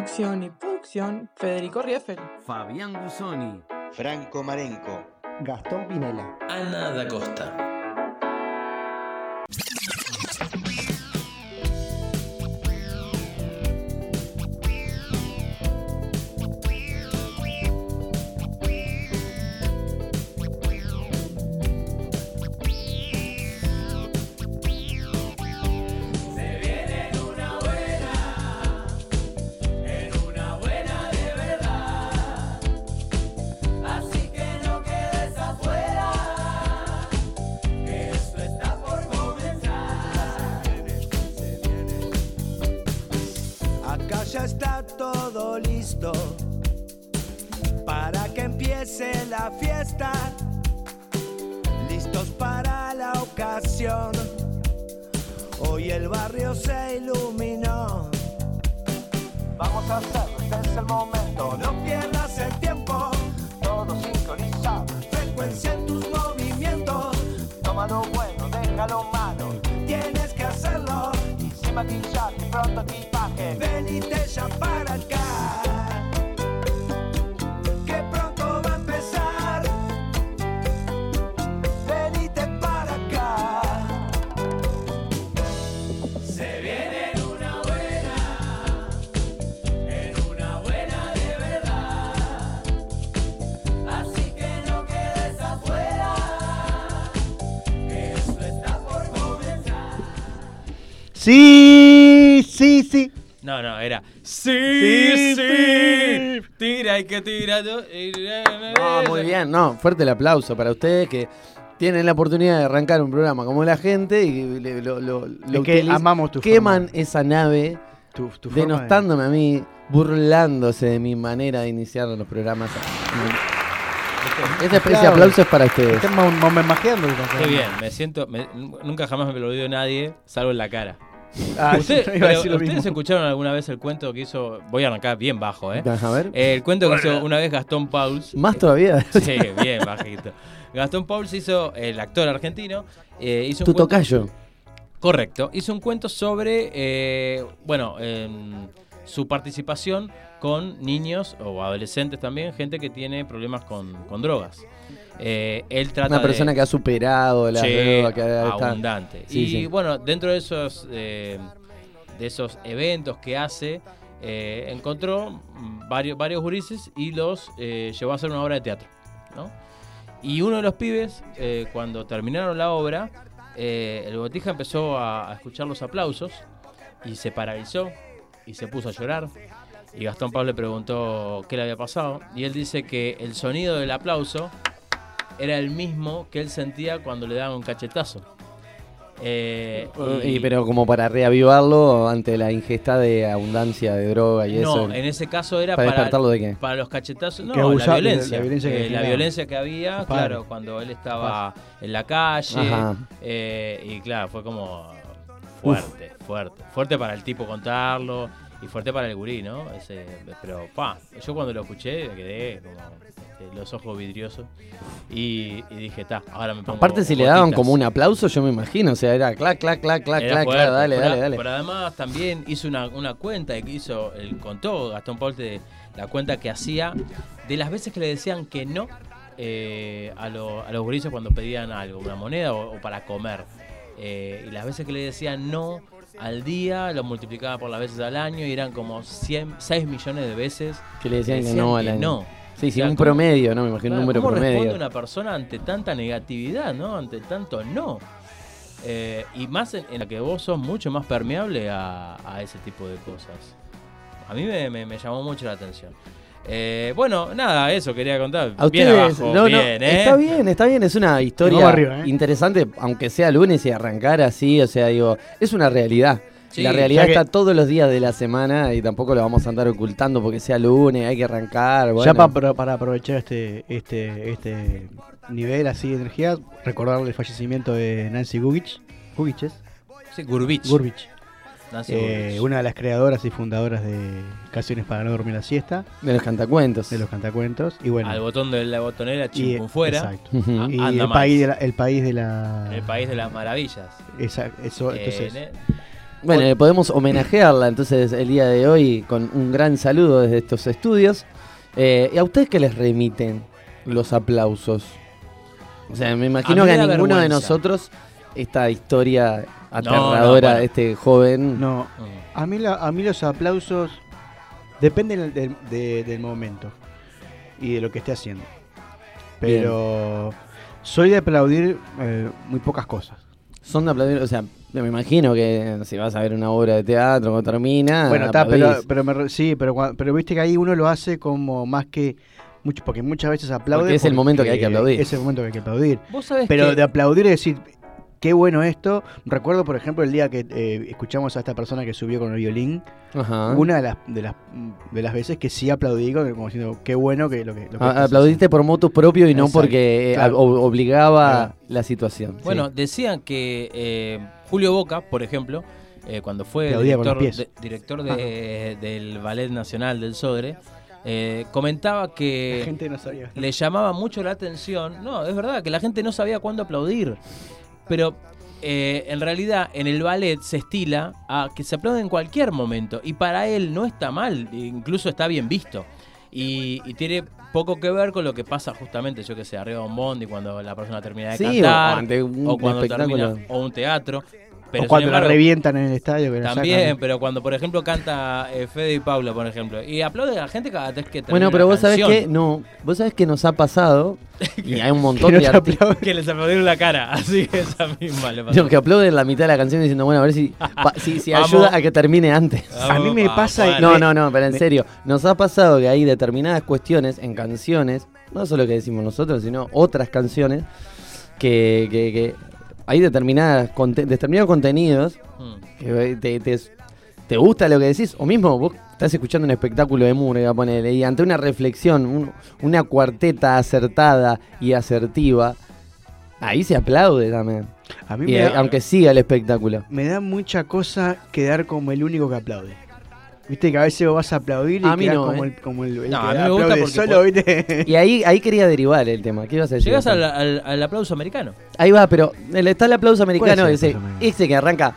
Conducción y producción, Federico Rieffel. Fabián Gusoni. Franco Marenco. Gastón Pinela. Ana da Costa. Sí, sí, sí. No, no, era. Sí, Sí, sí. sí. Tira y que tira. tú, y- No, muy bien, no, fuerte el aplauso para ustedes que tienen la oportunidad de arrancar un programa como la gente y le- lo, lo- lo Es que amamos tu queman forma. esa nave Tu, tu forma de- denostándome a mí, burlándose de mi manera de iniciar los programas. Ese, ese Claro. aplauso es para ustedes. Están homenajeando lo que están Qué bien, me siento. me- nunca jamás me lo olvido nadie, salvo en la cara. Ah, Usted- sí, pero, ¿Ustedes mismo. escucharon alguna vez el cuento que hizo? Voy a arrancar bien bajo, ¿eh? A ver. Eh, El cuento que hizo una vez Gastón Pauls. Más todavía. Sí, bien bajito. Gastón Pauls hizo, el actor argentino, eh, hizo un Tu tocayo. Correcto. Hizo un cuento sobre, eh, bueno, em, su participación con niños o adolescentes también, gente que tiene problemas con, con drogas. Eh, él trata Una persona de, que ha superado la droga, que está- abundante. Sí, y sí. bueno, dentro de esos, eh, de esos eventos que hace, eh, encontró varios, varios gurises y los llevó a hacer una obra de teatro. ¿no? Y uno de los pibes, cuando terminaron la obra, el botija empezó a, a escuchar los aplausos y se paralizó y se puso a llorar. Y Gastón Pablo le preguntó qué le había pasado. Y él dice que el sonido del aplauso era el mismo que él sentía cuando le daban un cachetazo. Eh, Y, pero como para reavivarlo ante la ingesta de abundancia de droga y no, eso. en ese caso era ¿Para para, despertarlo de qué? para los cachetazos. No, Que la abusaba- violencia. la violencia que Eh, la generaba. violencia que había, claro, cuando él estaba en la calle. Ajá. eh, y claro, fue como fuerte, fuerte. Fuerte para el tipo contarlo y fuerte para el gurí, ¿no? Ese, pero, pa, yo cuando lo escuché me quedé como este, los ojos vidriosos y, y dije, ta, ahora me pongo Aparte, si le daban gotitas". como un aplauso, yo me imagino. O sea, era clac, clac, clac, clac, clac, clac, dale, pero- dale, dale. Pero además también hizo una, una cuenta que hizo, contó Gastón Paul de la cuenta que hacía de las veces que le decían que no eh, a, lo- a los gurises cuando pedían algo, una moneda o, o para comer. Eh, y las veces que le decían no al día, lo multiplicaba por las veces al año y eran como 100, 6 millones de veces. Que le decían que no al año. no. Sí, sí, O sea, un ¿cómo- promedio, ¿no? Me imagino un número ¿Cómo responde promedio. una persona ante tanta negatividad, ¿no? Ante tanto no. Eh, y más en, en la que vos sos mucho más permeable a, a ese tipo de cosas. A mí me, me- me llamó mucho la atención. Eh, bueno, nada, eso quería contar. A bien ustedes, abajo, no, no, bien, ¿eh? está bien, está bien, es una historia arriba, ¿eh? interesante, aunque sea lunes y arrancar así, o sea, digo, es una realidad. Sí, la realidad que- está todos los días de la semana y tampoco lo vamos a andar ocultando porque sea lunes, hay que arrancar. Bueno. Ya pa- para, para aprovechar este, este, este nivel así de energía, recordar el fallecimiento de Nancy Gugich. Gugich es? Sí, Gurbich. Nancy Eh, una de las creadoras y fundadoras de Canciones para no dormir la siesta, De los cantacuentos. de los cantacuentos. Y bueno, Al botón de la botonera, y, chimpum fuera. Exacto. Ah, Y anda el más. país, de la, el país de la. El país de las maravillas. Eso, entonces, Eh, Bueno, le podemos homenajearla entonces el día de hoy con un gran saludo desde estos estudios. Eh, ¿Y a ustedes qué les remiten los aplausos? O sea, me imagino que a ninguno de nosotros esta historia no, aterradora bueno. de este joven. no. A mí, la- a mí los aplausos dependen del, de- del momento y de lo que esté haciendo. Pero soy de aplaudir eh, muy pocas cosas. Son de aplaudir, o sea, me imagino que si vas a ver una obra de teatro cuando termina. bueno, está, pero, pero me re- sí, pero, pero viste que ahí uno lo hace como más que mucho, porque muchas veces aplaude. Porque es el momento que hay que aplaudir. Es el momento que hay que aplaudir. Vos sabés Pero que- de aplaudir es decir, qué bueno esto. Recuerdo, por ejemplo, el día que eh, escuchamos a esta persona que subió con el violín. Ajá. Una de las, de las de las veces que sí aplaudí, como diciendo, qué bueno que lo que. Lo que A- estás aplaudiste por motus propio y no Exacto, porque eh, claro. ob- obligaba Claro. la situación. Bueno, Sí. decían que eh, Julio Boca, por ejemplo, eh, cuando fue director, de- director de- del Ballet Nacional del Sodre, eh, comentaba La que gente no sabía. le llamaba mucho la atención. No, es verdad que la gente no sabía cuándo aplaudir. Pero eh, en realidad en el ballet se estila a que se aplaude en cualquier momento. Y para él no está mal, incluso está bien visto. Y, y tiene poco que ver con lo que pasa justamente, yo que sé, arriba de un bondi cuando la persona termina de Sí, o cantar. ante un o cuando termina, o un teatro. Pero o cuando sin la embargo, revientan en el estadio. Que también, sacan. pero cuando por ejemplo canta eh, Fede y Paula, por ejemplo, y aplaude a la gente cada vez que termina Bueno, pero la vos sabés canción. que no, vos sabés que nos ha pasado y hay un montón Que no de artistas que les aplaudieron la cara, así que esa misma le pasó. que aplauden la mitad de la canción diciendo, bueno, a ver si, pa- si, si ayuda a que termine antes. A mí me pasa y- Juan. No, no, no, pero en serio, nos ha pasado que hay determinadas cuestiones en canciones, no solo que decimos nosotros, sino otras canciones, que, que- que hay determinadas conte- determinados contenidos Mm. que te, te- te gusta lo que decís, o mismo vos estás escuchando un espectáculo de Murga, ponele, y ante una reflexión, un- una cuarteta acertada y asertiva, ahí se aplaude también. A mí me eh, da, aunque siga el espectáculo. me da mucha cosa quedar como el único que aplaude. Viste que a veces vos vas a aplaudir y A mí no, como, ¿eh? el, como el, el No, a mí me gusta porque solo, ¿viste? Y ahí, ahí quería derivar el tema. ¿Qué ibas a decir? Llegas al, al- al aplauso americano. Ahí va, pero el- está el aplauso americano, ¿Cuál es el ese, aplauso americano? ese que arranca,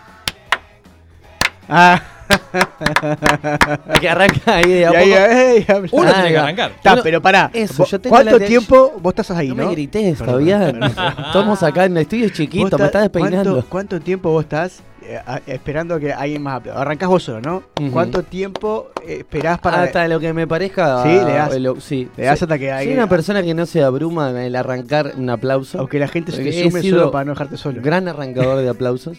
Ah, que arranca ahí de a poco. Uno Ah, tiene que arrancar. Está, pero pará. Eso, yo tengo ¿Cuánto la- tiempo vos estás ahí, No no? me grites, Fabián. Estamos acá en el estudio chiquito, me estás despeinando. ¿cuánto, cuánto tiempo vos estás eh, a- esperando que alguien más aplauda? Arrancás vos solo, ¿no? Ujú. ¿Cuánto tiempo esperás para...? Hasta lo que me parezca. Sí, le das. lo- sí, Le das sí. hasta que Soy alguien... una persona que no se abruma en el arrancar un aplauso. Aunque la gente se te sume solo para no dejarte solo. Gran arrancador de aplausos.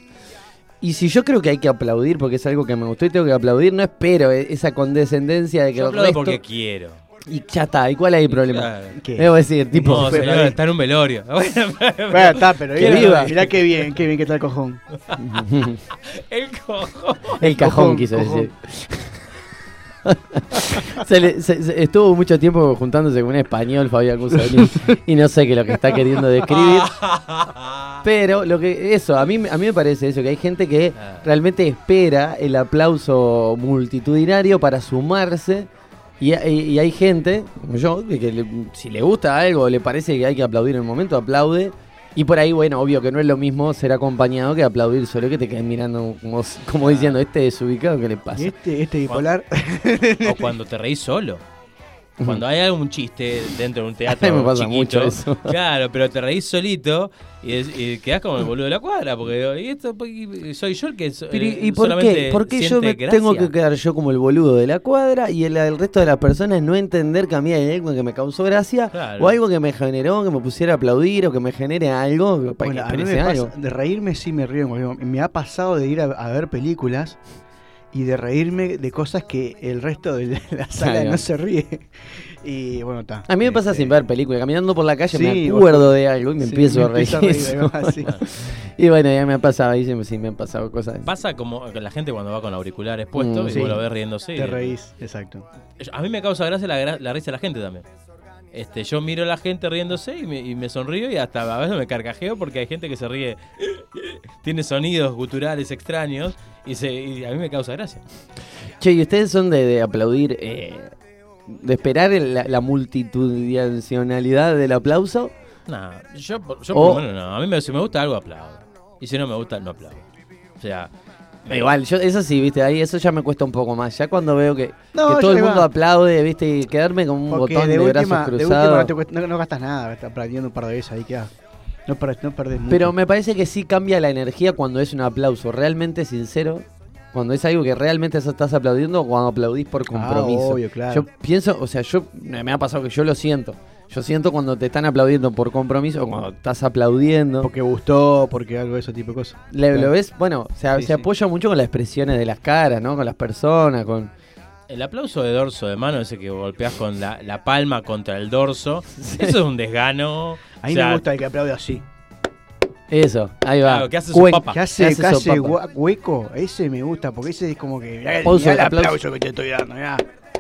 Y si yo creo que hay que aplaudir porque es algo que me gustó y tengo que aplaudir, no espero e- esa condescendencia de que Yo el aplaudo resto... porque quiero. Y ya está, ¿y cuál hay problema? Claro. ¿Qué? Debo decir, tipo... No, señor, está en un velorio. Bueno, Bueno, está, pero Que mirá, viva. mirá qué bien, qué bien que está el cojón. el cojón. el cajón, Cojón, quiso cojón. decir. Se le- se- se- estuvo mucho tiempo juntándose con un español, Fabián Cusoni, y no sé qué es lo que está queriendo describir. Pero lo que eso, a mí, a mí me parece eso, que hay gente que Ah. realmente espera el aplauso multitudinario para sumarse. Y, hay- y hay gente, como yo, que, que le- si le gusta algo, le parece que hay que aplaudir en el momento, aplaude. Y por ahí, bueno, obvio que no es lo mismo ser acompañado que aplaudir solo que te queden mirando como, como diciendo, este desubicado, ¿qué le pasa? este, este bipolar... O cuando te reís solo. Cuando hay algún chiste dentro de un teatro A mí me pasa chiquito, mucho eso. Claro, pero te reís solito y, es- y quedás como el boludo de la cuadra, porque y esto, y soy yo el que so- Pero, eh, ¿Y por solamente qué? ¿Por qué yo me gracia? tengo que quedar yo como el boludo de la cuadra y el, el resto de las personas no entender que a mí hay algo que me causó gracia Claro. o algo que me generó, que me pusiera a aplaudir o que me genere algo para Bueno, que a mí me exprese pasa- algo? de reírme sí me río. Me ha pasado de ir a, a ver películas y de reírme de cosas que el resto de la sala Claro. no se ríe. Y bueno, está. A mí me pasa Este, sin ver películas, caminando por la calle Sí, me vos- acuerdo de algo y me sí, empiezo me a reír. a reír, sí. Y bueno, ya me ha pasado, ahí sí, me han pasado cosas. Pasa como la gente cuando va con auriculares puestos Mm, y sí. vos lo ves riéndose. Te reís, exacto. A mí me causa gracia la, la risa de la gente también. Este, yo miro a la gente riéndose y me, y me sonrío y hasta a veces me carcajeo porque hay gente que se ríe, tiene sonidos guturales extraños y, se, y a mí me causa gracia. Che, ¿y ustedes son de, de aplaudir, eh, de esperar la, la multitudinacionalidad del aplauso? Nah, yo, por- yo O- por lo menos no. A mí me, si me gusta algo aplaudo. Y si no me gusta, no aplaudo. O sea, Igual, yo, eso sí, viste, ahí eso ya me cuesta un poco más. Ya cuando veo que, No, que todo el va. mundo aplaude, viste, y quedarme con un Porque botón de, de, última, brazos cruzados. no, gastas nada, estás aplaudiendo un par de veces ahí queda. No, no perdés mucho. Pero me parece que sí cambia la energía cuando es un aplauso realmente sincero. Cuando es algo que realmente estás aplaudiendo o cuando aplaudís por compromiso. Ah, obvio, claro. Yo pienso, o sea, yo me ha pasado que yo lo siento. Yo siento cuando te están aplaudiendo por compromiso o cuando estás aplaudiendo. Porque gustó, porque algo de ese tipo de cosas. Le- Claro. ¿Lo ves? Bueno, se, Sí, se sí. apoya mucho con las expresiones de las caras, ¿no? Con las personas, con... el aplauso de dorso de mano, ese que golpeas con la, la palma contra el dorso, eso es un desgano. A mí O sea, me gusta el que aplaude así. Eso, ahí va. Claro, que hace Cuen- sopapa. gua- hueco. Ese me gusta, porque ese es como que. Mirá, Pausa, mirá el aplauso. aplauso que te estoy dando, mirá.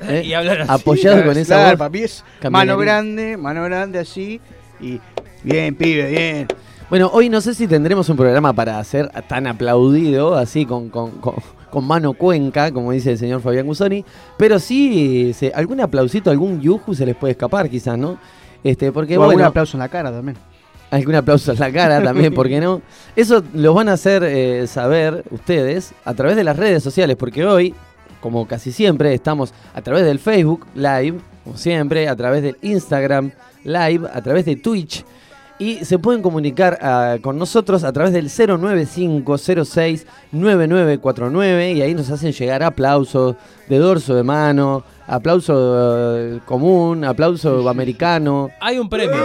¿Eh? Y hablan así. Apoyado con esa claro, voz. Es mano grande, mano grande así. Y bien, pibe, bien. Bueno, hoy no sé si tendremos un programa para hacer tan aplaudido, así con, con, con- con mano cuenca, como dice el señor Fabián Gusoni, pero sí, se- algún aplausito, algún yuju se les puede escapar quizás, ¿no? Este, porque o algún aplauso en la cara también. algún aplauso en la cara también, ¿por qué no? Eso los van a hacer eh, saber ustedes a través de las redes sociales, porque hoy, como casi siempre, estamos a través del Facebook Live, como siempre, a través del Instagram Live, a través de Twitch. Y se pueden comunicar ah, con nosotros a través del 095069949 y ahí nos hacen llegar aplausos de dorso de mano, aplauso eh, común, aplauso americano. Hay un premio.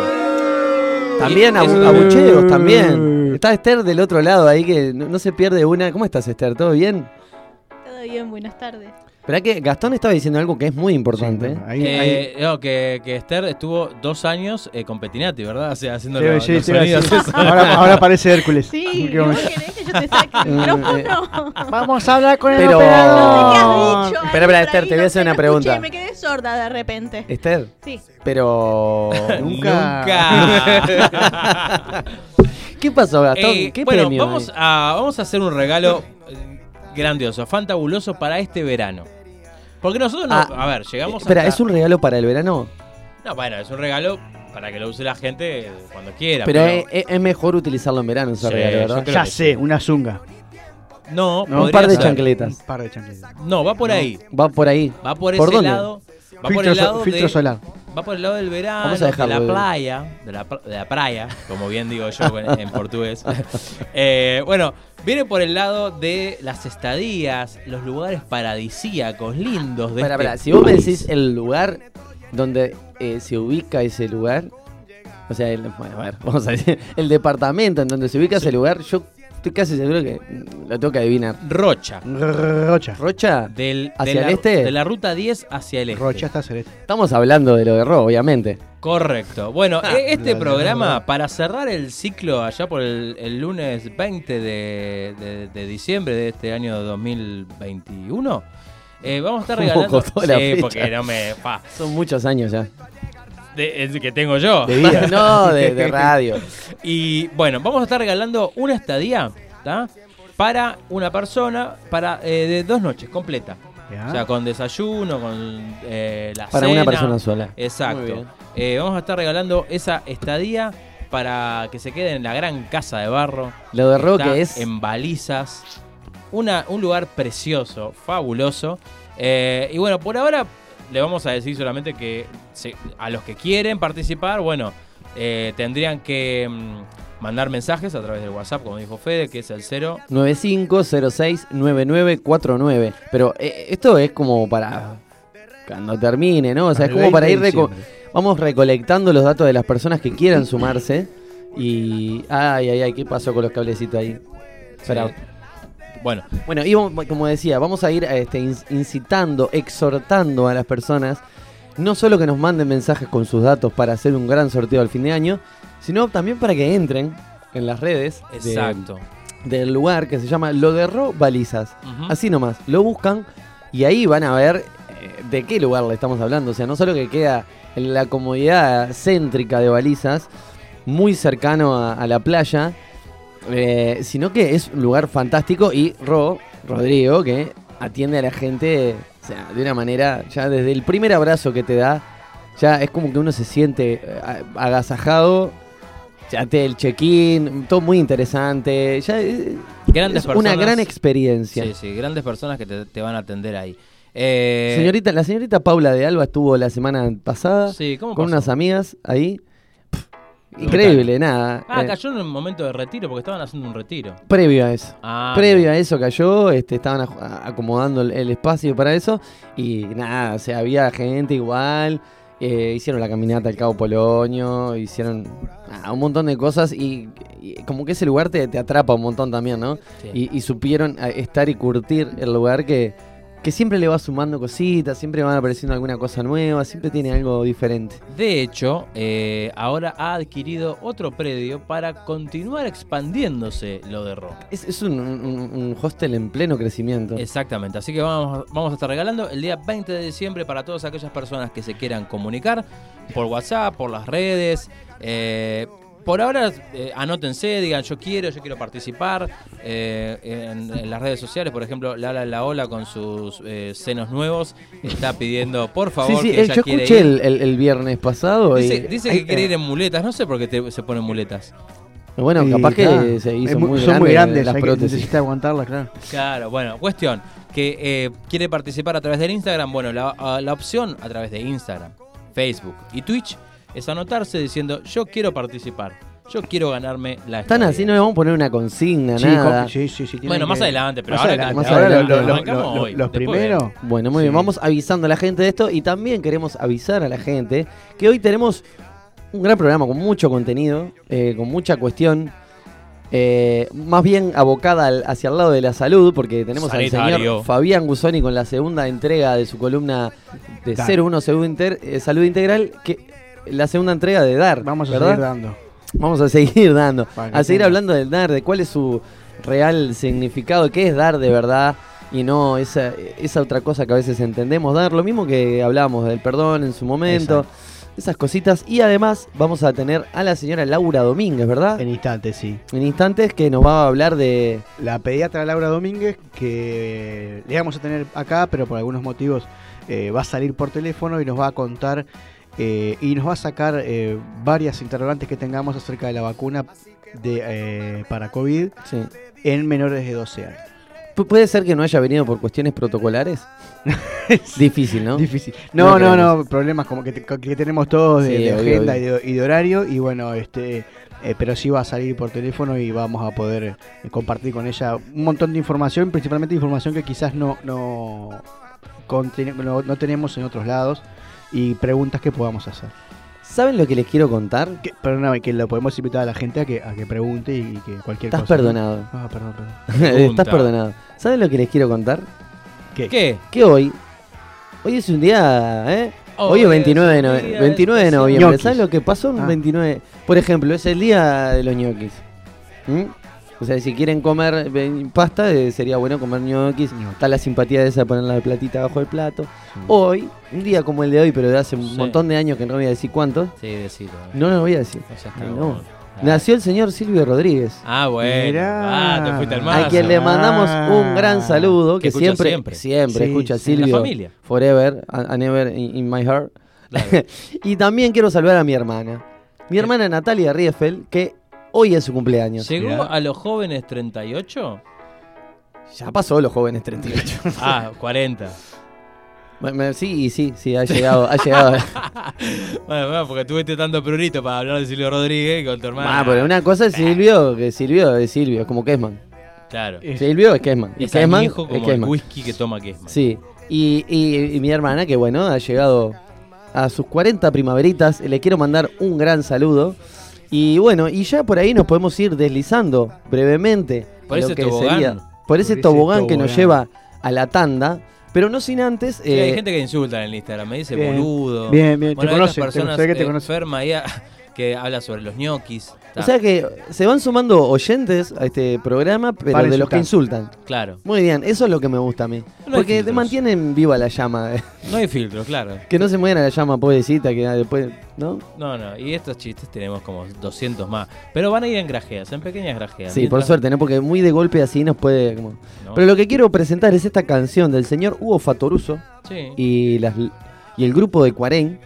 También es- abu- abucheos, también. Está Esther del otro lado ahí que no, no se pierde una. ¿Cómo estás, Esther? ¿Todo bien? Todo bien, buenas tardes. Esperá que Gastón estaba diciendo algo que es muy importante. Sí, ahí- Eh, no, que, que Esther estuvo dos años eh, con Petinati, ¿verdad? O sea, haciendo Sí, los, sí, los sí, sonidos. Ahora, ahora parece Hércules. Sí, ¿vos querés que yo te saque el Eh, micrófono? Vamos a hablar con Pero- ¿Qué has No. dicho? Espera, espera, Esther, te voy a hacer una pregunta. escuché, me quedé sorda de repente. Esther, Sí. pero. Nunca. ¿Qué pasó, Gastón? Eh, ¿Qué bueno, premio? vamos hay? a, vamos a hacer un regalo grandioso, fantabuloso para este verano. Porque nosotros, no- Ah, a ver, llegamos Espera, hasta- ¿es un regalo para el verano? No, bueno, es un regalo para que lo use la gente cuando quiera. Pero es, es- es mejor utilizarlo en verano ese Sí, regalo, ¿verdad? Ya que sé, una zunga. No, No, Un par de ser. chancletas. Un par de chancletas. No, va por ahí. Va por ahí. Va por, ¿Por ese dónde? lado. Va por Filtro, el so- lado filtro de, solar. Va por el lado del verano, de la playa, de la, de la playa, como bien digo yo en, en portugués. Eh, bueno, viene por el lado de las estadías, los lugares paradisíacos, lindos de Espera, este espera, si vos me decís el lugar donde eh, se ubica ese lugar, o sea, el, bueno, a ver, vamos a decir, el departamento en donde se ubica ese lugar, yo estoy casi seguro que lo tengo que adivinar. Rocha. Rocha. ¿Rocha? Del, ¿Hacia de el la, este? De la ruta 10 hacia el este. Rocha está celeste. Estamos hablando de lo de Ro, obviamente. Correcto. Bueno, e- este programa, para cerrar el ciclo allá por el, el lunes 20 de, de- de diciembre de este año 2021, eh, vamos a estar ¿Cómo regalando. sí, fecha? porque no me. pa, Son muchos años ya. De- es que tengo yo. De vida. no, de, de radio. Y bueno, vamos a estar regalando una estadía ¿tá? para una persona para eh, de dos noches completa. Ya. O sea, con desayuno, con eh, la Para una persona sola. Exacto. Eh, vamos a estar regalando esa estadía para que se quede en la gran casa de barro. Lo de Ro Está que es. En balizas. Una, un lugar precioso, fabuloso. Eh, y bueno, por ahora le vamos a decir solamente que se- a los que quieren participar, bueno, eh, tendrían que mm, mandar mensajes a través del WhatsApp, como dijo Fede, que es el 0. 95069949. Pero eh, esto es como para cuando termine, ¿no? O sea, es como para ir 20 de reco- vamos recolectando los datos de las personas que quieran sumarse. Y. Ay, ay, ay, ¿qué pasó con los cablecitos ahí? Espera. Sí. Bueno, Bueno, y como decía, vamos a ir este, in- incitando, exhortando a las personas, no solo que nos manden mensajes con sus datos para hacer un gran sorteo al fin de año, sino también para que entren en las redes de- Exacto. del lugar que se llama Lo de Ro Balizas. Así nomás, lo buscan y ahí van a ver eh, de qué lugar le estamos hablando. O sea, no solo que queda en la comodidad céntrica de Balizas, muy cercano a, a la playa, eh, sino que es un lugar fantástico y Ro, Rodrigo, que atiende a la gente o sea, de una manera, ya desde el primer abrazo que te da, ya es como que uno se siente eh, agasajado. Ya te el check-in, todo muy interesante. Ya, Grandes es una gran experiencia. Sí, sí, grandes personas que te, te van a atender ahí. Eh, Señorita, la señorita Paula de Alba estuvo la semana pasada Sí, ¿cómo con pasó? unas amigas ahí. Pff, ¿Qué Increíble, nada. Ah, Eh, cayó en un momento de retiro porque estaban haciendo un retiro. previo a eso. Ah, previo a eso cayó, este, estaban acomodando el, el espacio para eso y nada, o sea, había gente igual. eh, hicieron la caminata al Cabo Polonio, hicieron nada, un montón de cosas y, y como que ese lugar te, te atrapa un montón también, ¿no? Sí. Y, y supieron eh, estar y curtir el lugar que, que siempre le va sumando cositas, siempre van apareciendo alguna cosa nueva, siempre tiene algo diferente. De hecho, eh, ahora ha adquirido otro predio para continuar expandiéndose lo de rock. Es, es un, un- un hostel en pleno crecimiento. Exactamente, así que vamos, vamos a estar regalando el día 20 de diciembre para todas aquellas personas que se quieran comunicar por WhatsApp, por las redes. eh, por ahora, eh, anótense, digan yo quiero, yo quiero participar. eh, en, en las redes sociales, por ejemplo, Lala La Ola con sus eh, senos nuevos está pidiendo, por favor, sí, sí, que eh, ella yo quiere escuché ir. el, el- el viernes pasado y... Dice, dice Ay, que quiere eh, ir en muletas, no sé por qué te- se ponen muletas. Bueno, Y, capaz que claro, se es hizo muy- muy, son grande muy grandes, las que- prótesis. necesita aguantarla, claro. Claro, bueno, cuestión, que eh, quiere participar a través del Instagram, bueno, la, a- la opción a través de Instagram, Facebook y Twitch es anotarse diciendo yo quiero participar, yo quiero ganarme la Están estadía". así, no le vamos a poner una consigna, Sí, nada. sí, sí, sí, Bueno, más que- adelante, pero más ahora, adelante. más Ahora adelante. lo- lo- lo- los primeros. Bueno, muy bien, vamos avisando a la gente de esto y también queremos avisar a la gente que hoy tenemos un gran programa con mucho contenido, eh, con mucha cuestión, eh, más bien abocada al- hacia el lado de la salud, porque tenemos al señor Fabián Gusoni con la segunda entrega de su columna de Dar. 01 Salud, Inter- eh, Salud Integral, que la segunda entrega de Dar, Vamos a ¿verdad? seguir dando. Vamos a seguir dando, a seguir hablando del dar, de cuál es su real significado, qué es dar de verdad y no esa, esa otra cosa que a veces entendemos dar, lo mismo que hablábamos del perdón en su momento, esas cositas. Y además vamos a tener a la señora Laura Domínguez, ¿verdad? En instantes, sí. En instantes que nos va a hablar de... La pediatra Laura Domínguez, que le vamos a tener acá, pero por algunos motivos eh, va a salir por teléfono y nos va a contar eh, y nos va a sacar eh, varias interrogantes que tengamos acerca de la vacuna de, eh, para COVID sí. en menores de 12 años. Pu- ¿Puede ser que no haya venido por cuestiones protocolares? Difícil, ¿no? Difícil. No No, no, problemas como que, te- que tenemos todos de, Sí, de obvio, agenda obvio. Y, de, y de horario. Y bueno, este eh, pero sí va a salir por teléfono y vamos a poder eh, compartir con ella un montón de información, principalmente información que quizás no, no, no, no tenemos en otros lados y preguntas que podamos hacer. ¿Saben lo que les quiero contar? Que, perdóname, que lo podemos invitar a la gente a que, a que pregunte y que cualquier Estás cosa. perdonado. Ah, perdón, perdón. Estás perdonado. ¿Saben lo que les quiero contar? ¿Qué? Que hoy, hoy es un día, ¿eh? Hoy Hoy es 29 de, día 29 de noviembre. Ñoquis. ¿Sabes lo que pasó un Ah. 29? Por ejemplo, es el día de los ñoquis. ¿Mm? O sea, si quieren comer ven- pasta, eh, sería bueno comer ñoquis. Ñoquis. Está la simpatía de esa de poner la platita abajo del plato. Hoy, un día como el de hoy, pero de hace un Sí. montón de años que no voy a decir cuántos, Sí, decilo. no lo voy a decir. No Ay, no. Ah. Nació el señor Silvio Rodríguez. Ah, bueno. Mirá. Ah, te fuiste al A mar. A quien le mandamos un gran saludo, Que siempre, siempre. siempre, Sí, escucha a sí. En la Silvio. familia. Forever, a, a never in, in my heart. Claro. y también quiero saludar a mi hermana. Mi hermana Natalia Riefel, que hoy es su cumpleaños. ¿Llegó Mirá. a los jóvenes 38? Ya pasó los jóvenes 38. Ah, 40. Me- me- sí, sí, sí, ha llegado, ha llegado. Bueno, bueno, porque tuviste tanto prurito para hablar de Silvio Rodríguez con tu hermana. Ah, pero una cosa es Silvio, que Silvio es Silvio, es como Kesman. Claro. Silvio es Kesman. Y Es Kesman es como el Kesman. whisky que toma Kesman. Sí. Y, y- y mi hermana, que bueno, ha llegado a sus 40 primaveritas, le quiero mandar un gran saludo. Y bueno, y ya por ahí nos podemos ir deslizando brevemente Por lo ese que tobogán. sería- por ese ese tobogán que nos lleva a la tanda, pero no sin antes. Sí, hay eh, gente que insulta en el Instagram, me dice Bien. boludo. Bien, bien, te Bueno, hay conoce, otras te- personas sé que te eh, conoce. enferma ahí, que habla sobre los ñoquis. O sea que se van sumando oyentes a este programa, pero Para de los que insultan. Claro. Muy bien, eso es lo que me gusta a mí. No Porque te mantienen viva la llama. No hay filtro, claro. Que no se muera la llama pobrecita, que después, ¿no? No, no, y estos chistes tenemos como 200 más. Pero van a ir en grajeas, en pequeñas grajeas. Sí, por suerte, ¿no? Porque muy de golpe así nos puede... como- No. Pero lo que quiero presentar es esta canción del señor Hugo Fatoruso Sí. y, las, y el grupo de Cuarén.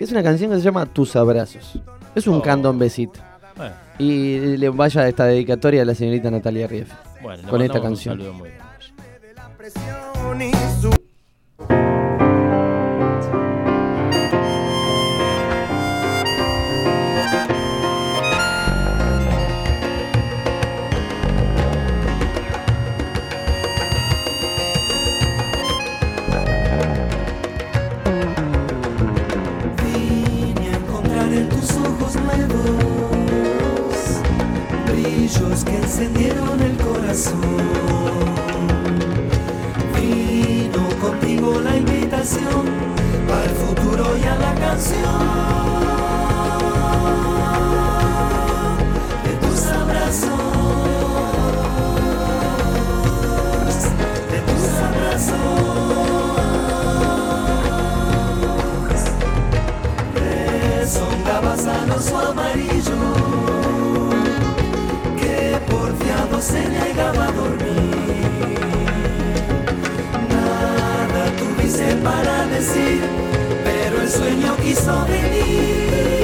Es una canción que se llama Tus Abrazos. Es un Oh. candombecito. Bueno, Y le vaya esta dedicatoria a la señorita Natalia Rief. bueno, con esta un canción. saludo muy grande. Que encendieron el corazón. Vino contigo la invitación al futuro y a la canción de tus abrazos, de tus abrazos. Rezongabas a su amarillo se negaba a dormir. Nada tuviste para decir, pero el sueño quiso venir.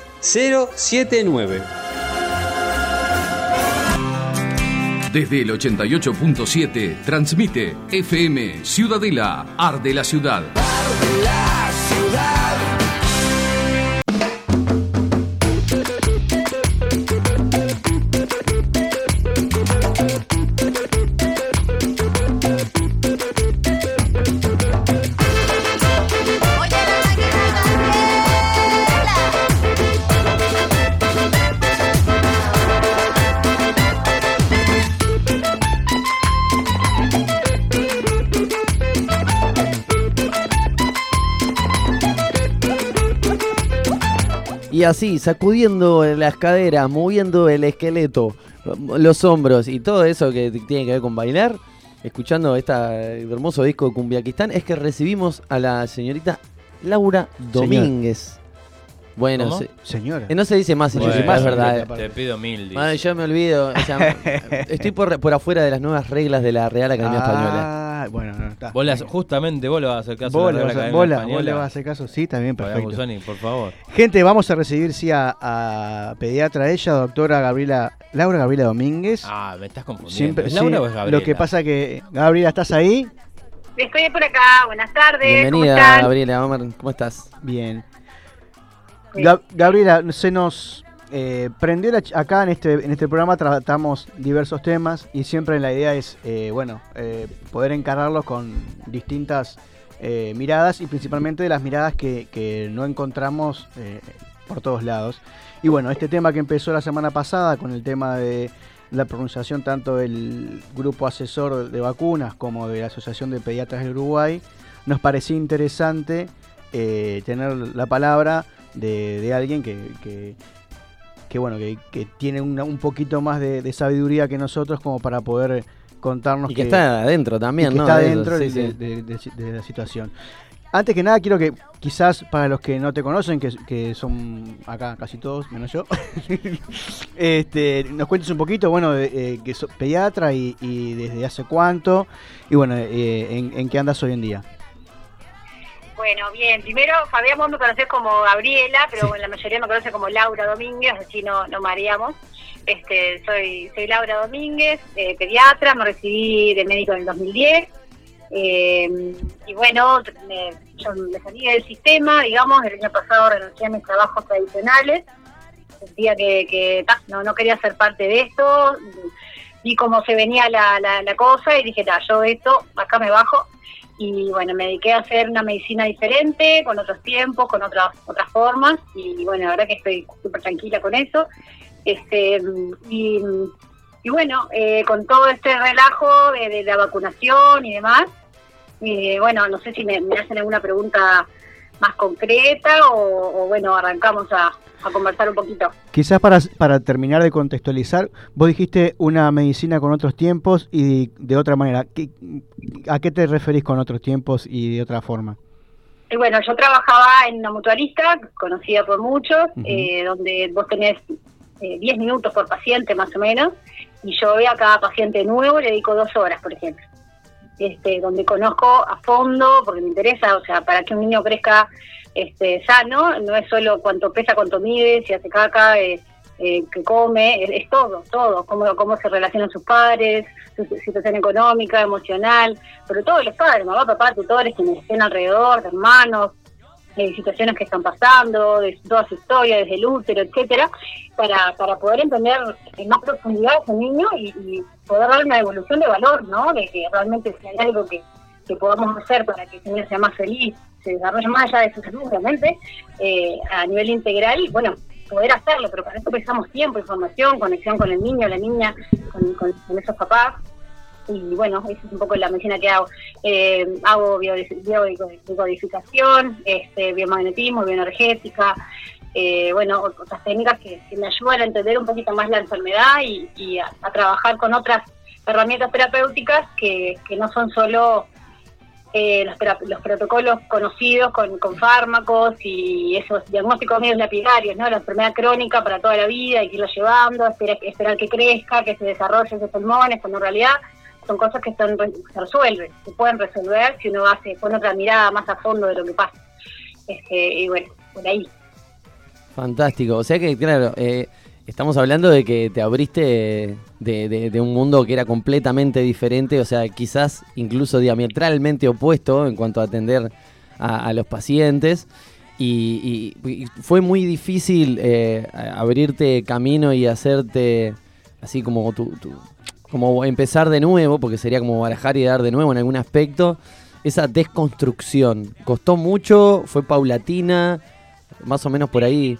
079. Desde el 88.7 transmite FM Ciudadela, Arde la Ciudad. La Y así, sacudiendo las caderas, moviendo el esqueleto, los hombros y todo eso que tiene que ver con bailar, escuchando este hermoso disco de Cumbiaquistán, es que recibimos a la señorita Laura Domínguez. Bueno, ¿Cómo? se- Señora. eh, no se dice más, Bueno, es verdad. Te pido mil. dice. Madre, yo me olvido. o sea, estoy por, por afuera de las nuevas reglas de la Real Academia Española. Ah, bueno, no, está. Vos le haces- justamente vos le vas a hacer caso Vos a le la vas a- vos Academia la- vos le vas a hacer caso, sí, también, perfecto. Por favor. Gente, vamos a recibir sí a, a pediatra ella, doctora Gabriela, Laura Gabriela Domínguez. Ah, me estás confundiendo. Siempre, ¿Es Laura sí, o es Gabriela? Lo que pasa que, Gabriela, ¿estás ahí? Estoy por acá, buenas tardes. ¿cómo Bienvenida, están? Gabriela. Omar, ¿Cómo estás? Bien. Sí. Gab- Gabriela, se nos eh, ch- acá en este, en este programa, tratamos diversos temas y siempre la idea es, eh, bueno, eh, poder encararlos con distintas eh, miradas y principalmente de las miradas que, no encontramos por todos lados. Y bueno, este tema que empezó la semana pasada con el tema de la pronunciación tanto del grupo asesor de vacunas como de la Asociación de Pediatras del Uruguay, nos parecía interesante tener la palabra de, alguien que, que, bueno que, que tiene una- un poquito más de, de sabiduría que nosotros como para poder contarnos Y que está adentro también, y que ¿no? está de eso, dentro sí, de, sí. de- de- de la situación antes que nada quiero que quizás para los que no te conocen que, que son acá casi todos menos yo este, nos cuentes un poquito bueno eh, que sos pediatra y, y desde hace cuánto y bueno eh, en, en qué andas hoy en día Bueno, bien, primero Fabián vos me conocés como Gabriela, pero la mayoría me conoce como Laura Domínguez, así no, no mareamos. Este, soy, soy Laura Domínguez, eh, pediatra, me recibí de médico en el 2010. eh, y bueno, me, yo me salí del sistema, digamos, el año pasado renuncié a mis trabajos tradicionales. Sentía que, que ta, no, no quería ser parte de esto. Vi cómo se venía la, la, la cosa y dije, ta, yo esto, acá me bajo y bueno, me dediqué a hacer una medicina diferente, con otros tiempos, con otras otras formas, y bueno, la verdad que estoy súper tranquila con eso. Este, y, bueno, eh, con todo este relajo de, la vacunación y demás, eh, bueno, no sé si me, me hacen alguna pregunta más concreta o bueno, arrancamos a, a conversar un poquito. Quizás para, para terminar de contextualizar, vos dijiste una medicina con otros tiempos y de otra manera. ¿Qué- ¿A qué te referís con otros tiempos y de otra forma? Y bueno, yo trabajaba en una mutualista, conocida por muchos, eh, donde vos tenés eh, 10 minutos por paciente más o menos, y yo veo a cada paciente nuevo le dedico dos horas, por ejemplo. Este, donde conozco a fondo, porque me interesa, o sea, para que un niño crezca este, sano, no es solo cuánto pesa, cuánto mide, si hace caca, eh, eh, que come, es, es todo, todo, cómo, cómo se relacionan sus padres, su situación económica, emocional, sobre todo los padres, mamá, papá, tutores, quienes estén alrededor, hermanos, eh, situaciones que están pasando, de toda su historia, desde el útero, etcétera, para, para poder entender en más profundidad a ese niño y, poder dar una evolución de valor, ¿no? De que realmente hay algo que, que podamos hacer para que ese niño sea más feliz, se desarrolle más allá de su salud, obviamente, eh, a nivel integral, bueno, poder hacerlo, pero para eso precisamos tiempo, información, conexión con el niño, la niña, con, esos papás. Y bueno, esa es un poco la medicina que hago. Eh, hago biodicodificación, este, biomagnetismo, bioenergética, eh, bueno, otras técnicas que, que me ayudan a entender un poquito más la enfermedad y, y a, a trabajar con otras herramientas terapéuticas que, que no son solo eh, los, los protocolos conocidos con, con fármacos y esos diagnósticos medios lapidarios, ¿no? La enfermedad crónica para toda la vida y que irlo llevando, esperar, que crezca, que se desarrolle esos pulmones, cuando en realidad son cosas que re- se resuelven, se pueden resolver si uno hace, pone otra mirada más a fondo de lo que pasa. Este, y bueno, por ahí. Fantástico. O sea que, claro, eh, estamos hablando de que te abriste de, un mundo que era completamente diferente, o sea, quizás incluso diametralmente opuesto en cuanto a atender a, los pacientes. Y, fue muy difícil eh, abrirte camino y hacerte así como tu, tu- como empezar de nuevo, porque sería como barajar y dar de nuevo en algún aspecto. Esa desconstrucción, ¿costó mucho? ¿Fue paulatina? Más o menos por ahí.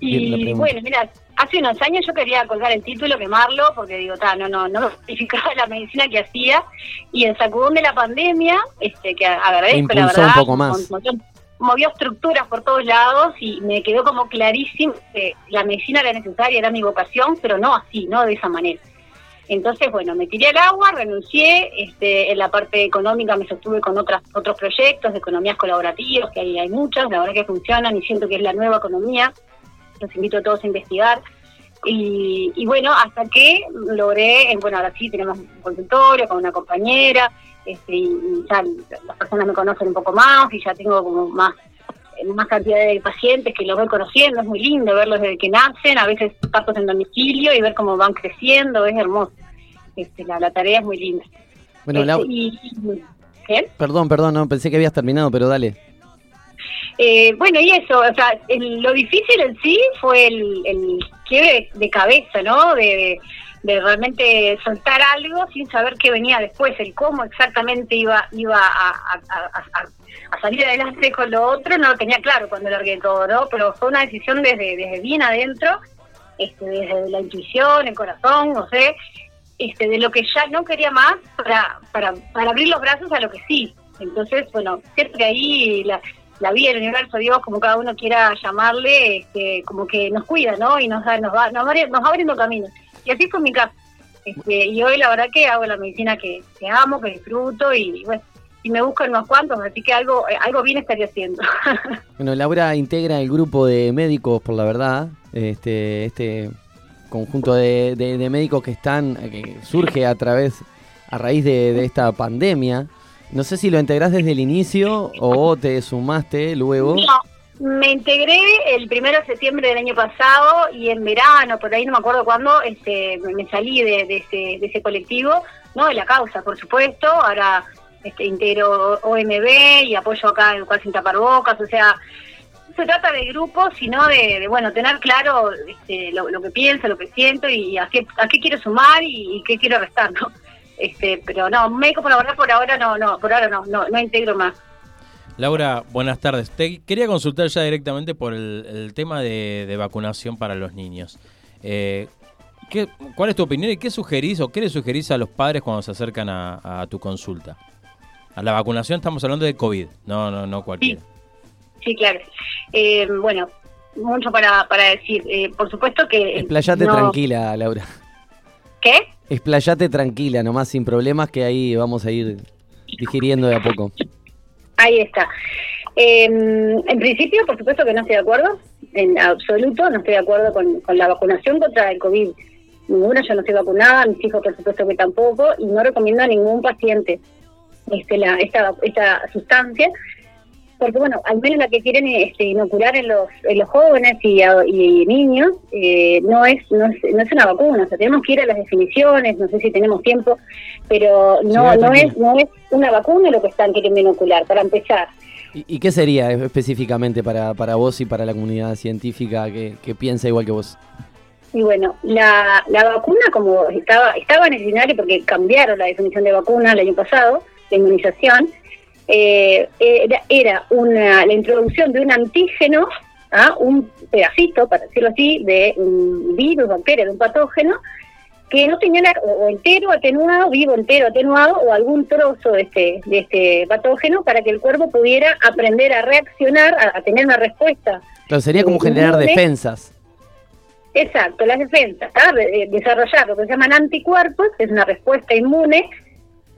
Y bueno, mira, hace unos años yo quería colgar el título, quemarlo, porque digo, ta, no, no, no me justificaba la medicina que hacía. Y el sacudón de la pandemia, este, que agradezco, la Impulsó un verdad, poco más. movió, movió estructuras por todos lados y me quedó como clarísimo que la medicina era necesaria, era mi vocación, pero no así, no de esa manera. Entonces, bueno, me tiré al agua, renuncié, este, en la parte económica me sostuve con otras, otros proyectos de economías colaborativas, que hay, hay muchas, la verdad que funcionan y siento que es la nueva economía, los invito a todos a investigar. Y, y bueno, hasta que logré, eh, bueno, ahora sí tenemos un consultorio con una compañera, este, y, ya las personas me conocen un poco más y ya tengo como más más cantidad de pacientes que los voy conociendo, es muy lindo verlos desde que nacen, a veces pasos en domicilio y ver cómo van creciendo, es hermoso. Este, la, la tarea es muy linda. Bueno, Este, Lau- y- y- ¿qué? perdón, perdón, no, pensé que habías terminado, pero dale. Eh, bueno, y eso, o sea, el- lo difícil en sí fue el, el quiebre de cabeza, ¿no? De, de realmente soltar algo sin saber qué venía después, el cómo exactamente iba iba a, a- a- a- salir adelante con lo otro, no lo tenía claro cuando largué todo, ¿no? Pero fue una decisión desde, desde bien adentro, este, desde la intuición, el corazón, no sé, este, de lo que ya no quería más para, para, para abrir los brazos a lo que sí. Entonces, bueno, que ahí la, la vida, el universo, Dios, como cada uno quiera llamarle, este, como que nos cuida, ¿no? Y nos, da, nos, va, nos, va, abriendo caminos. Y así fue mi caso. Este, y hoy la verdad que hago la medicina que, amo, que disfruto y bueno, y me buscan unos cuantos, así que algo, eh, algo bien estaría haciendo. Bueno, Laura integra el grupo de médicos por la verdad, este, este conjunto de, de- médicos que están, que surge a través, a raíz de esta pandemia. No sé si lo integrás desde el inicio o te sumaste luego. No, me integré el primero de septiembre del año pasado y en verano, por ahí no me acuerdo cuándo, este, me salí de, ese, de ese colectivo, no de la causa, por supuesto. Ahora este, integro OMB y apoyo acá Educar Sin Tapar Bocas, o sea, se trata de grupos, sino de, de, bueno, tener claro este, lo, lo que pienso, lo que siento y a qué, a qué quiero sumar y, y qué quiero restar, ¿no? Este, pero no, médico por ahora, por ahora no, no, por ahora no, no, no integro más. Laura, buenas tardes. Te quería consultar ya directamente por el, el tema de, de vacunación para los niños. Eh, ¿qué- ¿Cuál es tu opinión y qué sugerís o qué le sugerís a los padres cuando se acercan a, a tu consulta? A la vacunación estamos hablando de COVID, no, no, no cualquiera. Sí, claro. Eh, bueno, mucho para, para decir. Eh, por supuesto que... Explayate no- tranquila, Laura. ¿Qué? Explayate tranquila, nomás sin problemas que ahí vamos a ir digiriendo de a poco. Ahí está. Eh, en principio, por supuesto que no estoy de acuerdo, en absoluto, no estoy de acuerdo con, la vacunación contra el COVID. Ninguna, yo no estoy vacunada, mis hijos por supuesto que tampoco, y no recomiendo a ningún paciente este, la, esta, esta sustancia, porque bueno, al menos la que quieren este, inocular en los, en los jóvenes y, a- y niños eh, no, es, no, es, no es una vacuna, o sea, tenemos que ir a las definiciones, no sé si tenemos tiempo, pero no, Sí, no, es, no es una vacuna lo que están queriendo inocular, para empezar. ¿Y, y qué sería específicamente para, para vos y para la comunidad científica que, que piensa igual que vos? Y bueno, la, la vacuna como estaba estaba en el escenario porque cambiaron la definición de vacuna el año pasado, la inmunización, eh, era, era una, la introducción de un antígeno, ¿ah? un pedacito, para decirlo así, de un virus, bacteria, de un patógeno, que no tenían o o entero atenuado, vivo entero atenuado o algún trozo de este, de este patógeno para que el cuerpo pudiera aprender a reaccionar, a, a tener una respuesta. Claro, sería como Eh, generar defensas. Exacto, las defensas, ¿ah? De- de- desarrollar lo que se llaman anticuerpos, que es una respuesta inmune,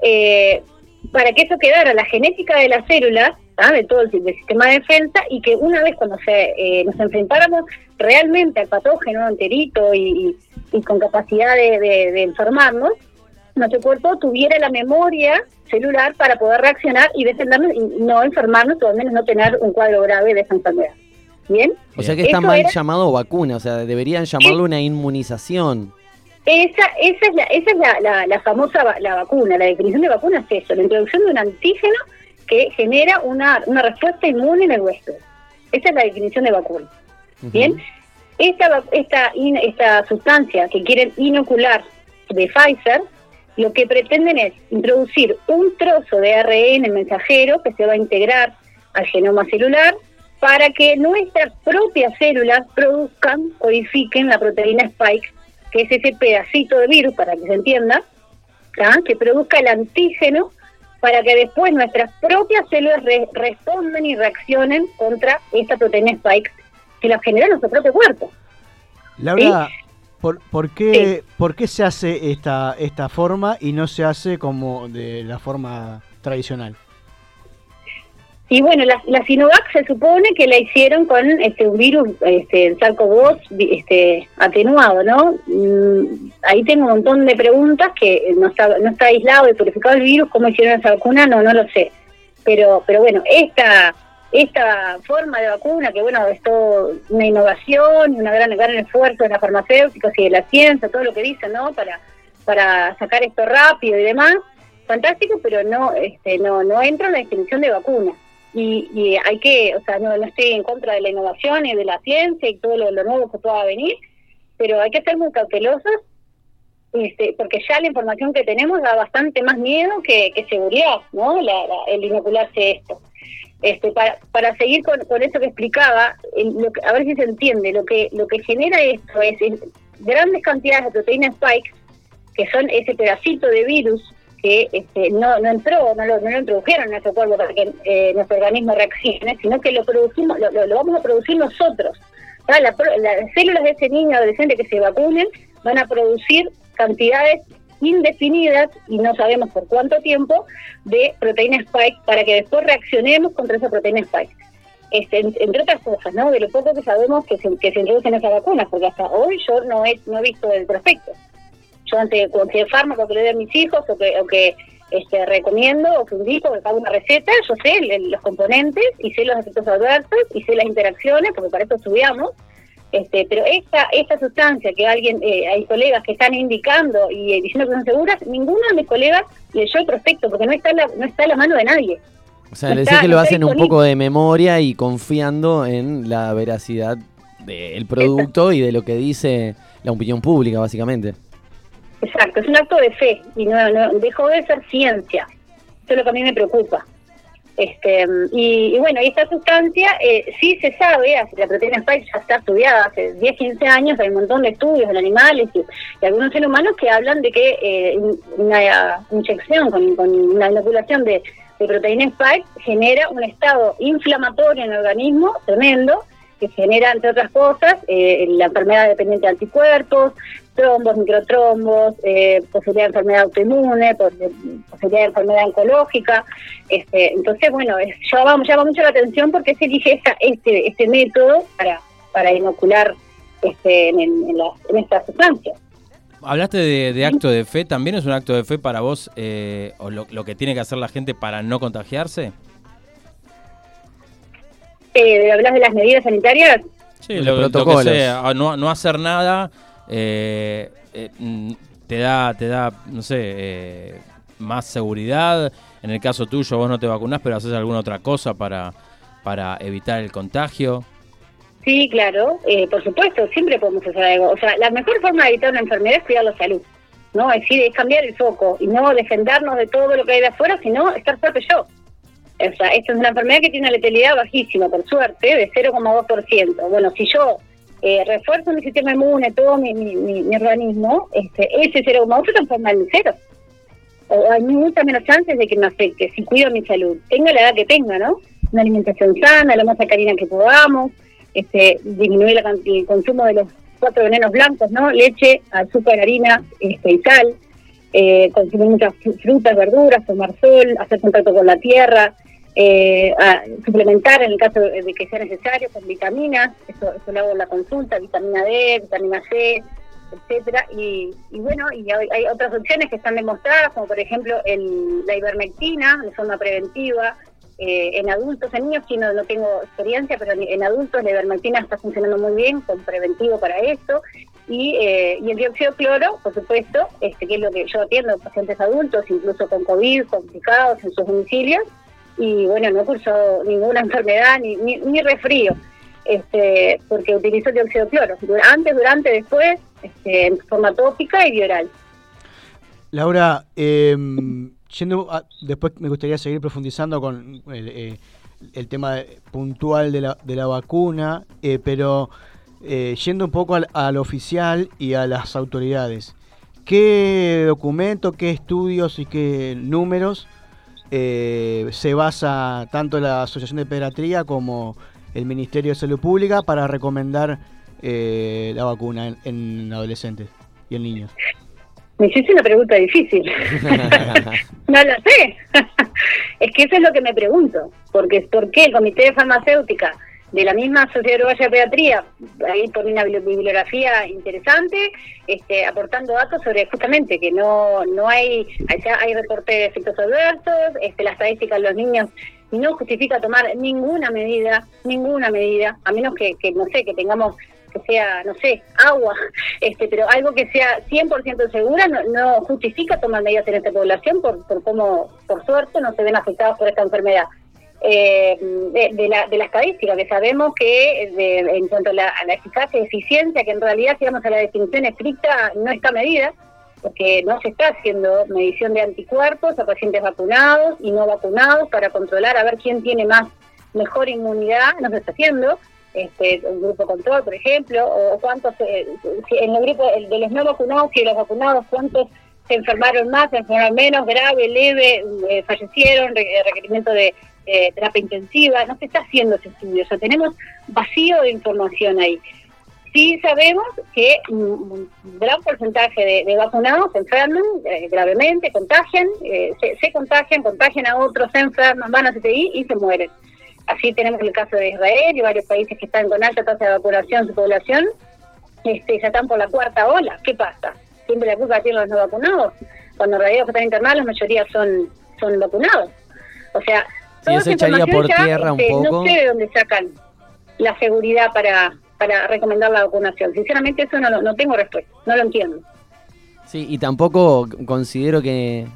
eh, para que eso quedara la genética de las células, ¿ah? de todo el, del sistema de defensa, y que una vez cuando se, eh, nos enfrentáramos realmente al patógeno enterito y, y- y con capacidad de, de- de enfermarnos, nuestro cuerpo tuviera la memoria celular para poder reaccionar y defendernos y no enfermarnos o al menos no tener un cuadro grave de esa enfermedad. ¿Bien? O sea que está mal era- llamado vacuna, o sea, deberían llamarlo una inmunización. Esa, esa es, la, esa es la, la- la famosa va- la vacuna. La definición de vacuna es eso, la introducción de un antígeno que genera una, una respuesta inmune en el huésped. Esa es la definición de vacuna. Bien, esta, esta, esta sustancia que quieren inocular de Pfizer, lo que pretenden es introducir un trozo de ARN mensajero que se va a integrar al genoma celular para que nuestras propias células produzcan, codifiquen la proteína Spike, que es ese pedacito de virus, para que se entienda, ¿ah? que produzca el antígeno para que después nuestras propias células re- respondan y reaccionen contra esta proteína Spike que la genera nuestro propio cuerpo. Laura, ¿por, por qué, ¿por qué se hace esta, esta forma y no se hace como de la forma tradicional? Y bueno, la, Sinovac se supone que la hicieron con este un virus, este, el SARS-CoV-2 vi- este, atenuado, ¿no? Mm, ahí tengo un montón de preguntas que no está, no está aislado y purificado el virus, ¿cómo hicieron esa vacuna? No, no lo sé. Pero, pero bueno, esta esta forma de vacuna, que bueno, es todo una innovación y una gran, gran esfuerzo de las farmacéuticos y de la ciencia, todo lo que dicen, ¿no? Para, para sacar esto rápido y demás, fantástico, pero no, este, no, no entra en la definición de vacuna. Y, y hay que, o sea, no, no estoy en contra de la innovación y de la ciencia y todo lo, nuevo que pueda venir, pero hay que ser muy cautelosos este, porque ya la información que tenemos da bastante más miedo que, que seguridad, ¿no? La- la- el inocularse esto. Este, para, para seguir con, con eso que explicaba, el- lo que- a ver si se entiende, lo que lo que genera esto es, es grandes cantidades de proteína spike, que son ese pedacito de virus que este, no, no entró, no lo, no lo introdujeron en nuestro cuerpo para que eh, nuestro organismo reaccione, sino que lo producimos, lo, lo- vamos a producir nosotros. La pro- las células de ese niño adolescente que se vacunen van a producir cantidades indefinidas y no sabemos por cuánto tiempo de proteína spike para que después reaccionemos contra esa proteína spike. Este, en- entre otras cosas, ¿no? De lo poco que sabemos que se, que se introducen esas vacunas, porque hasta hoy yo no he, no he visto el prospecto. Yo ante cualquier fármaco que le dé a mis hijos o que, o que este, recomiendo o que indico que hago una receta, yo sé el- los componentes y sé los efectos adversos y sé las interacciones, porque para eso estudiamos. Este, pero esta esta sustancia que alguien, eh, hay colegas que están indicando y eh, diciendo que son seguras, ninguno de mis colegas leyó el prospecto porque no está en la, no está en la mano de nadie. O sea, No le decís que lo hacen un poco de memoria y confiando en la veracidad del producto y de lo que dice la opinión pública, básicamente. Exacto, es un acto de fe y no, no- dejó de ser ciencia. Eso es lo que a mí me preocupa. Este, y, y bueno, y esta sustancia eh, sí se sabe, la proteína spike ya está estudiada hace 10, 15 años, hay un montón de estudios en animales y, algunos seres humanos que hablan de que eh, una inyección con, con una inoculación de, de proteína spike genera un estado inflamatorio en el organismo tremendo que genera, entre otras cosas, eh, la enfermedad dependiente de anticuerpos, trombos, microtrombos, eh, posibilidad de enfermedad autoinmune, pos- posibilidad de enfermedad oncológica. Este, entonces, bueno, es, llama, llama mucho la atención porque se elige esta, este, este método para, para inocular este, en, en, estas sustancias. Hablaste de, de acto de fe, ¿también es un acto de fe para vos eh, o lo, lo que tiene que hacer la gente para no contagiarse? Eh, ¿Hablas de las medidas sanitarias? Sí, Los lo, lo que protocolos. sea, a no, no hacer nada eh, eh, mm, te da, te da, no sé, eh, más seguridad. En el caso tuyo, vos no te vacunás, pero haces alguna otra cosa para, para evitar el contagio. Sí, claro, eh, por supuesto, siempre podemos hacer algo. O sea, la mejor forma de evitar una enfermedad es cuidar la salud, ¿no? Es decir, es cambiar el foco y no defendernos de todo lo que hay de afuera, sino estar fuerte yo. O sea, esta es una enfermedad que tiene letalidad bajísima, por suerte, de 0,2%. Bueno, si yo eh, refuerzo mi sistema inmune, todo mi, mi, mi- mi organismo, este, ese cero ocho se transforma en cero. O hay muchas menos chances de que me afecte si cuido mi salud. Tenga la edad que tenga, ¿no? Una alimentación sana, lo más alcalina que podamos, este, disminuir la el consumo de los cuatro venenos blancos, ¿no? Leche, azúcar, harina este, y sal, eh, consumir muchas fru- frutas, verduras, tomar sol, hacer contacto con la tierra, eh, a- suplementar en el caso de que sea necesario con vitaminas, eso, eso lo hago en la consulta, vitamina D, vitamina C, etcétera y, y bueno y hay, hay otras opciones que están demostradas como por ejemplo el, la ivermectina de forma preventiva eh, en adultos en niños sí no, no tengo experiencia pero en, en adultos la ivermectina está funcionando muy bien con preventivo para esto y, eh, y el dióxido de cloro por supuesto este que es lo que yo atiendo a pacientes adultos incluso con covid complicados en sus domicilios y bueno no cursado ninguna enfermedad ni, ni, ni resfrío este, porque utilizo dióxido de cloro, antes, durante, después, este, en forma tópica y bioral. Laura, eh, yendo después me gustaría seguir profundizando con el, eh, el tema puntual de la, de la vacuna, eh, pero eh, yendo un poco al, al oficial y a las autoridades. ¿Qué documento, qué estudios y qué números eh, se basa tanto la Asociación de Pediatría como el Ministerio de Salud Pública para recomendar eh, la vacuna en, en adolescentes y en niños? Me hiciste una pregunta difícil. no lo sé. es que eso es lo que me pregunto. Porque ¿Por qué el Comité de Farmacéutica de la misma Sociedad Uruguaya de Pediatría, ahí pone una bibli- bibliografía interesante, este, aportando datos sobre justamente que no no hay, allá hay reporte de efectos adversos, este, la estadística de los niños no justifica tomar ninguna medida, ninguna medida, a menos que, que no sé, que tengamos que sea, no sé, agua, este, pero algo que sea 100% segura no, no justifica tomar medidas en esta población por, por cómo, por suerte, no se ven afectados por esta enfermedad. Eh, de, de la, de la estadística, que sabemos que de- en cuanto a la, a la eficacia y eficiencia, que en realidad, si a la definición estricta, no está medida, porque no se está haciendo medición de anticuerpos a pacientes vacunados y no vacunados para controlar a ver quién tiene más mejor inmunidad, no se está haciendo, este, grupo control, por ejemplo, o cuántos, eh, en el grupo de los no vacunados y de los vacunados, cuántos se enfermaron más, se enfermaron menos, grave, leve, eh, fallecieron, re- requerimiento de eh, terapia intensiva, no se está haciendo ese estudio, o sea, tenemos vacío de información ahí. Sí sabemos que un gran porcentaje de, vacunados se enferman eh, gravemente, contagian, eh, se, contagian, contagian a otros, se enferman, van a CTI y se mueren. Así tenemos el caso de Israel y varios países que están con alta tasa de vacunación su población, este, ya están por la cuarta ola. ¿Qué pasa? Siempre la culpa tienen los no vacunados. Cuando en realidad los que están internados, la mayoría son, son vacunados. O sea, Sí, eso echaría por ya, tierra un poco. No sé de dónde sacan la seguridad para, para recomendar la vacunación. Sinceramente, eso no, no tengo respuesta, no lo entiendo. Sí, y tampoco considero que,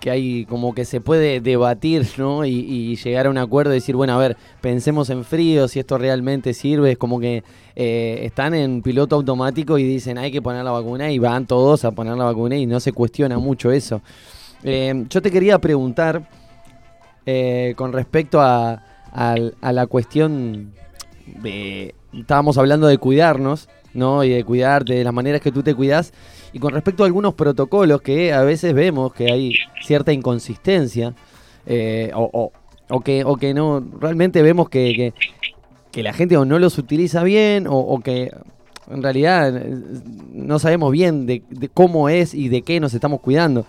que hay como que se puede debatir, ¿no? Y, y llegar a un acuerdo y decir, bueno, a ver, pensemos en frío, si esto realmente sirve. Es como que eh, están en piloto automático y dicen, hay que poner la vacuna y van todos a poner la vacuna y no se cuestiona mucho eso. Eh, yo te quería preguntar eh, con respecto a, la cuestión de... Estábamos hablando de cuidarnos, ¿no? Y de cuidarte, de las maneras que tú te cuidas. Y con respecto a algunos protocolos que a veces vemos que hay cierta inconsistencia, eh, o, que, o que no, realmente vemos que, la gente o no los utiliza bien, o, que en realidad eh, no sabemos bien de cómo es y de qué nos estamos cuidando.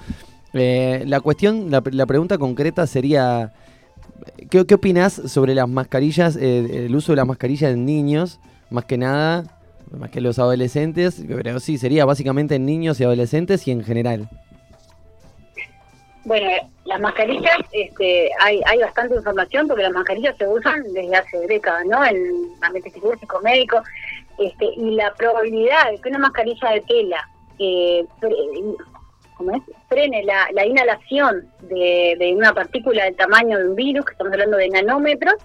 Eh, la cuestión, la, la pregunta concreta sería, ¿qué, qué opinás sobre las mascarillas, eh, el uso de las mascarillas en niños, más que nada, más que los adolescentes, pero sí, sería básicamente en niños y adolescentes y en general. Bueno, las mascarillas, este, hay, hay bastante información porque las mascarillas se usan desde hace décadas, ¿no? En ambiente quirúrgico médico, este, y la probabilidad de que una mascarilla de tela eh, ¿cómo es? frene la, la inhalación de, de una partícula del tamaño de un virus, que estamos hablando de nanómetros,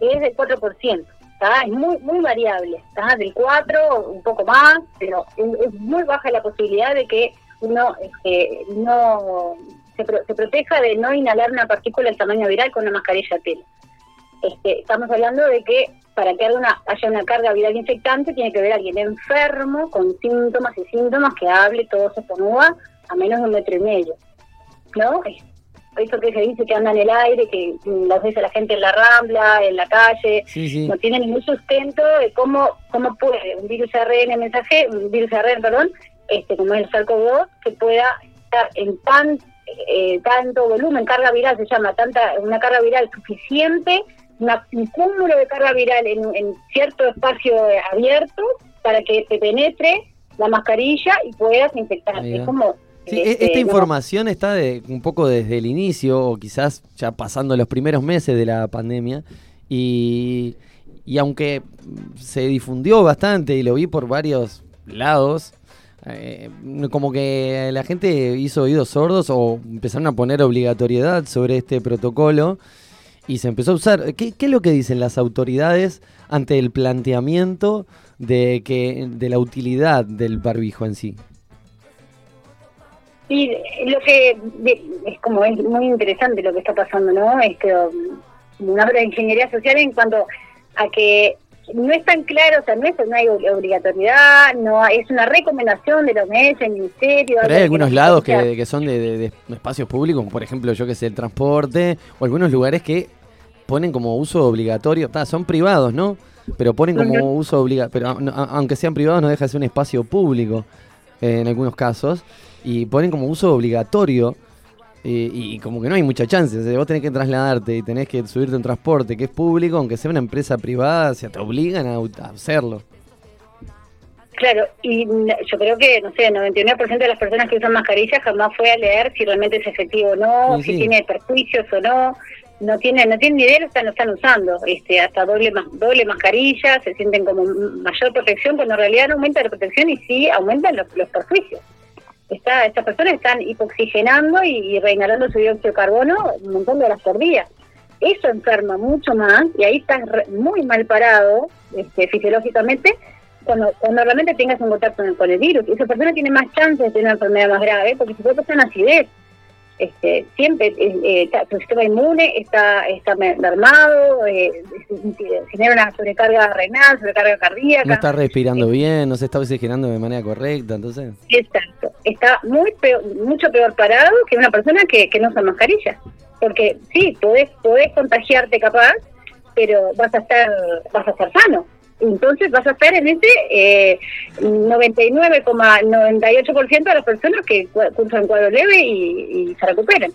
es del 4%. ¿tá? Es muy muy variable, ¿tá? del 4, un poco más, pero es, muy baja la posibilidad de que uno este, no se, se proteja de no inhalar una partícula del tamaño viral con una mascarilla de tela. este, estamos hablando de que para que haya una, haya una carga viral infectante tiene que haber alguien enfermo con síntomas y síntomas que hable, todo se ponúa a menos de un metro y medio. ¿No? Es- Eso que se dice que anda en el aire, que las veces la gente en la rambla, en la calle, Sí, sí. no tiene ningún sustento de cómo, cómo puede un virus ARN mensaje, un virus ARN, perdón, este, como es el SARS-CoV-2, que pueda estar en tan eh, tanto volumen, carga viral se llama, tanta una carga viral suficiente, una- un cúmulo de carga viral en, en cierto espacio abierto para que te penetre la mascarilla y puedas infectarte. Es como... Sí, este, e- esta no- información está de, un poco desde el inicio, o quizás ya pasando los primeros meses de la pandemia, y, y aunque se difundió bastante y lo vi por varios lados, eh, como que la gente hizo oídos sordos o empezaron a poner obligatoriedad sobre este protocolo y se empezó a usar. ¿Qué, qué es lo que dicen las autoridades ante el planteamiento de que de la utilidad del barbijo en sí? Sí, lo que de- es como es muy interesante lo que está pasando, ¿no? Este, um, una obra de ingeniería social en cuanto a que no es tan claro, o sea, no, es, no hay ob- obligatoriedad, no hay- es una recomendación de la OMS, el Ministerio. Pero hay algunos no- lados que, que son de, de- de espacios públicos, por ejemplo, yo que sé, el transporte, o algunos lugares que ponen como uso obligatorio, son privados, ¿no? Pero ponen como uso obligatorio, pero a- no- a- aunque sean privados no deja de ser un espacio público en algunos casos, y ponen como uso obligatorio, eh, y, como que no hay mucha chance, o sea, vos tenés que trasladarte y tenés que subirte a un transporte que es público, aunque sea una empresa privada, se te obligan a, a hacerlo. Claro, y n- yo creo que, no sé, el 99% de las personas que usan mascarillas jamás fue a leer si realmente es efectivo o no, Sí, si tiene perjuicios o no. No tienen, no tienen ni idea, lo están, lo están usando. Este, hasta doble doble mascarilla, se sienten como mayor protección, cuando en realidad no aumenta la protección y sí aumentan los, los perjuicios. Está, estas personas están hipoxigenando y, y reinhalando su dióxido de carbono un montón de horas por día. Eso enferma mucho más y ahí estás re- muy mal parado este, fisiológicamente cuando, cuando realmente tengas un contacto con, con el virus. Esa persona tiene más chances de tener una enfermedad más grave porque su cuerpo está en acidez. Este, siempre eh, eh, su sistema inmune está, está mer- mermado, eh, genera una sobrecarga renal, sobrecarga cardíaca. No está respirando bien, no se está oxigenando de manera correcta, entonces... Exacto. Está muy peor- mucho peor parado que una persona que, que no usa mascarilla. Porque sí, podés, podés contagiarte capaz, pero vas a estar vas a estar sano. Entonces vas a estar en ese eh, 99,98% de las personas que cu- cursan cuadro leve y, y se recuperan.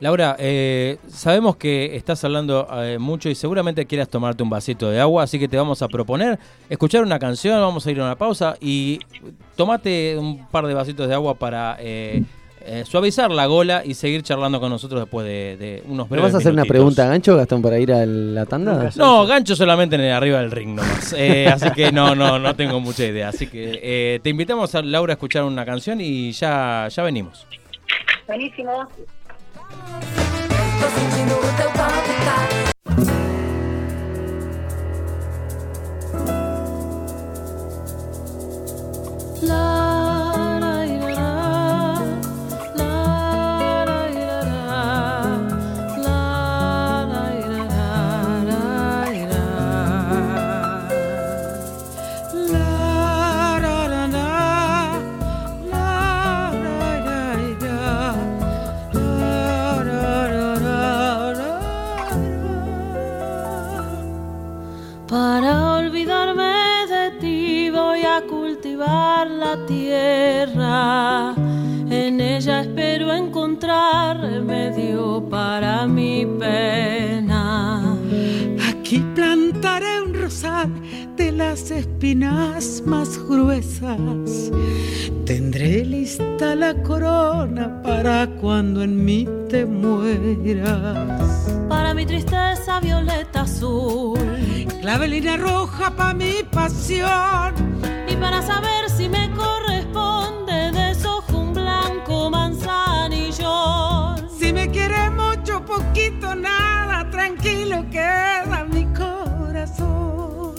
Laura, eh, sabemos que estás hablando eh, mucho y seguramente quieras tomarte un vasito de agua, así que te vamos a proponer escuchar una canción, vamos a ir a una pausa y tomate un par de vasitos de agua para eh, eh, suavizar la gola y seguir charlando con nosotros después de, de unos ¿Me breves vas a hacer una pregunta, Gancho, Gastón, para ir a la tanda? No, gancho solamente en el arriba del ring nomás. Eh, así que no, no, no tengo mucha idea. Así que eh, te invitamos a Laura a escuchar una canción y ya, ya venimos. Buenísimo. Tierra. En ella espero encontrar remedio para mi pena. Aquí plantaré un rosal de las espinas más gruesas. Tendré lista la corona para cuando en mí te mueras. Para mi tristeza violeta azul. Clavelina roja para mi pasión. Y para saber si me nada, tranquilo queda mi corazón.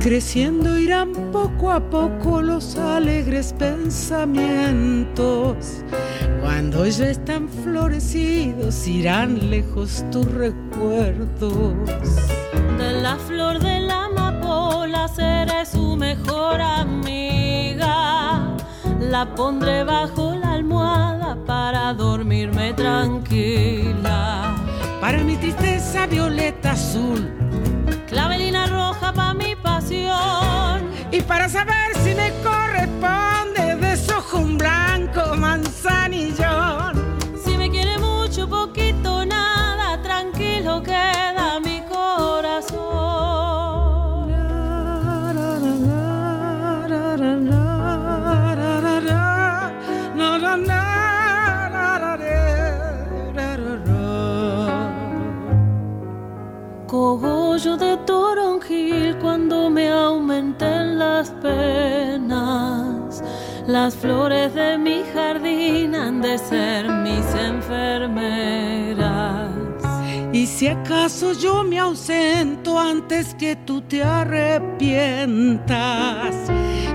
Creciendo irán poco a poco los alegres pensamientos. Cuando ya están florecidos irán lejos tus recuerdos. De la flor de la amapola seré su mejor amiga. La pondré bajo la almohada para dormirme tranquila. Para mi tristeza violeta azul. Clavelina roja para mi pasión. Y para saber si me corresponde desojo un blanco manzanillón. Si me quiere mucho, poquito, nada, tranquilo queda mi corazón. Cogollo de toronjil cuando me aumenten las penas. Las flores de mi jardín han de ser mis enfermeras. Y si acaso yo me ausento antes que tú te arrepientas,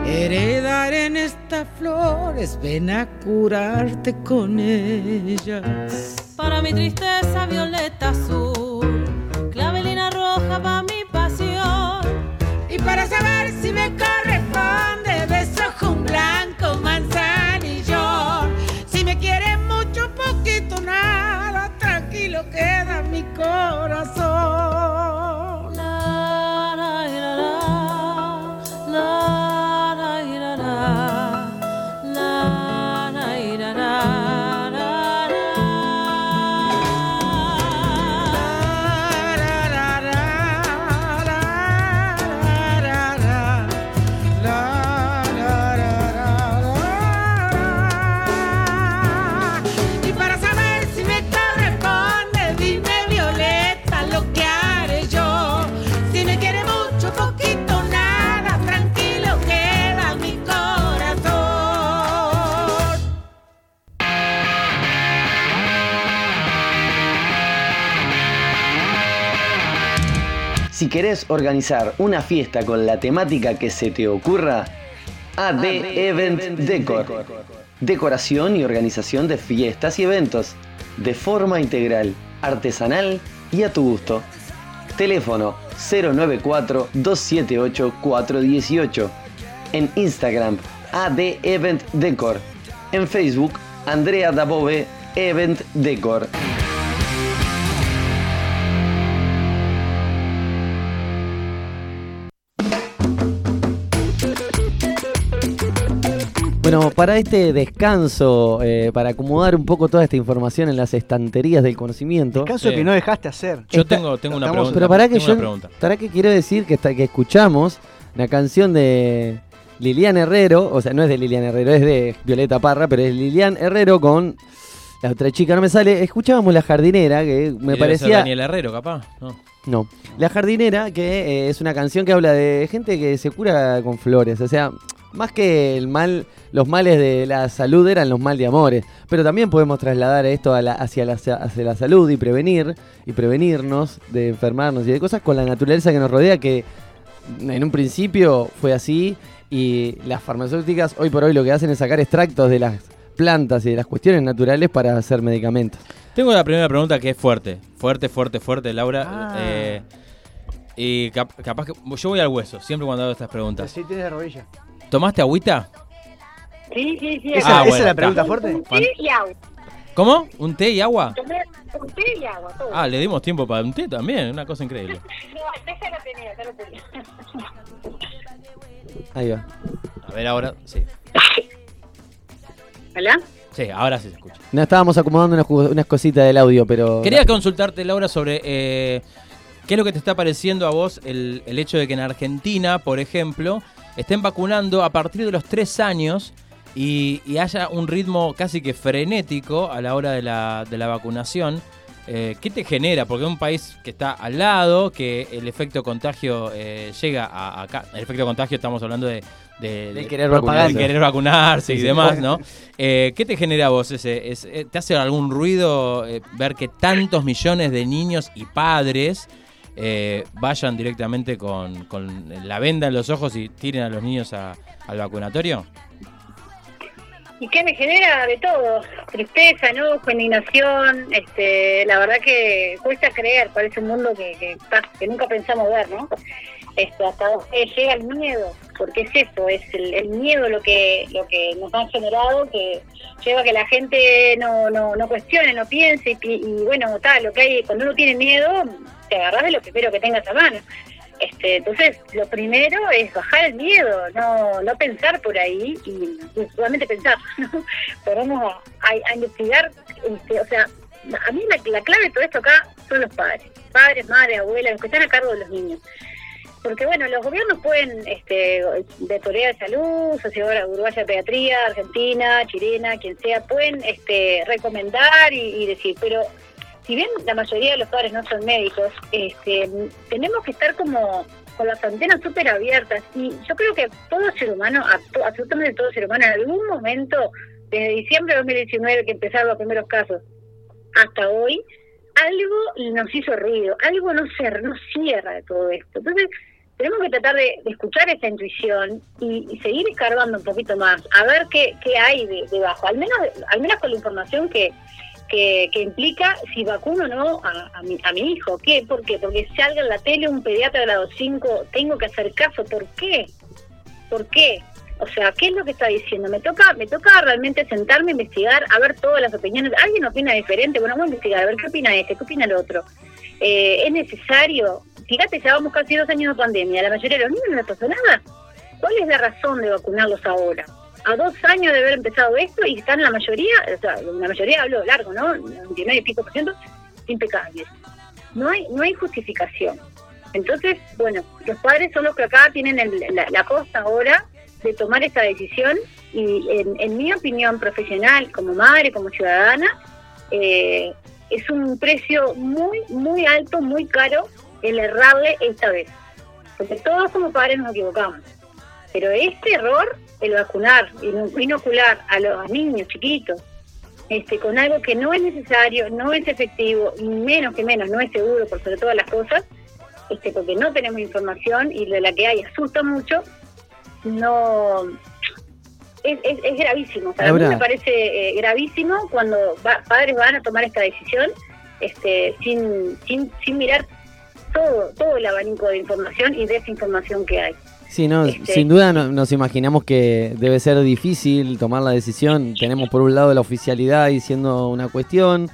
heredar en estas flores, ven a curarte con ellas. Para mi tristeza violeta azul, clavelina roja para mi pasión. Y para saber si me corresponde, Si querés organizar una fiesta con la temática que se te ocurra, AD Event Decor. Decoración y organización de fiestas y eventos de forma integral, artesanal y a tu gusto. Teléfono 094-278-418. En Instagram, AD Event Decor. En Facebook, Andrea Dabove Event Decor. Bueno, para este descanso, eh, para acomodar un poco toda esta información en las estanterías del conocimiento. Caso que no dejaste hacer. Yo tengo, tengo una pregunta. Pero para que tengo yo, una pregunta. para que quiero decir que hasta que escuchamos la canción de Lilian Herrero, o sea, no es de Lilian Herrero, es de Violeta Parra, pero es Lilian Herrero con la otra chica, no me sale. Escuchábamos La Jardinera, que me debe ser parecía. Daniel Herrero, capaz. No. No. La Jardinera, que eh, es una canción que habla de gente que se cura con flores. O sea, más que el mal, los males de la salud eran los mal de amores. Pero también podemos trasladar esto a la- hacia, la, hacia la salud y prevenir, y prevenirnos de enfermarnos y de cosas con la naturaleza que nos rodea, que en un principio fue así. Y las farmacéuticas hoy por hoy lo que hacen es sacar extractos de las plantas y de las cuestiones naturales para hacer medicamentos. Tengo la primera pregunta que es fuerte. Fuerte, fuerte, fuerte, Laura. Ah. Eh, y cap- capaz que. Yo voy al hueso, siempre cuando hago estas preguntas. Sí, tienes rodilla. ¿Tomaste agüita? Sí, sí, sí. ¿Esa, Ah, esa es la está. pregunta fuerte? Un té y agua. ¿Cómo? ¿Un té y agua? Tomé un té y agua, todo. Ah, le dimos tiempo para un té también, una cosa increíble. No, esa la tenía, esa la tenía. Ahí va. A ver ahora, sí. ¿Hola? Sí, ahora sí se escucha. No estábamos acomodando unas, unas cositas del audio, pero. Quería consultarte, Laura, sobre eh, qué es lo que te está pareciendo a vos el, el hecho de que en Argentina, por ejemplo, estén vacunando a partir de los tres años y, y haya un ritmo casi que frenético a la hora de la, de la vacunación. Eh, ¿Qué te genera? Porque es un país que está al lado, que el efecto contagio eh, llega a acá. El efecto contagio estamos hablando de, de- de- querer de vacunarse. querer vacunarse Sí, y sí. demás, ¿no? Eh, ¿Qué te genera a vos ese, ese- ¿Te hace algún ruido ver que tantos millones de niños y padres eh, vayan directamente con, con la venda en los ojos y tiren a los niños a- al vacunatorio? ¿Y qué me genera de todo? Tristeza, enojo, indignación. Este, la verdad que cuesta creer, parece un mundo que, que, que nunca pensamos ver, ¿no? Este, hasta donde llega el miedo, porque es eso, es el, miedo lo que lo que nos han generado, que lleva a que la gente no, no, no cuestione, no piense, y, y bueno, tal, lo que hay, cuando uno tiene miedo, te agarras de lo primero que tengas a mano. Este, entonces, lo primero es bajar el miedo, no, no pensar por ahí y, y solamente pensar, ¿no? A- a investigar, este, o sea, a mí la, la clave de todo esto acá son los padres, padres, madres, abuelas, los que están a cargo de los niños. Porque bueno, los gobiernos pueden, este, de Corea de Salud, Sociedad Uruguaya de Pediatría, Argentina, chilena, quien sea, pueden este, recomendar y, decir, pero si bien la mayoría de los padres no son médicos, este, tenemos que estar como con las antenas súper abiertas y yo creo que todo ser humano, absolutamente todo ser humano, en algún momento, desde diciembre de 2019 que empezaron los primeros casos, hasta hoy, algo nos hizo ruido, algo no, cer- no cierra todo esto. Entonces, tenemos que tratar de, de escuchar esa intuición y, seguir escarbando un poquito más, a ver qué, qué hay de- debajo, al menos, al menos con la información que, que, implica si vacuno o no a, a mi, a mi hijo. ¿Qué? ¿Por qué? Porque salga en la tele un pediatra de grado 5, tengo que hacer caso. ¿Por qué? ¿Por qué? O sea, ¿qué es lo que está diciendo? Me toca, me toca realmente sentarme a investigar, a ver todas las opiniones. ¿Alguien opina diferente? Bueno, vamos a investigar, a ver qué opina este, qué opina el otro. Eh, ¿Es necesario? Fíjate, ya vamos casi dos años de pandemia. La mayoría de los niños no les pasó nada. ¿Cuál es la razón de vacunarlos ahora? A dos años de haber empezado esto y están la mayoría, o sea, la mayoría hablo largo, ¿no? 99 y pico por ciento, impecables. No hay, no hay justificación. Entonces, bueno, los padres son los que acá tienen el- la, la posta ahora de tomar esta decisión y en, en mi opinión profesional, como madre, como ciudadana, eh, es un precio muy, muy alto, muy caro el errarle esta vez. Porque todos como padres nos equivocamos. Pero este error, el vacunar, inu- inocular a los niños chiquitos, este, con algo que no es necesario, no es efectivo, y menos que menos no es seguro por sobre todas las cosas, este, porque no tenemos información y de la que hay asusta mucho, no es, es, es gravísimo. Para mí me parece eh, gravísimo cuando va- padres van a tomar esta decisión este, sin, sin, sin mirar todo, todo el abanico de información y desinformación que hay. Sí, no, Este- sin duda no- nos imaginamos que debe ser difícil tomar la decisión. Tenemos por un lado la oficialidad diciendo una cuestión,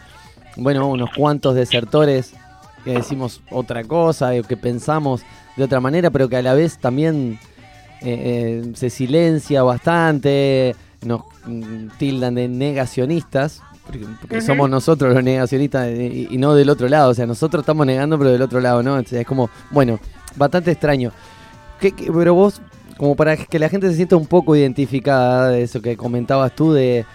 bueno, unos cuantos desertores que decimos otra cosa, o que pensamos de otra manera, pero que a la vez también eh, eh, se silencia bastante, nos mm, tildan de negacionistas, porque, somos nosotros los negacionistas eh, y, y no del otro lado, o sea, nosotros estamos negando pero del otro lado, ¿no? O sea, es como, bueno, bastante extraño. ¿Qué- qué- pero vos, como para que la gente se sienta un poco identificada de eso que comentabas tú, de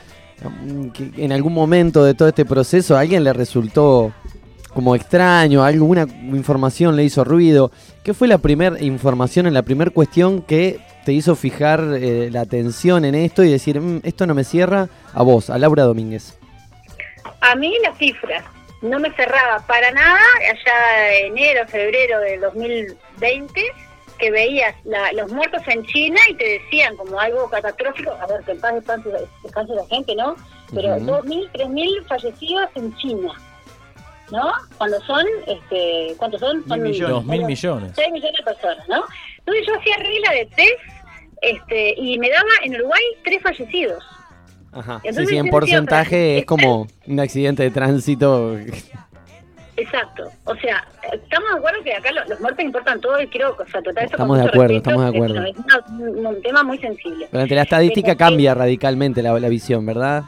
mm, que en algún momento de todo este proceso a alguien le resultó como extraño, alguna información le hizo ruido. ¿Qué fue la primera información, en la primera cuestión que te hizo fijar eh, la atención en esto y decir, "Mm, esto no me cierra a vos, a Laura Domínguez? A mí las cifras no me cerraba para nada allá enero, febrero del 2020 que veías la- los muertos en China y te decían como algo catastrófico, a ver, que en paz descanse, la gente, ¿no? Pero Ujú. 2.000, 3.000 fallecidos en China, ¿no? Cuando son, este, ¿cuántos son? Son Dos mil millones. 6 millones de personas, ¿no? Entonces yo hacía regla de test este, y me daba en Uruguay tres fallecidos. Ajá. Entonces sí, en porcentaje es como un accidente de tránsito. Exacto. O sea, estamos de acuerdo que acá lo- los muertos importan todo y quiero o sea, tratar esto Estamos con de acuerdo, respeto, estamos de es- acuerdo. Es, una- un, un tema muy sensible. Durante la estadística Pero, cambia radicalmente la, la visión, ¿verdad?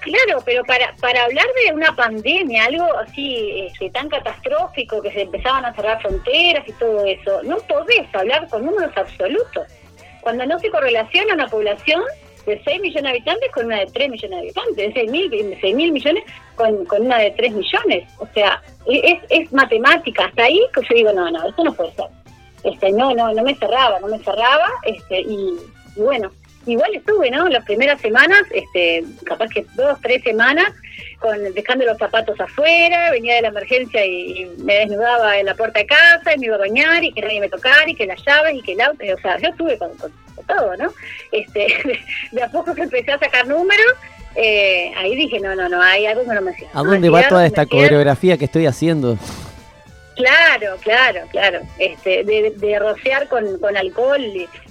Claro, pero para, para hablar de una pandemia, algo así este, tan catastrófico que se empezaban a cerrar fronteras y todo eso, no podés hablar con números absolutos. Cuando no se correlaciona una población de 6 millones de habitantes con una de 3 millones de habitantes, de 6 mil, 6 mil millones con, con una de 3 millones. O sea, es, es matemática. Hasta ahí que yo digo, no, no, esto no puede ser. Este, no, no, no me cerraba, no me cerraba. Este, y bueno, igual estuve, ¿no? Las primeras semanas, este, capaz que dos, tres semanas, con dejando los zapatos afuera, venía de la emergencia y, y me desnudaba en la puerta de casa y me iba a bañar y que nadie me tocara y que las llaves y que el auto, o sea, yo estuve con, con- con todo, ¿no? Este, de a poco que empecé a sacar números, eh, ahí dije, no, no, no, hay algo que no me cierra. ¿A no dónde va cierra, toda esta coreografía que estoy haciendo? Claro, claro, claro. Este, de, de rociar con, con alcohol,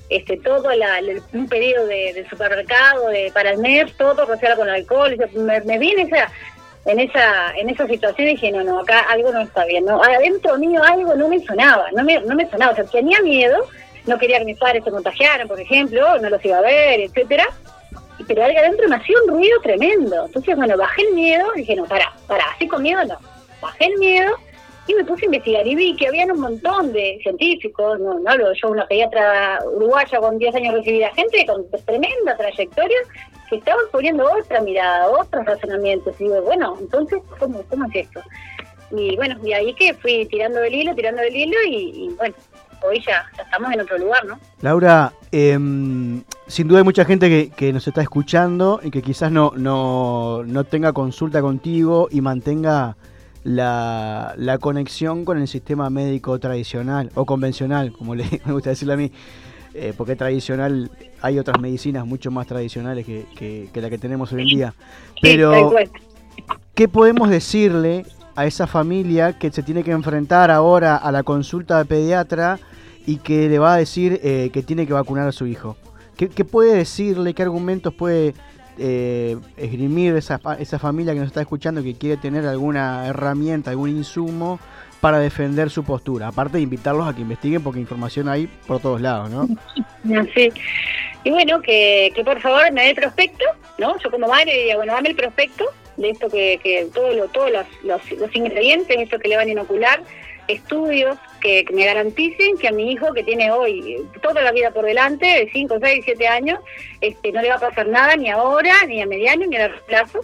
este, todo la, el- un pedido de, supermercado de, para el mes, todo rociar con alcohol. Me, me vi en esa, en esa, en esa situación y dije, no, no, acá algo no está bien. ¿no? Adentro mío algo no me sonaba, no me, no me sonaba. O sea, tenía miedo, no quería que mis padres se contagiaran, por ejemplo, no los iba a ver, etcétera. Pero algo adentro me hacía un ruido tremendo. Entonces, bueno, bajé el miedo, dije, no, pará, pará, así con miedo no. Bajé el miedo y me puse a investigar y vi que habían un montón de científicos, no, no yo, una pediatra uruguaya con 10 años recibida, gente con tremenda trayectoria, que estaban poniendo otra mirada, otros razonamientos. Y digo, bueno, entonces, ¿cómo, cómo es esto? Y bueno, y ahí que fui tirando del hilo, tirando del hilo y, y bueno, hoy ya, ya estamos en otro lugar, ¿no? Laura, em, sin duda hay mucha gente que, que nos está escuchando y que quizás no, no, no tenga consulta contigo y mantenga la, la conexión con el sistema médico tradicional o convencional, como le, me gusta decirle a mí, eh, porque tradicional hay otras medicinas mucho más tradicionales que, que- que la que tenemos hoy en día. Pero. ¿qué podemos decirle a esa familia que se tiene que enfrentar ahora a la consulta de pediatra y que le va a decir eh, que tiene que vacunar a su hijo? ¿Qué, qué puede decirle, qué argumentos puede eh, esgrimir esa, esa familia que nos está escuchando que quiere tener alguna herramienta, algún insumo para defender su postura? Aparte de invitarlos a que investiguen porque información hay por todos lados, ¿no? Sí. Y bueno, que, que por favor me dé el prospecto, ¿no? Yo como madre diría, bueno, dame el prospecto de esto que, que todo lo, todos los, los, los ingredientes, esto que le van a inocular, estudios que, que me garanticen que a mi hijo que tiene hoy eh, toda la vida por delante, de 5, 6, 7 años, este, no le va a pasar nada ni ahora, ni a mediano, ni a largo plazo.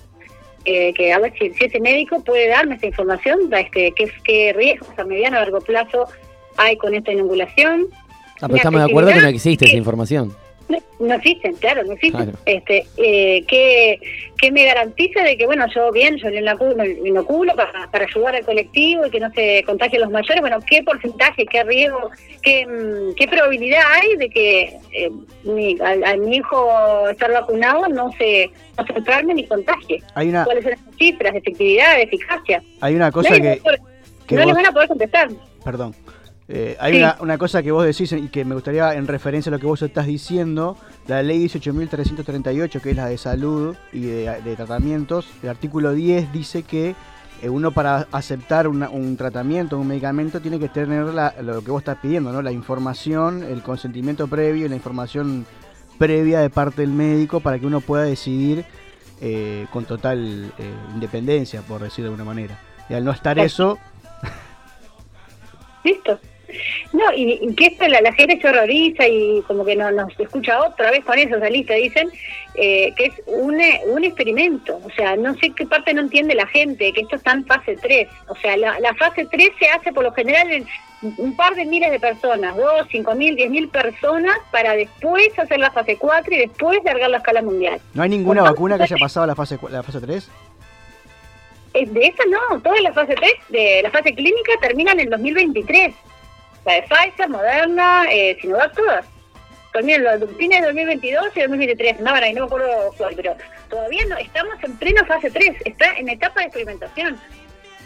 Eh, que a ver si, si ese médico puede darme esta información, este, qué, qué riesgos a mediano o largo plazo hay con esta inoculación. Ah, pero estamos de acuerdo que no existe esa información. No, no existen, claro, no existen. Claro. Este, eh, que, que me garantiza de que, bueno, yo bien, yo le inoculo, para, para ayudar al colectivo y que no se contagien los mayores, bueno, ¿qué porcentaje, qué riesgo, qué, mm, qué probabilidad hay de que eh, mi, al, a mi hijo estar vacunado no se, no se enferme ni contagie? Hay una- ¿Cuáles son las cifras de efectividad, de eficacia? Hay una cosa que... no les vos- van a poder contestar. Perdón. Eh, hay Sí. una, una cosa que vos decís y que me gustaría, en referencia a lo que vos estás diciendo, la ley 18.338, que es la de salud y de, de tratamientos, el artículo 10 dice que eh, uno para aceptar una- un tratamiento, un medicamento, tiene que tener la- lo que vos estás pidiendo, ¿no? La información, el consentimiento previo y la información previa de parte del médico para que uno pueda decidir eh, con total eh, independencia, por decirlo de alguna manera. Y al no estar eso, Listo. No, y, y que esto la, la gente se horroriza y como que no, nos escucha otra vez con eso, saliste, dicen eh, que es un, eh, un experimento. O sea, no sé qué parte no entiende la gente, que esto está en fase 3. O sea, la, la fase 3 se hace por lo general en un par de miles de personas, dos, cinco mil, diez mil personas, para después hacer la fase 4 y después largar la escala mundial. ¿no hay ninguna vacuna que haya pasado a la fase, la fase 3? Eh, De esa no, toda la fase 3 de la fase clínica terminan en 2023. La de Pfizer, Moderna, eh, Sinovac, todas. Terminan los fines de 2022 y 2023. No, ahora, no me acuerdo cuál, pero todavía no, estamos en plena fase 3, está en etapa de experimentación.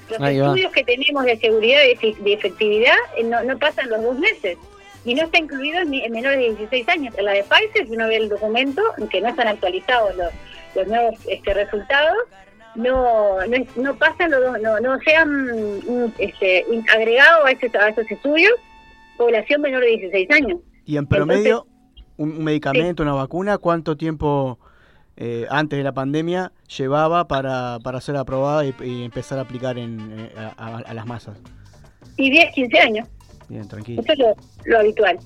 Los Ahí va. estudios que tenemos de seguridad y de efectividad eh, no, no pasan los dos meses. Y no está incluido en, en menores de 16 años. En la de Pfizer, si uno ve el documento, que no están actualizados los, los nuevos este, resultados, no, no, no pasan los dos- no, no sean mm, este, in- agregados a, ese- a esos estudios población menor de 16 años. Y en promedio, un, un medicamento, una vacuna, ¿cuánto tiempo eh, antes de la pandemia llevaba para, para ser aprobada y, y empezar a aplicar en, eh, a, a- a las masas? Y 10, 15 años, Bien, tranquilo. eso es lo, lo habitual.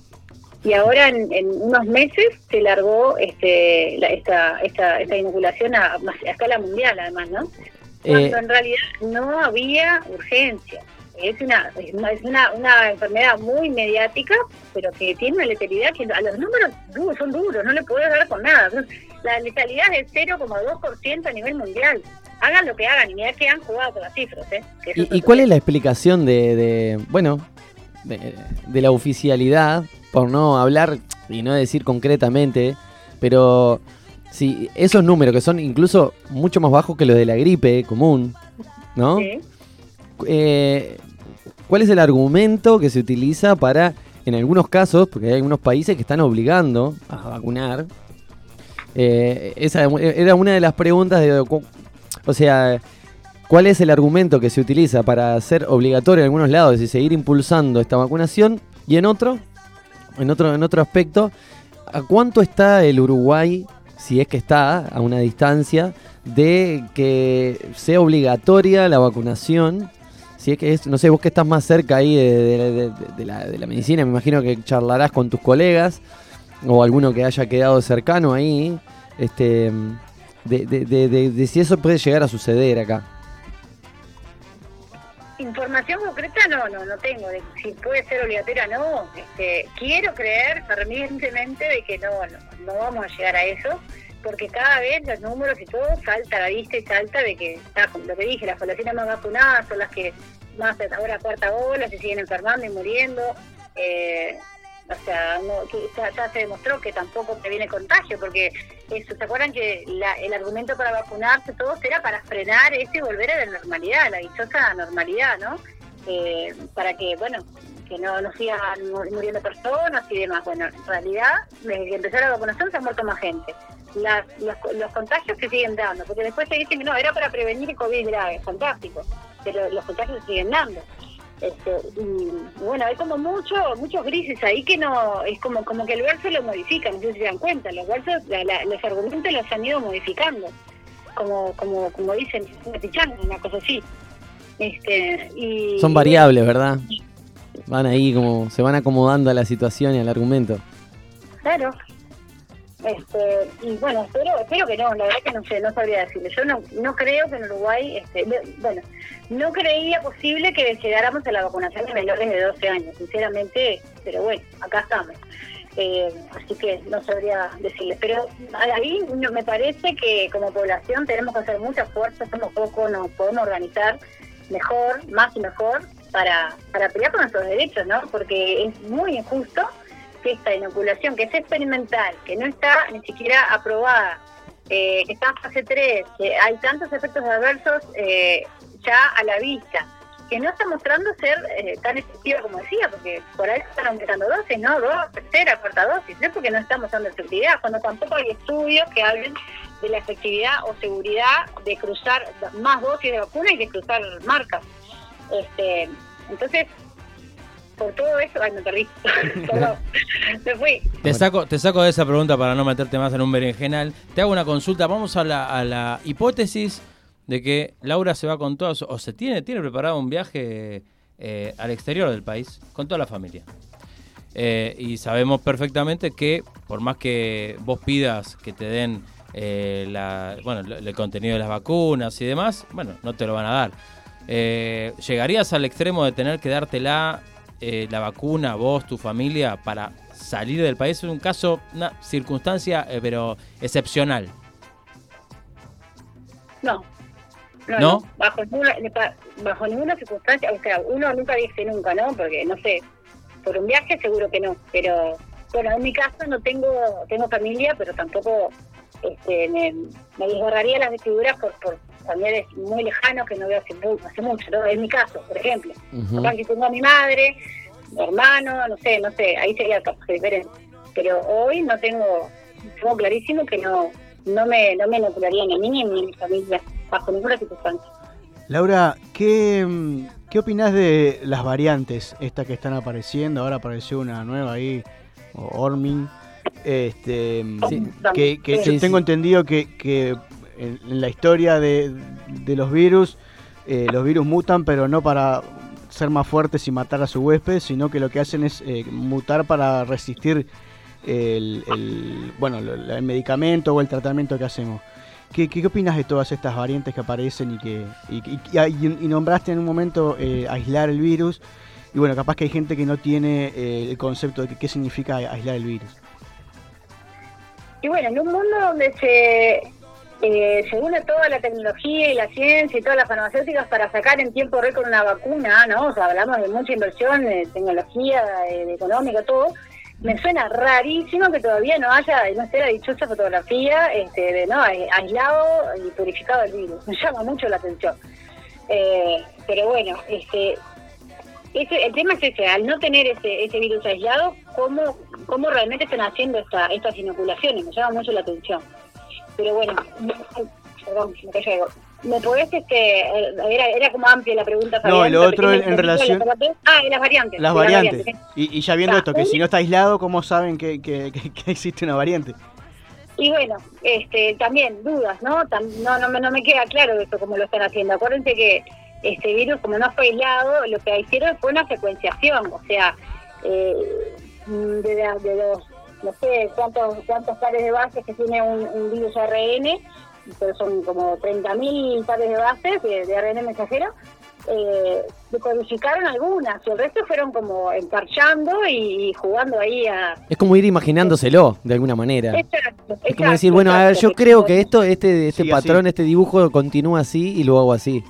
Y ahora en, en unos meses se largó este, la- esta, esta, esta inoculación a, a escala mundial además, ¿no? Cuando Eh, en realidad no había urgencia. es una es una, es una, una enfermedad muy mediática, pero que tiene una letalidad que a los números du- son duros, no le puedes dar con nada. La letalidad es del 0,2% a nivel mundial. Hagan lo que hagan, y mirá que han jugado con las cifras, ¿eh? ¿Y, y cuál es la explicación de, de, bueno, de, de la oficialidad, por no hablar y no decir concretamente, pero si esos números que son incluso mucho más bajos que los de la gripe común, ¿no? Eh, ¿Cuál es el argumento que se utiliza para, en algunos casos, porque hay algunos países que están obligando a vacunar? Eh, esa era una de las preguntas de, o sea, ¿cuál es el argumento que se utiliza para hacer obligatorio en algunos lados y seguir impulsando esta vacunación? Y en otro, en otro, en otro aspecto, ¿a cuánto está el Uruguay, si es que está a una distancia, de que sea obligatoria la vacunación? Si es que es, no sé, vos que estás más cerca ahí de, de- de- de la, la medicina, me imagino que charlarás con tus colegas o alguno que haya quedado cercano ahí, este, de- de- de- de si eso puede llegar a suceder acá. Información concreta no, no, no tengo. De si puede ser obligatoria no. Este, quiero creer fervientemente de que no, no, no vamos a llegar a eso, porque cada vez los números y todo salta la vista y salta de que está, como lo que dije, las poblaciones más vacunadas son las que más ahora cuarta ola se siguen enfermando y muriendo. Eh, o sea, no, que ya, se demostró que tampoco previene contagio, porque eso, ¿se acuerdan que la- el argumento para vacunarse todos era para frenar eso y volver a la normalidad, la dichosa normalidad, ¿no? Eh, para que, bueno, que no, no sigan mu- muriendo personas y demás. Bueno, en realidad, desde que empezó la vacunación se ha muerto más gente. Las, los, los contagios se siguen dando, porque después se dice que no, era para prevenir el COVID grave, fantástico, pero los contagios siguen dando. Este, y bueno, hay como mucho, muchos grises ahí que no, es como como que el verso lo modifican, no sé si se dan cuenta, los versos, la- la- los argumentos los han ido modificando, como como como dicen, una cosa así. Este, y, Son variables, ¿verdad? Van ahí como, se van acomodando a la situación y al argumento. Claro. Este, y bueno, espero, espero que no, la verdad que no sé, no sabría decirle. Yo no, no creo que en Uruguay, este, bueno, no creía posible que llegáramos a la vacunación de menores de 12 años, sinceramente, pero bueno, acá estamos. Eh, así que no sabría decirles. Pero ahí me parece que como población tenemos que hacer mucha fuerza, somos pocos, nos podemos organizar mejor, más y mejor, para, para pelear por nuestros derechos, ¿no? Porque es muy injusto que esta inoculación, que es experimental, que no está ni siquiera aprobada, eh, que está en fase 3, que hay tantos efectos adversos eh, ya a la vista, que no está mostrando ser eh, tan efectiva como decía, porque por ahí están aumentando dosis, ¿no? Dos, tercera, cuarta dosis, es porque no estamos dando efectividad, cuando tampoco hay estudios que hablen de la efectividad o seguridad de cruzar más dosis de vacuna y de cruzar marcas. Este, entonces, por todo eso, ay, me perdí. Perdón, me fui. Te saco, te saco de esa pregunta para no meterte más en un berenjenal. Te hago una consulta. Vamos a la, a la hipótesis de que Laura se va con todas, o se tiene, tiene preparado un viaje eh, al exterior del país con toda la familia. Eh, y sabemos perfectamente que por más que vos pidas que te den eh, la, bueno, el el contenido de las vacunas y demás, bueno, no te lo van a dar. Eh, ¿Llegarías al extremo de tener que dártela eh, la vacuna, vos, tu familia, para salir del país? Es un caso, una circunstancia, eh, pero excepcional. No. No, ¿No? no, Bajo, ninguna, bajo ninguna circunstancia, o sea, uno nunca dice nunca, ¿no? Porque, no sé, por un viaje seguro que no, pero bueno, en mi caso no tengo tengo familia, pero tampoco este, me, me desgarraría las vestiduras por, por familiares muy lejanos que no veo hace, hace mucho, ¿no? En mi caso, por ejemplo. Ujú. Capaz que tengo a mi madre, mi hermano, no sé, no sé, ahí sería capaz que diferente. Pero hoy no tengo, tengo clarísimo que no no me, no me ni a mí ni a mi familia, bajo ninguna circunstancia. Laura, ¿qué, mm, ¿qué opinás de las variantes estas que están apareciendo? Ahora apareció una nueva ahí, o Ormin. Este, que, que Sí, yo tengo entendido que, que en, la historia de, de los virus, eh, los virus mutan, pero no para ser más fuertes y matar a su huésped, sino que lo que hacen es eh, mutar para resistir el, el- bueno, el medicamento o el tratamiento que hacemos. ¿qué, qué, opinas de todas estas variantes que aparecen y que y, y- y nombraste en un momento eh, aislar el virus? Y bueno, capaz que hay gente que no tiene eh, el concepto de que- qué significa aislar el virus. Y bueno, en un mundo donde se, eh, se une toda la tecnología y la ciencia y todas las farmacéuticas para sacar en tiempo récord una vacuna, ¿no? O sea, hablamos de mucha inversión, de tecnología, económica, todo. Me suena rarísimo que todavía no haya, no esté la dichosa fotografía este, de, ¿no? eh, aislado y purificado el virus. Me llama mucho la atención. Eh, pero bueno, este, ese, el tema es ese, al no tener ese, ese virus aislado, ¿cómo, cómo realmente están haciendo esta, estas inoculaciones? Me llama mucho la atención. Pero bueno, perdón, me cayó algo. ¿Me podés, este, eh, era, era como amplia la pregunta, No, lo otro en el relación- la- Ah, de las variantes. Las variantes. ¿eh? Y, y ya viendo Ah, esto, que un- si no está aislado, ¿cómo saben que, que- que- que existe una variante? Y bueno, este, también dudas, ¿no? Tam- no, no, me- no me queda claro esto cómo lo están haciendo. Acuérdense que este virus, como no fue aislado, lo que hicieron fue una secuenciación, o sea, eh, de, la- de los, no sé cuántos, cuántos pares de bases que tiene un, un virus ARN, pero son como 30.000 pares de bases de, de ARN mensajero, eh, decodificaron algunas, y el resto fueron como emparchando y, y jugando ahí a, Es como ir imaginándoselo, de alguna manera. Exacto, Es como decir, bueno, a ver, yo creo que esto, este, este así. patrón, este dibujo continúa así y lo hago así.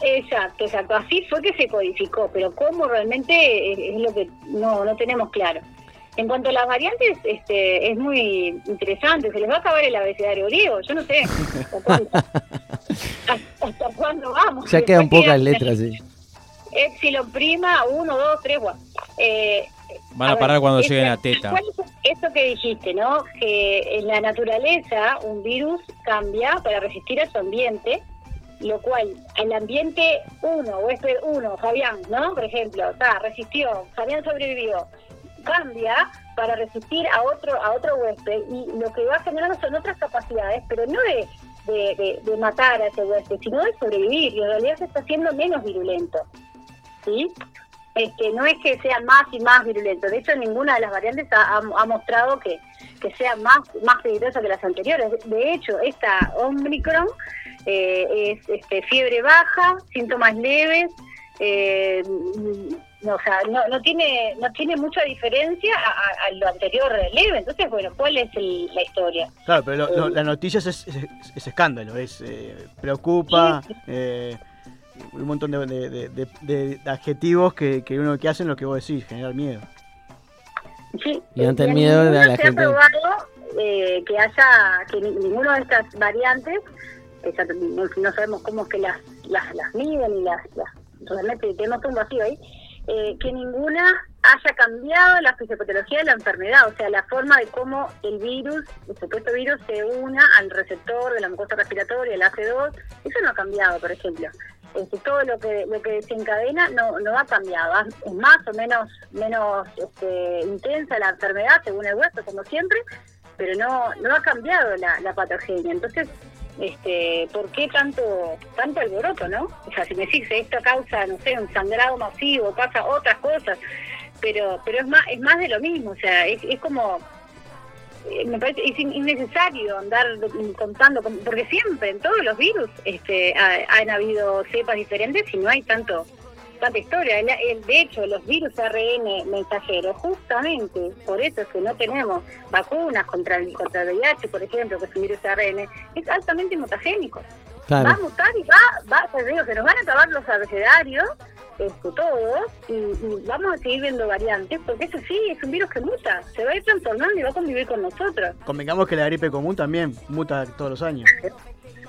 Exacto, exacto. Así fue que se codificó, pero cómo realmente es, es lo que no, no tenemos claro. En cuanto a las variantes, este, es muy interesante. Se les va a acabar el abecedario griego. Yo no sé hasta cuándo, hasta- hasta cuándo vamos. Ya quedan Después pocas quedan letras, sí. Epsilon prima, uno, dos, tres, bueno. Eh, Van a parar cuando lleguen a teta. ¿cuál es Eso que dijiste, ¿no? Que en la naturaleza un virus cambia para resistir a su ambiente, lo cual el ambiente 1, huésped 1, Fabián, ¿no? Por ejemplo, está, resistió, Fabián sobrevivió, cambia para resistir a otro a otro huésped y lo que va generando son otras capacidades, pero no de, de, matar a ese huésped, sino de sobrevivir y en realidad se está haciendo menos virulento. ¿sí? Este, no es que sea más y más virulento. De hecho, ninguna de las variantes ha, mostrado que, que sea más, más peligrosa que las anteriores. De hecho, esta Omicron eh, es este, fiebre baja, síntomas leves, eh, o sea, no, no tiene no tiene mucha diferencia a, a- a lo anterior leve. Entonces, bueno, ¿cuál es el- la historia? Claro, pero lo- lo- la noticia es, es, es- es escándalo, es eh, preocupa, eh, un montón de, de- de- de- de adjetivos que, que uno que hacen lo que vos decís, generar miedo. Sí, Y ante el miedo de la se gente- ha probado eh, que haya, que ni- ninguna de estas variantes, que ya no, no sabemos cómo es que las, las, las miden y las, las realmente tenemos todo un vacío ahí, eh, que ninguna haya cambiado la fisiopatología de la enfermedad, o sea, la forma de cómo el virus, el supuesto virus, se una al receptor de la mucosa respiratoria, el AC2, eso no ha cambiado, por ejemplo. Este, todo lo que lo que desencadena no, no ha cambiado, es más o menos menos este, intensa la enfermedad según el hueso, como siempre, pero no no ha cambiado la, la patogenia. Entonces, este, ¿por qué tanto tanto alboroto, no? O sea, si me decís esto causa, no sé, un sangrado masivo, pasa otras cosas, pero pero es más es más de lo mismo, o sea, es, es como eh, me parece es in- innecesario andar contando con- porque siempre en todos los virus este ha- han habido cepas diferentes y no hay tanto tanta historia El- el- de hecho los virus ARN mensajeros justamente por eso es que no tenemos vacunas contra el contra el VIH por ejemplo que es un virus ARN es altamente mutagénico Claro. va a mutar y va, va digo, se nos van a acabar los abecedarios, este, todos, y, y vamos a seguir viendo variantes, porque eso sí, es un virus que muta, se va a ir transformando y va a convivir con nosotros. Convengamos que la gripe común también muta todos los años.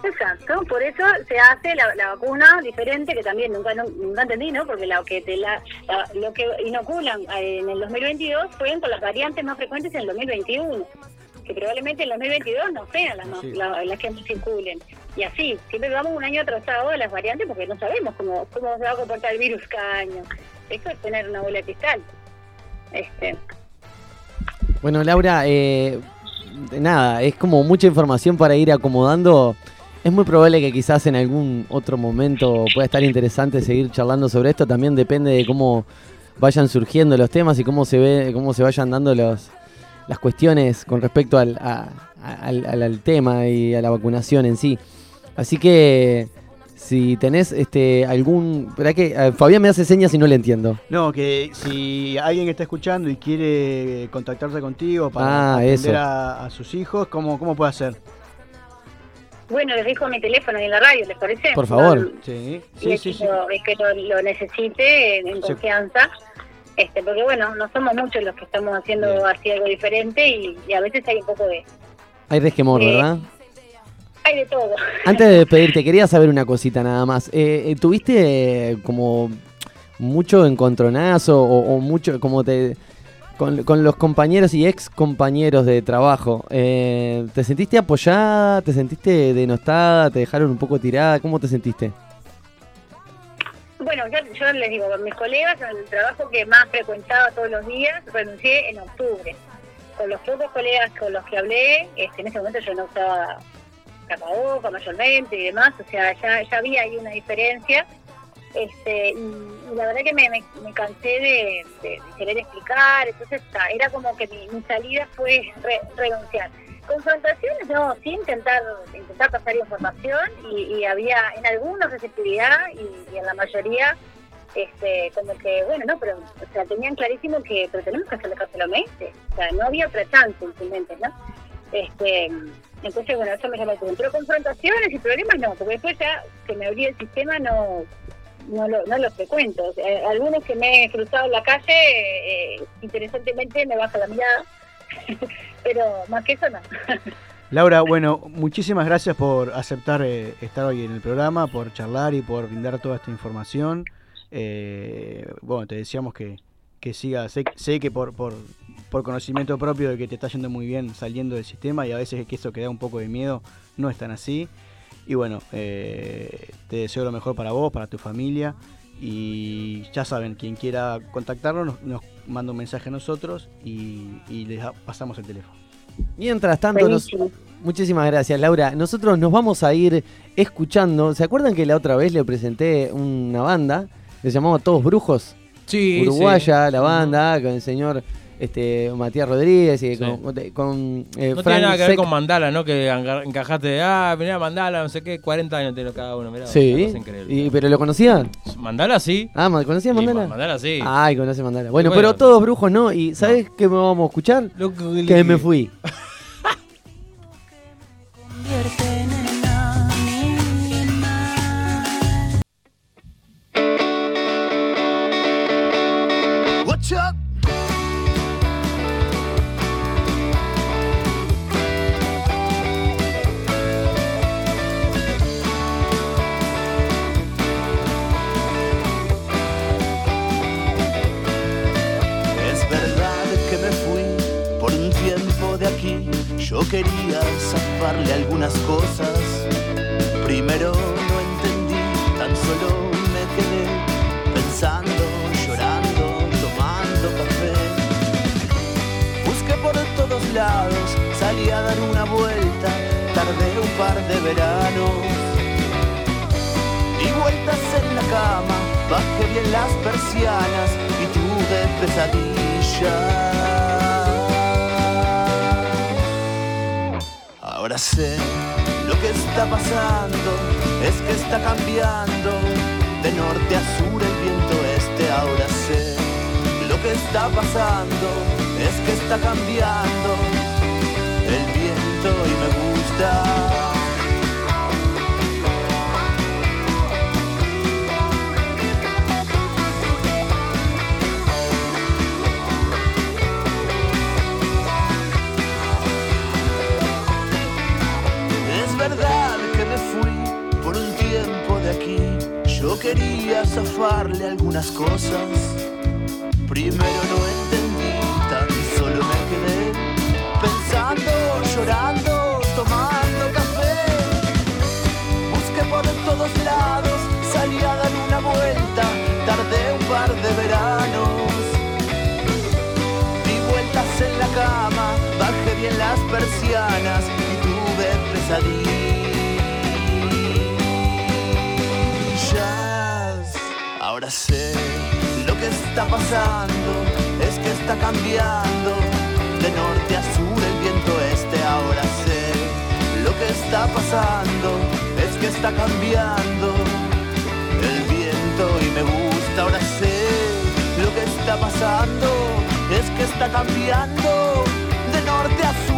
Exacto, por eso se hace la, la vacuna diferente, que también nunca, nu- nunca entendí, ¿no? Porque la, que te la, la- lo que inoculan eh, en el 2022 fueron con las variantes más frecuentes en el 2021, que probablemente en el 2022 no sean las, más- la- las que más circulen. Y así, siempre vamos un año atrasado de las variantes porque no sabemos cómo, cómo se va a comportar el virus cada año. Esto es tener una bola de cristal. Este, Bueno, Laura, eh, nada, es como mucha información para ir acomodando. Es muy probable que quizás en algún otro momento pueda estar interesante seguir charlando sobre esto. También depende de cómo vayan surgiendo los temas y cómo se ve, cómo se vayan dando los, las cuestiones con respecto al, a- al- al- al tema y a la vacunación en sí. Así que si tenés este algún... ¿verdad que eh, Fabián me hace señas y no le entiendo. No, que si alguien está escuchando y quiere contactarse contigo para Ah, atender a, a sus hijos, ¿cómo, ¿cómo puede hacer? Bueno, les dejo mi teléfono ahí en la radio, ¿les parece? Por favor. No, Sí, y sí, es sí. que sí. lo- es que lo, lo necesite en, confianza. Este, porque bueno, no somos muchos los que estamos haciendo así algo diferente y, y a veces hay un poco de... Hay resquemor, Eh, ¿verdad? Hay de todo. Antes de despedirte, quería saber una cosita nada más. Eh, eh, ¿Tuviste eh, como mucho encontronazo o, o mucho como te con, con los compañeros y ex compañeros de trabajo? eh, ¿Te sentiste apoyada? ¿Te sentiste denostada? ¿Te dejaron un poco tirada? ¿Cómo te sentiste? Bueno, yo, yo les digo, con mis colegas, el trabajo que más frecuentaba todos los días, renuncié en octubre. Con los pocos colegas con los que hablé, este, en ese momento yo no usaba tapabocas mayormente y demás, o sea, ya, ya había ahí una diferencia. Este, y, la verdad que me, cansé de, querer explicar, entonces era como que mi, salida fue re- renunciar. Confrontaciones, no, sí intentar, intentar pasar información y, había en algunos receptividad y, y en la mayoría este como que bueno no pero o sea tenían clarísimo que pero tenemos que a la OMS o sea no había otra chance en sus mentes no este entonces bueno eso me llamó la atención. Pero confrontaciones y problemas no porque después ya que me abrí el sistema no no lo, no lo frecuento algunos que me he cruzado en la calle eh, interesantemente me baja la mirada pero más que eso no Laura, bueno, muchísimas gracias por aceptar eh, estar hoy en el programa, por charlar y por brindar toda esta información. Eh, bueno, te decíamos que, que siga, sé, sé que por, por, por conocimiento propio de que te está yendo muy bien saliendo del sistema y a veces que eso que da un poco de miedo, no es tan así. Y bueno, eh, te deseo lo mejor para vos, para tu familia. Y ya saben, quien quiera contactarnos nos, nos manda un mensaje a nosotros y, y les pasamos el teléfono. Mientras tanto, nos- muchísimas gracias Laura. Nosotros nos vamos a ir escuchando. ¿Se acuerdan que la otra vez le presenté una banda? Le llamamos Todos Brujos. Sí, Uruguaya, sí. la banda, con el señor este, Matías Rodríguez y Sí. con, con, eh, No Frank tiene nada que ver Sec- con Mandala, ¿no? Que encajaste de, ah, mirá Mandala, no sé qué, 40 años tiene cada uno, mirá. Sí, y, pero lo conocían. Mandala sí. Ah, ¿ma- ¿conocías Mandala? Mandala sí. Ay, conoce Mandala. Bueno, pero todos brujos no. ¿Y sabes qué me vamos a escuchar? que me fui. quería zafarle algunas cosas. Primero no entendí, tan solo me quedé pensando, llorando, tomando café. Busqué por todos lados, salí a dar una vuelta, tardé un par de veranos. Di vueltas en la cama, bajé bien las persianas y tuve pesadillas. Ahora sé lo que está pasando, es que está cambiando de norte a sur el viento este. Ahora sé lo que está pasando, es que está cambiando el viento y me gusta. Yo quería zafarle algunas cosas. Primero no entendí, tan solo me quedé pensando, llorando, tomando café. Busqué por todos lados, salí a dar una vuelta, tardé un par de veranos. Di vueltas en la cama, bajé bien las persianas y tuve pesadillas. lo que está pasando es que está cambiando de norte a sur el viento este. Ahora sé, lo que está pasando es que está cambiando el viento y me gusta. Ahora sé, lo que está pasando es que está cambiando de norte a sur.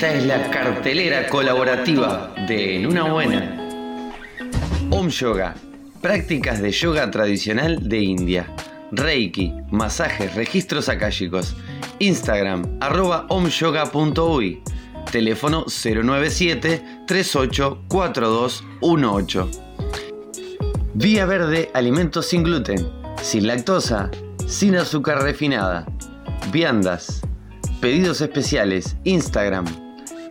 Esta es la cartelera colaborativa de En una buena. Om Yoga, prácticas de yoga tradicional de India. Reiki, masajes, registros akáshicos. Instagram, arroba omyoga.uy. Teléfono 097 384218. Vía Verde, alimentos sin gluten, sin lactosa, sin azúcar refinada. Viandas. Pedidos especiales. Instagram.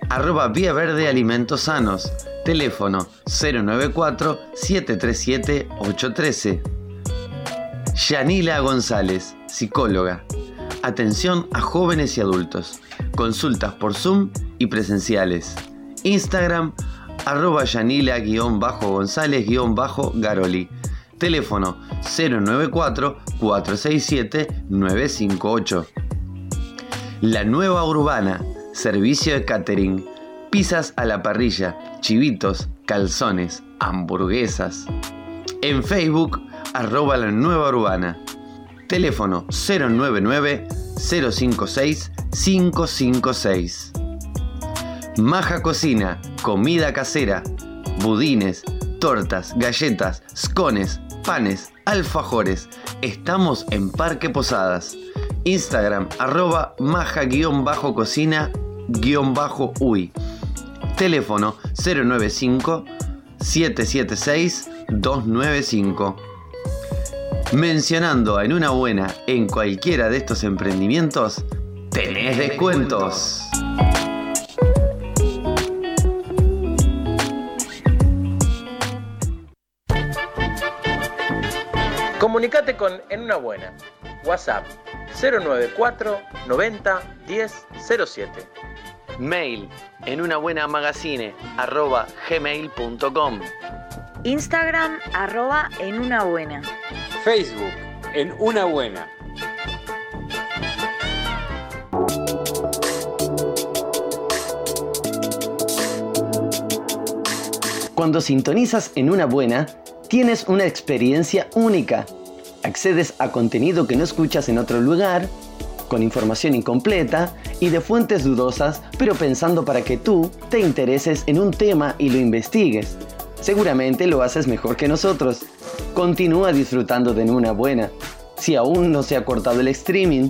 Arroba Vía Verde Alimentos Sanos. Teléfono 094-737-813. Yanila González, psicóloga. Atención a jóvenes y adultos. Consultas por Zoom y presenciales. Instagram arroba Yanila-González-Garoli. Teléfono 094-467-958. La Nueva Urbana, servicio de catering, pizzas a la parrilla, chivitos, calzones, hamburguesas. En Facebook, arroba la Nueva Urbana. Teléfono 099-056-556. Maja Cocina, comida casera, budines, tortas, galletas, scones, panes, alfajores. Estamos en Parque Posadas. Instagram arroba maja-cocina-uy. Teléfono 095 776 295. Mencionando en una buena en cualquiera de estos emprendimientos, tenés descuentos. Comunicate con En una buena. WhatsApp 094 90 10 07. Mail en una buena magazine arroba gmail.com. Instagram arroba en una buena. Facebook, en una buena. Cuando sintonizas en una buena, tienes una experiencia única. Accedes a contenido que no escuchas en otro lugar, con información incompleta y de fuentes dudosas, pero pensando para que tú te intereses en un tema y lo investigues. Seguramente lo haces mejor que nosotros. Continúa disfrutando de una buena. Si aún no se ha cortado el streaming,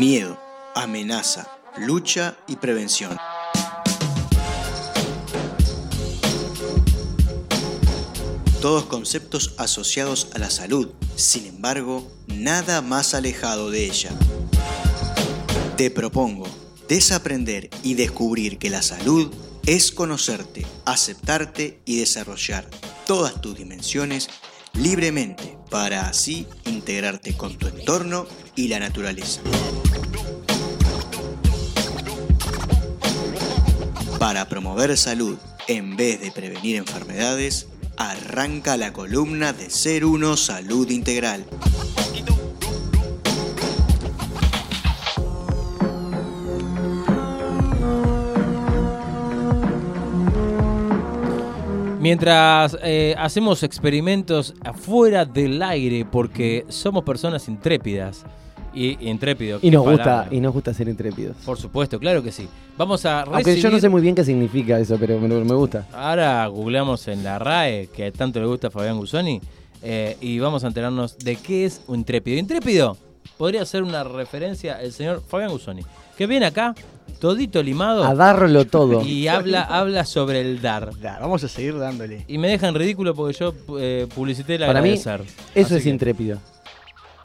Miedo, amenaza, lucha y prevención. Todos conceptos asociados a la salud, sin embargo, nada más alejado de ella. Te propongo desaprender y descubrir que la salud es conocerte, aceptarte y desarrollar todas tus dimensiones libremente para así integrarte con tu entorno y la naturaleza. Para promover salud en vez de prevenir enfermedades, Arranca la columna de Ser Uno Salud Integral. Mientras eh, hacemos experimentos afuera del aire, porque somos personas intrépidas y intrépido. Y nos gusta, y nos gusta ser intrépidos. Por supuesto, claro que sí. Vamos a Aunque recibir... yo no sé muy bien qué significa eso, pero me, me gusta. Ahora googleamos en la RAE, que tanto le gusta a Fabián Gusoni, eh, y vamos a enterarnos de qué es un intrépido. Intrépido podría ser una referencia el señor Fabián Gusoni, que viene acá, todito limado. A darlo todo. Y habla, habla sobre el dar. Vamos a seguir dándole. Y me dejan ridículo porque yo eh, publicité el Para mí, eso Así es que- intrépido.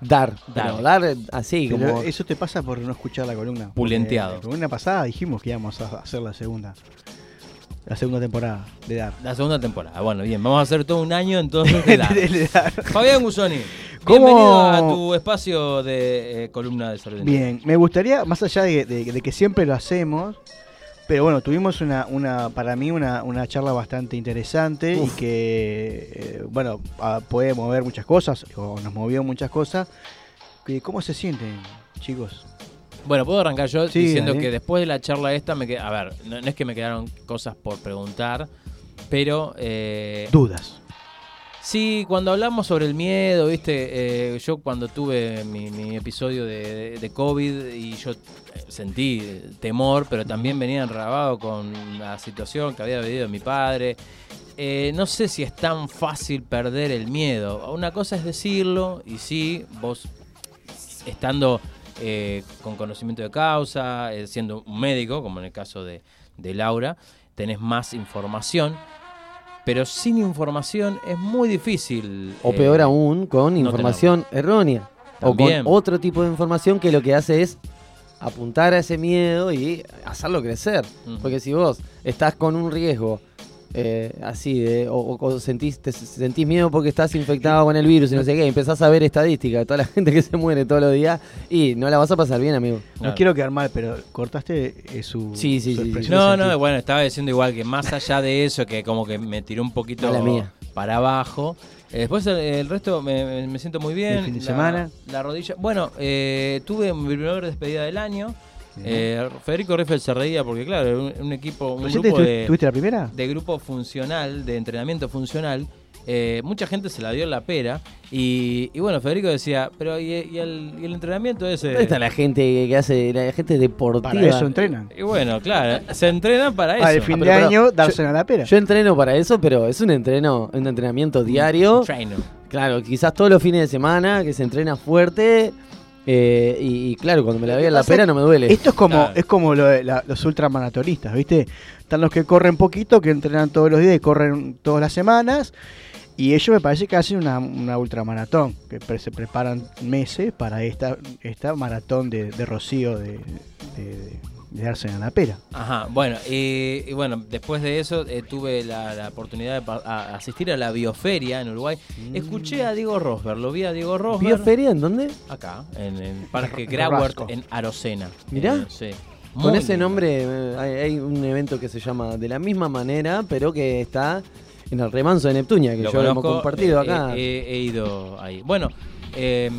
Dar. Dar. Pero dar eh, así, Pero como. eso te pasa por no escuchar la columna. Pulenteado. La columna pasada dijimos que íbamos a hacer la segunda. La segunda temporada de Dar. La segunda temporada. Bueno, bien, vamos a hacer todo un año entonces de dar. De dar. Fabián Gusoni, ¿Cómo- bienvenido a tu espacio de eh, columna de salud. Bien, me gustaría, más allá de, de- de que siempre lo hacemos, pero bueno, tuvimos una, una para mí, una, una charla bastante interesante y que, eh, bueno, ah, puede mover muchas cosas, o nos movió muchas cosas. Que, ¿Cómo se sienten, chicos? Bueno, puedo arrancar yo Sí, diciendo dale. que después de la charla esta me quedé, a ver, no, no es que me quedaron cosas por preguntar, pero eh, Dudas. Sí, cuando hablamos sobre el miedo, viste, Eh, yo cuando tuve mi, mi episodio de, COVID y yo eh, sentí temor, pero también venía enrabado con la situación que había vivido mi padre. Eh, no sé si es tan fácil perder el miedo. Una cosa es decirlo y sí, vos estando eh, con conocimiento de causa, eh, siendo un médico, como en el caso de, de Laura, tenés más información. Pero sin información es muy difícil. O eh, peor aún, con no información errónea. O con otro tipo de información que lo que hace es apuntar a ese miedo y hacerlo crecer. Porque si vos estás con un riesgo eh, así de, o, o- o sentís, te sentís miedo porque estás infectado con el virus y no sé qué, y empezás a ver estadísticas de toda la gente que se muere todos los días y no la vas a pasar bien, amigo. No quiero quedar mal, pero cortaste eh, su, Sí, sí, su sí, No, no, bueno, estaba diciendo igual que más allá de eso, que como que me tiró un poquito Mala mía. para abajo. eh, después el, el resto me, me- siento muy bien. ¿El fin de La- semana? La rodilla. Bueno, eh, tuve mi primera despedida del año. Eh, Federico Riffel se reía porque, claro, era un, un equipo, un ¿Recién grupo de, tuviste la primera? de grupo funcional, de entrenamiento funcional. eh, mucha gente se la dio en la pera. Y, y bueno, Federico decía, pero ¿y, y el, y el entrenamiento ese? ¿Dónde está la gente que hace, la gente deportiva? Para eso entrenan. Y bueno, claro, se entrenan para eso. Ah, el fin Ah, de pero, pero, año, yo- a la pera. Yo entreno para eso, pero es un entreno, un entrenamiento diario. Trainer. Claro, quizás todos los fines de semana que se entrena fuerte. Eh, y, y claro, cuando me la veo en la pera no me duele. Esto es como, Claro. es como lo de la- los ultramaratonistas, ¿viste? Están los que corren poquito, que entrenan todos los días y corren todas las semanas. Y ellos me parece que hacen una, una ultramaratón, que pre- se preparan meses para esta, esta maratón de, de rocío de, de, de darse en la pera. Ajá, bueno, y, y bueno, después de eso eh, tuve la, la oportunidad de a- asistir a la bioferia en Uruguay. Escuché a Diego Rosberg, lo vi a Diego Rosberg. ¿Bioferia en dónde? Acá, en el Parque Grauert, en Arocena. Mirá. Eh, sí. Con ese nombre eh, hay, hay un evento que se llama de la misma manera, pero que está en el remanso de Neptunia, que Lo yo lo hemos compartido acá. he ido ahí. Bueno, eh,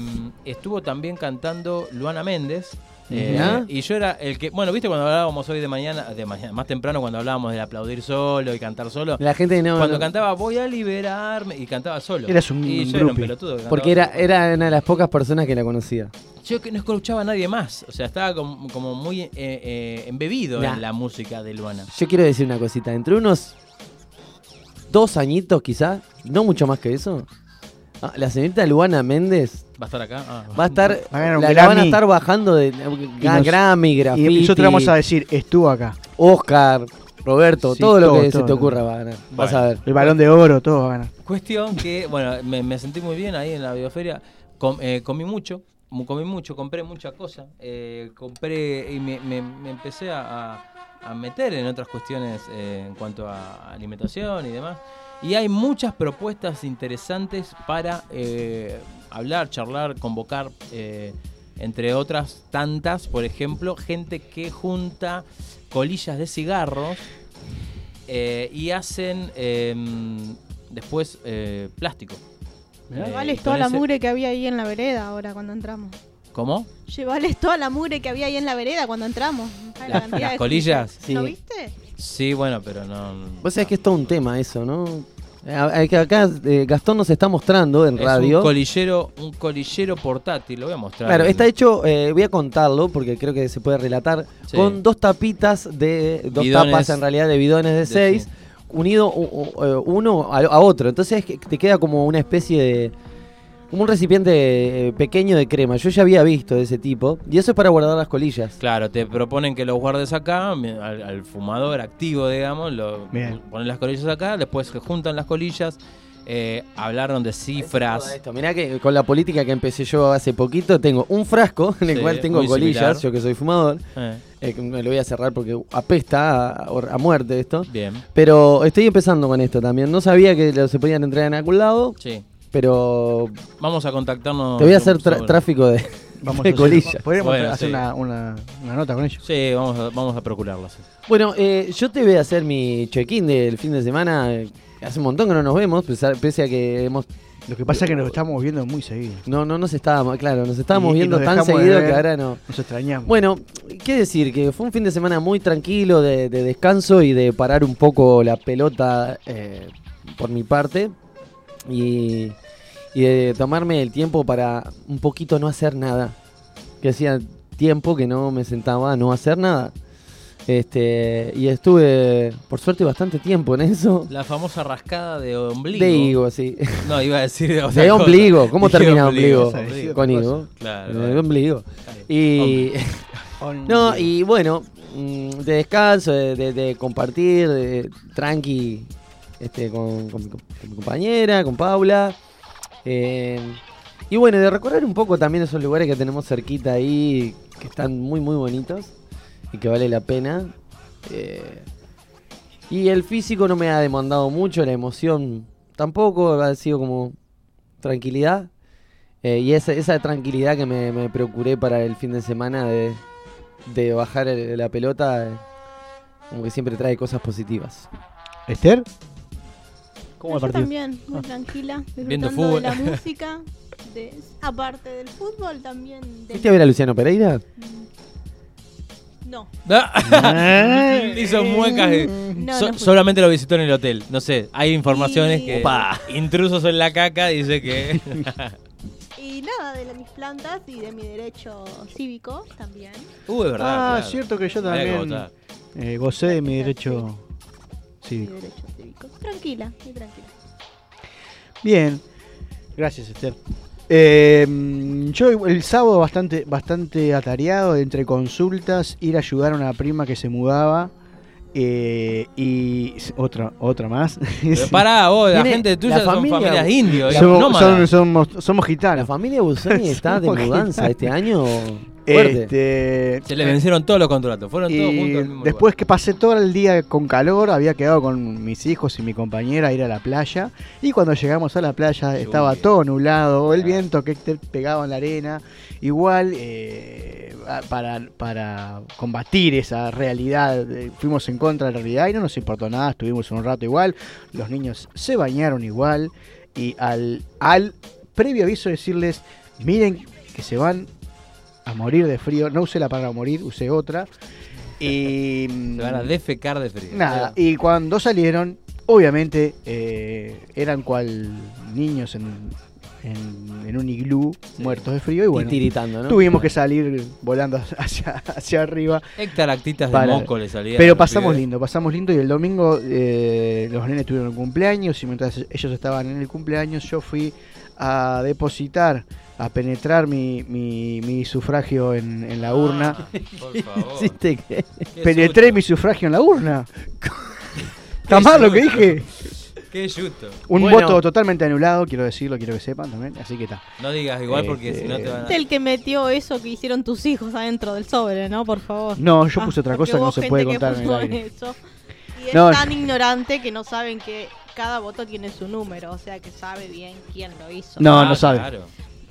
estuvo también cantando Luana Méndez. Eh, y yo era el que, bueno, viste cuando hablábamos hoy de mañana, de mañana, más temprano cuando hablábamos del aplaudir solo y cantar solo. La gente no- Cuando no- cantaba voy a liberarme y cantaba solo. Eras un y yo era un pelotudo. que Porque era, era una de las pocas personas que la conocía. yo que no escuchaba a nadie más. O sea, estaba como, como muy eh, eh, embebido Nah. en la música de Luana. Yo quiero decir una cosita, entre unos dos añitos quizás, no mucho más que eso, ah, la señorita Luana Méndez ¿Va a estar acá? Ah. va a estar, Va a ganar un la, la van a estar bajando de Y Ga- nos- Grammy, Y nosotros vamos a decir, estuvo acá. Oscar, Roberto, Sí, todo lo todo, que se te ocurra va a ganar. Vas a ver. El balón de oro, todo va a ganar. Cuestión que, bueno, me, me sentí muy bien ahí en la bioferia. Com- eh, comí mucho, mu- comí mucho, compré muchas cosas. eh, compré y me, me- me empecé a, a- a meter en otras cuestiones eh, en cuanto a alimentación y demás. Y hay muchas propuestas interesantes para eh, hablar, charlar, convocar, eh, entre otras tantas, por ejemplo, gente que junta colillas de cigarros eh, y hacen em, después eh, plástico. Llevales toda la ese- mugre que había ahí en la vereda ahora cuando entramos. ¿Cómo? Llevales toda la mugre que había ahí en la vereda cuando entramos. ¿Sabes la Las- colillas. sucias? ¿No Sí. viste? Sí, bueno, pero no. Vos sabés que es todo un tema eso, ¿no? Acá eh, Gastón nos está mostrando en Es radio. un colillero, un colillero portátil, lo voy a mostrar. Claro, está hecho, eh, voy a contarlo porque creo que se puede relatar, Sí. con dos tapitas de, dos Bidones tapas en realidad de bidones de de- 6, unido eh, uno a, a otro. Entonces te queda como una especie de, como un recipiente eh, pequeño de crema. Yo ya había visto de ese tipo y eso es para guardar las colillas. Claro, te proponen que los guardes acá, al, al fumador activo, digamos, lo Bien. ponen las colillas acá, después se juntan las colillas, eh, hablaron de cifras. Esto, mirá que con la política que empecé yo hace poquito, tengo un frasco en el Sí, cual tengo colillas, similar. yo que soy fumador. Eh. Eh, me lo voy a cerrar porque apesta a, a muerte esto. Bien. Pero estoy empezando con esto también. No sabía que se podían entregar en algún lado. Sí. Pero Vamos a contactarnos. te voy a hacer tra- tráfico de, Vamos de a hacer- colillas. Podríamos Bueno, hacer sí. una, una- una nota con ellos. Sí, vamos a, vamos a procurarlo. sí. Bueno, eh, yo te voy a hacer mi check-in del fin de semana. Hace un montón que no nos vemos, pese a, que hemos... Lo que pasa es que nos estamos viendo muy seguido. No, no nos estábamos, claro, nos estábamos Y- y viendo nos tan seguido ver, que ahora no. Nos extrañamos. Bueno, qué decir, que fue un fin de semana muy tranquilo de, de descanso y de parar un poco la pelota eh, por mi parte y, y de tomarme el tiempo para un poquito no hacer nada. Que hacía tiempo que no me sentaba a no hacer nada. Este, y estuve, por suerte, bastante tiempo en eso. La famosa rascada de ombligo. De higo, sí. No, iba a decir de De ombligo, ¿cómo termina ombligo, ombligo? Con higo. Claro, De ombligo. Y. no, y bueno, mm, de descanso, de, de- de compartir, de tranqui este, con mi compañera, con Paula. Eh, y bueno, de recorrer un poco también esos lugares que tenemos cerquita ahí, que están muy, muy bonitos y que vale la pena. eh, y el físico no me ha demandado mucho, la emoción tampoco, ha sido como tranquilidad. Eh, y esa, tranquilidad que me, procuré para el fin de semana de, bajar la pelota, como que siempre trae cosas positivas. ¿Esther? ¿Cómo No, yo partido? también, muy tranquila, Viendo disfrutando fútbol. de la música, de, aparte del fútbol también. de- ¿Fuiste a ver a Luciano Pereira? No. Ah. Hizo muecas. No, so- no fui. solamente lo visitó en el hotel. No sé, hay informaciones Y- que. Opa. Intrusos en la caca dice que. Y nada, de la- mis plantas y de mi derecho cívico también. Uh, es verdad. Ah, claro. cierto que yo también eh, gocé de mi derecho cívico. Mi derecho Tranquila, muy tranquila. Bien, gracias Esther. Eh, yo el sábado bastante, bastante atareado entre consultas, ir a ayudar a una prima que se mudaba eh, y otra, otra más. Pero pará, vos, la gente tuya la son familia- familias indios. somos, son- somos, somos gitanos. ¿La familia Busoni está de Somos mudanza gitanos. este año? Fuerte. Este, Se le vencieron todos los contratos. Fueron todos y juntos al mismo después que pasé todo el día con calor, había quedado con mis hijos y mi compañera a ir a la playa. Y cuando llegamos a la playa estaba todo nublado, el viento que te pegaba en la arena. Igual, eh, para, para combatir esa realidad, eh, fuimos en contra de la realidad y no nos importó nada. Estuvimos un rato igual, los niños se bañaron igual. Y al, al previo aviso decirles, miren que se van a morir de frío. No usé la palabra morir, usé otra. Y. Se van a defecar de frío. Nada, y cuando salieron, obviamente eh, eran cual niños en, en, en un iglú, muertos de frío. Y bueno, tiritando, ¿no? tuvimos que salir volando hacia, hacia arriba. Hectaractitas de moco le salían. Pero pasamos pibes. lindo, pasamos lindo. Y el domingo eh, los nenes tuvieron un cumpleaños. Y mientras ellos estaban en el cumpleaños, yo fui a depositar, a penetrar mi, mi, mi sufragio en, en la urna. Por favor. ¿Hiciste qué? Penetré mi sufragio en la urna. ¿Está mal lo que dije? Qué justo. Un Bueno. voto totalmente anulado, quiero decirlo, quiero que sepan también. Así que está. No digas igual porque si no te van a. El que metió eso que hicieron tus hijos adentro del sobre, ¿no? Por favor. No, yo puse otra porque cosa que no se puede que contar en el aire. eso. Y es No, tan ignorante que no saben que cada voto tiene su número, o sea que sabe bien quién lo hizo. No, no sabe.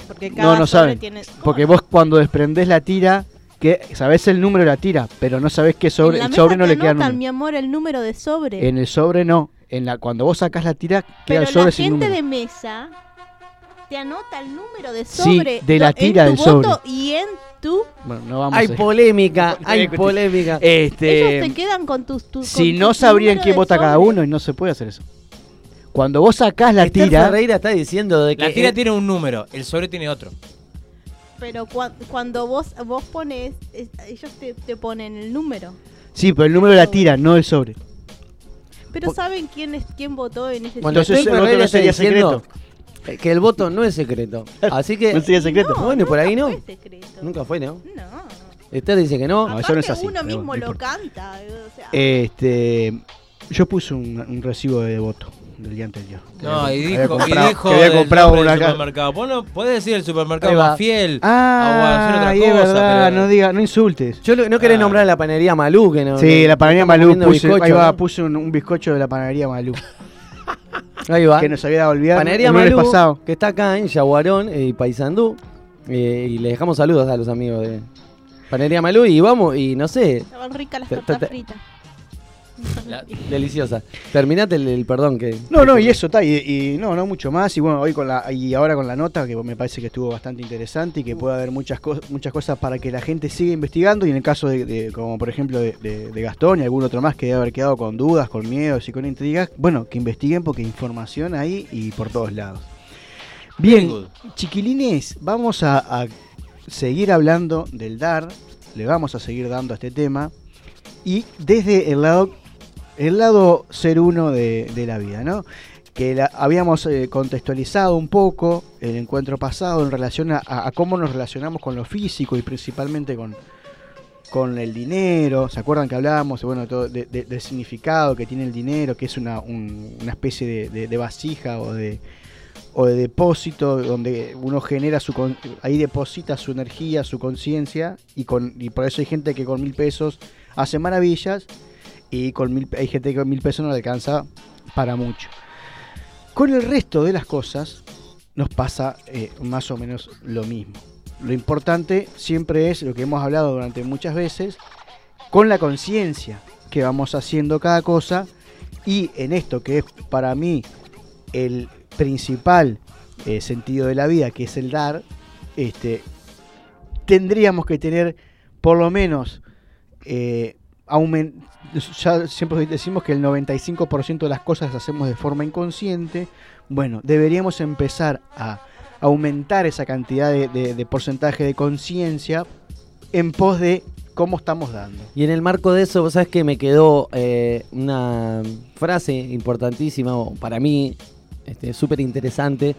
Porque cada No, no sobre saben. tiene. Porque vos cuando desprendés la tira, que sabés el número de la tira, pero no sabés qué sobre, en la el mesa sobre no te le queda anotan, número. mi amor, el número de sobre. En el sobre no. En la, cuando vos sacás la tira, queda Pero el sobre la sin gente número. de mesa te anota el número de Sí, sobre de la tira en tu del voto sobre. y en tu Bueno, no vamos Hay a- polémica, hay polémica. Este, ellos te quedan con tus tus si con no tu sabrían quién vota cada sobre. uno y no se puede hacer eso. Cuando vos sacás la Esther tira, Ferreira está diciendo de que La tira tiene un número, el sobre tiene otro. Pero cua- cuando vos vos pones es- ellos te, te ponen el número. sí, pero el número de la tira, no el sobre. Pero saben quién es quién votó en ese Bueno, Entonces, Esther el voto Ferreira no está sería diciendo eh, que el voto no es secreto. Así que No sería secreto. bueno, y por ahí no. fue secreto. Nunca fue, ¿no? No. Esther dice que no. No, eso no es así. uno mismo no lo canta. O sea, Este, yo puse un, un recibo de voto del día anterior. No, y dijo, había y comprado- dijo que había comprado una del ca- supermercado. Vos no podés decir el supermercado más fiel. Ah, o hacer otra ahí cosa, es verdad, pero- no diga, no insultes. Yo lo- no querés nombrar la panadería Malú, que no. Sí, la panadería Malú, puse, bizcocho, ahí va, ¿no? puse un, un bizcocho de la panadería Malú. Ahí va. Que nos había dado el viernes, Panadería el Malú, pasado. que está acá en Yaguarón eh, y Paysandú. eh, y le dejamos saludos a los amigos de Panadería Malú. Y vamos, y no sé, estaban ricas las tortas te- deliciosa. Terminate el, el perdón que. No, no, y eso está, y, y no, no mucho más. Y bueno, hoy con la, y ahora con la nota, que me parece que estuvo bastante interesante y que puede haber muchas cosas, muchas cosas para que la gente siga investigando. Y en el caso de, de- como por ejemplo de, de- de Gastón y algún otro más que debe haber quedado con dudas, con miedos y con intrigas, bueno, que investiguen porque hay información ahí y por todos lados. Bien, chiquilines, vamos a, a seguir hablando del dar, le vamos a seguir dando a este tema y desde el lado el lado ser uno de, la vida, ¿no? Que la- habíamos eh, contextualizado un poco el encuentro pasado en relación a, a cómo nos relacionamos con lo físico y principalmente con, con el dinero. ¿Se acuerdan que hablábamos bueno, todo de- de- del significado que tiene el dinero, que es una, un- una especie de, de- vasija o de, o de depósito donde uno genera su ahí deposita su energía, su conciencia y con y por eso hay gente que con mil pesos hace maravillas y con mil, hay gente que con mil pesos no alcanza para mucho. Con el resto de las cosas nos pasa eh, más o menos lo mismo. Lo importante siempre es lo que hemos hablado durante muchas veces, con la conciencia que vamos haciendo cada cosa y en esto que es para mí el principal eh, sentido de la vida, que es el dar, este, tendríamos que tener por lo menos eh, ya siempre decimos que el 95% de las cosas las hacemos de forma inconsciente. Bueno, deberíamos empezar a aumentar esa cantidad de, porcentaje de conciencia en pos de cómo estamos dando. Y en el marco de eso, vos sabés que me quedó eh, una frase importantísima, para mí, este, súper interesante,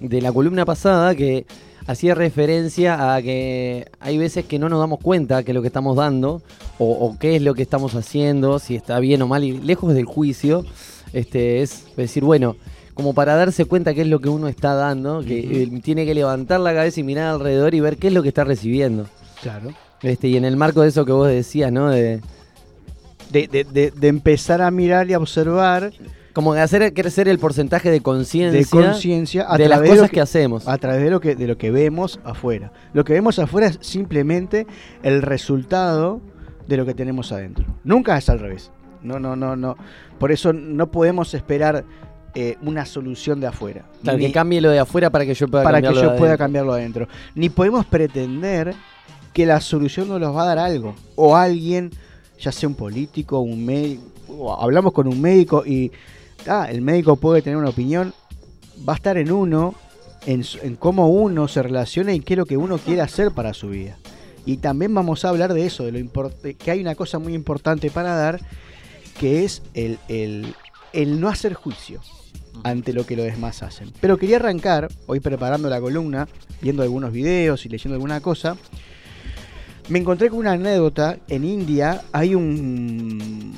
de la columna pasada que hacía referencia a que hay veces que no nos damos cuenta que lo que estamos dando, o, o qué es lo que estamos haciendo, si está bien o mal, y lejos del juicio, este, es decir, bueno, como para darse cuenta qué es lo que uno está dando, que eh, tiene que levantar la cabeza y mirar alrededor y ver qué es lo que está recibiendo. Claro. Este, y en el marco de eso que vos decías, ¿no? De, de, de- de- de empezar a mirar y a observar. Como de hacer crecer el porcentaje de conciencia. de conciencia de las de cosas que, hacemos. A través de lo que, de lo que vemos afuera. Lo que vemos afuera es simplemente el resultado de lo que tenemos adentro. Nunca es al revés. No, no, no, no. Por eso no podemos esperar eh, una solución de afuera. Claro, Ni- que cambie lo de afuera para que yo pueda para que yo pueda cambiarlo adentro. Ni podemos pretender que la solución nos los va a dar algo. O alguien, ya sea un político, un médico, hablamos con un médico y ah, el médico puede tener una opinión, va a estar en uno, en, cómo uno se relaciona y qué es lo que uno quiere hacer para su vida. Y también vamos a hablar de eso, de lo que hay una cosa muy importante para dar, que es el, el- el no hacer juicio ante lo que los demás hacen. Pero quería arrancar, hoy preparando la columna, viendo algunos videos y leyendo alguna cosa, me encontré con una anécdota. En India hay un.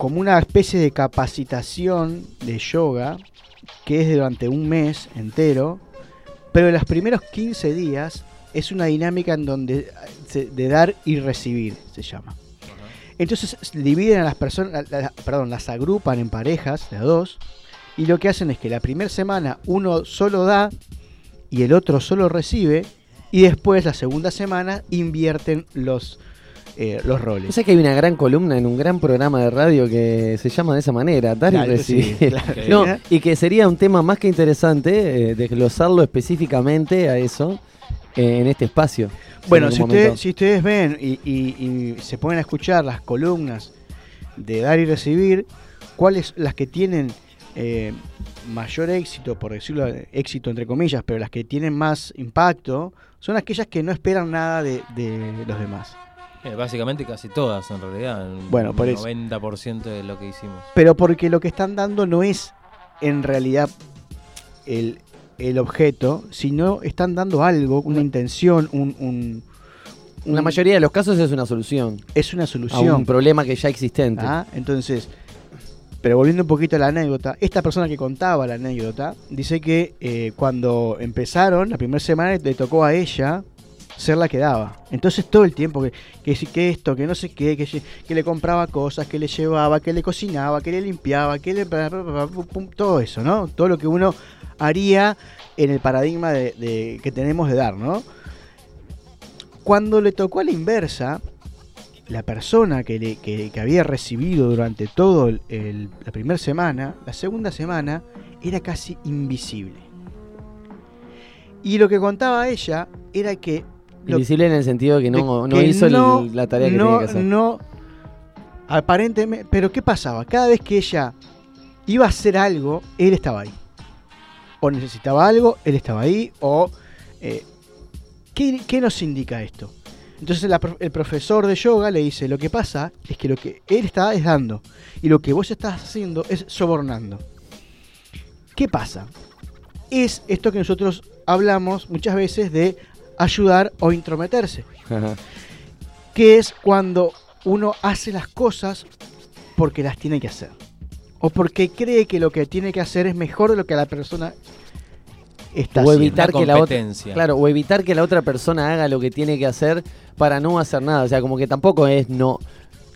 Como una especie de capacitación de yoga que es durante un mes entero, pero en los primeros 15 días es una dinámica en donde se- de dar y recibir se llama. Entonces dividen a las personas, perdón, las agrupan en parejas de dos y lo que hacen es que la primera semana uno solo da y el otro solo recibe y después la segunda semana invierten los eh, los roles. O sea que hay una gran columna en un gran programa de radio que se llama de esa manera, dar y sí, recibir. claro. No, y que sería un tema más que interesante eh, desglosarlo específicamente a eso eh, en este espacio. Bueno, En si, momento. si ustedes ven y, y- y se ponen a escuchar las columnas de dar y recibir, cuáles las que tienen eh, mayor éxito, por decirlo éxito entre comillas, pero las que tienen más impacto, son aquellas que no esperan nada de, de los demás. Eh, básicamente casi todas, en realidad. Bueno, por eso. 90% de lo que hicimos. Pero porque lo que están dando no es en realidad el, el objeto, sino están dando algo, una intención, un... un- En la mayoría de los casos es una solución. Es una A solución. un problema que ya existente. Ah, Entonces, pero volviendo un poquito a la anécdota, esta persona que contaba la anécdota dice que eh, cuando empezaron, la primera semana le tocó a ella ser la que daba. Entonces todo el tiempo que, que, esto, que no sé qué, que, le compraba cosas, que le llevaba, que le cocinaba, que le limpiaba, que le... Todo eso, ¿no? Todo lo que uno haría en el paradigma de, que tenemos de dar, ¿no? Cuando le tocó a la inversa, la persona que, le- que- que había recibido durante el- la primera semana, la segunda semana, era casi invisible. Y lo que contaba ella era que... Invisible en el sentido de que no, de no que hizo el- la tarea que no, tenía que hacer. No, aparentemente... Pero ¿qué pasaba? Cada vez que ella iba a hacer algo, él estaba ahí. O necesitaba algo, él estaba ahí. O... eh, ¿qué, qué nos indica esto? Entonces la el profesor de yoga le dice, lo que pasa es que lo que él está es dando. Y lo que vos estás haciendo es sobornando. ¿Qué pasa? Es esto que nosotros hablamos muchas veces de ayudar o intrometerse. que es cuando uno hace las cosas porque las tiene que hacer. O porque cree que lo que tiene que hacer es mejor de lo que la persona está o haciendo. evitar que la otra claro o evitar que la otra persona haga lo que tiene que hacer para no hacer nada o sea como que tampoco es no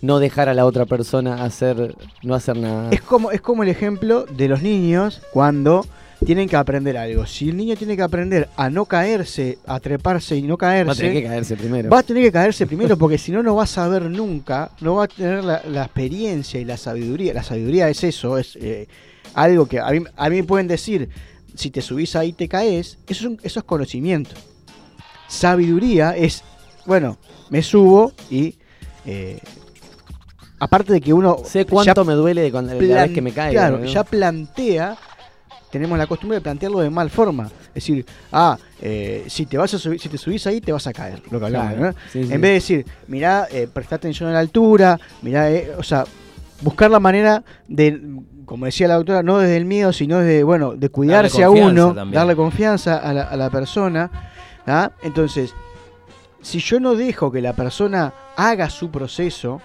no dejar a la otra persona hacer no hacer nada Es como, es como el ejemplo de los niños cuando tienen que aprender algo. Si el niño tiene que aprender a no caerse, a treparse y no caerse, va a tener que caerse primero Va a tener que caerse primero porque si no, no va a saber nunca, no va a tener la, la experiencia y la sabiduría. La sabiduría es eso, es eh, algo que a mí, a mí me pueden decir, si te subís ahí te caes, eso es, un- eso es conocimiento. Sabiduría es, bueno, me subo y... eh, aparte de que uno... sé cuánto me duele de cuando la vez que me caigo Claro, ¿no? ya plantea, tenemos la costumbre de plantearlo de mal forma. Es decir, ah, eh, si te vas a subir, si te subís ahí te vas a caer, lo que hablamos, Claro, ¿no? sí, sí. En vez de decir, mirá, eh, presta atención a la altura, mirá, eh, o sea, buscar la manera de, como decía la doctora, no desde el miedo, sino desde, bueno, de cuidarse a uno, también. darle confianza a la, a la persona. ¿ah? Entonces, si yo no dejo que la persona haga su proceso,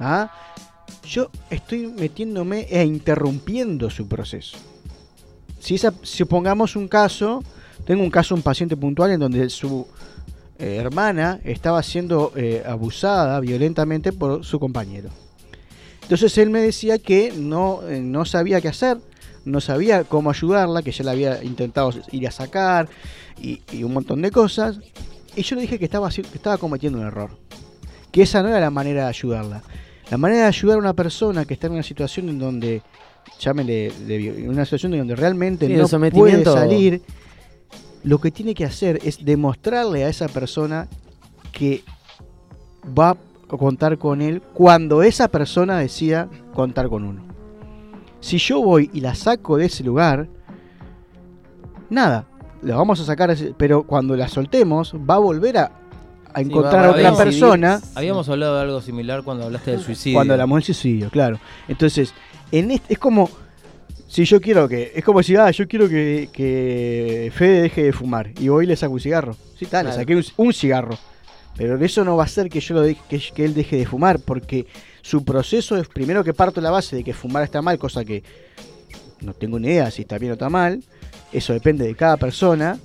¿ah? yo estoy metiéndome e interrumpiendo su proceso. Si esa, supongamos un caso, tengo un caso, un paciente puntual en donde su eh, hermana estaba siendo eh, abusada violentamente por su compañero. Entonces él me decía que no, eh, no sabía qué hacer, no sabía cómo ayudarla, que ya la había intentado ir a sacar y, un montón de cosas. Y yo le dije que estaba cometiendo un error. Que esa no era la manera de ayudarla. La manera de ayudar a una persona que está en una situación en donde, llámele, de una situación donde realmente Sí, no puede salir, lo que tiene que hacer es demostrarle a esa persona que va a contar con él cuando esa persona decida contar con uno. Si yo voy y la saco de ese lugar, nada, la vamos a sacar, pero cuando la soltemos va a volver a, a encontrar a otra persona Habíamos hablado de algo similar cuando hablaste del suicidio. cuando la mujer suicidio, claro. Entonces, en este, es como si yo quiero que, es como si, ah, yo quiero que, que Fede deje de fumar y voy y le saco un cigarro. Sí, tal, le saqué un, un cigarro. Pero eso no va a hacer que yo lo deje- que, que él deje de fumar, porque su proceso es primero que parto la base de que fumar está mal, cosa que no tengo ni idea si está bien o está mal. Eso depende de cada persona.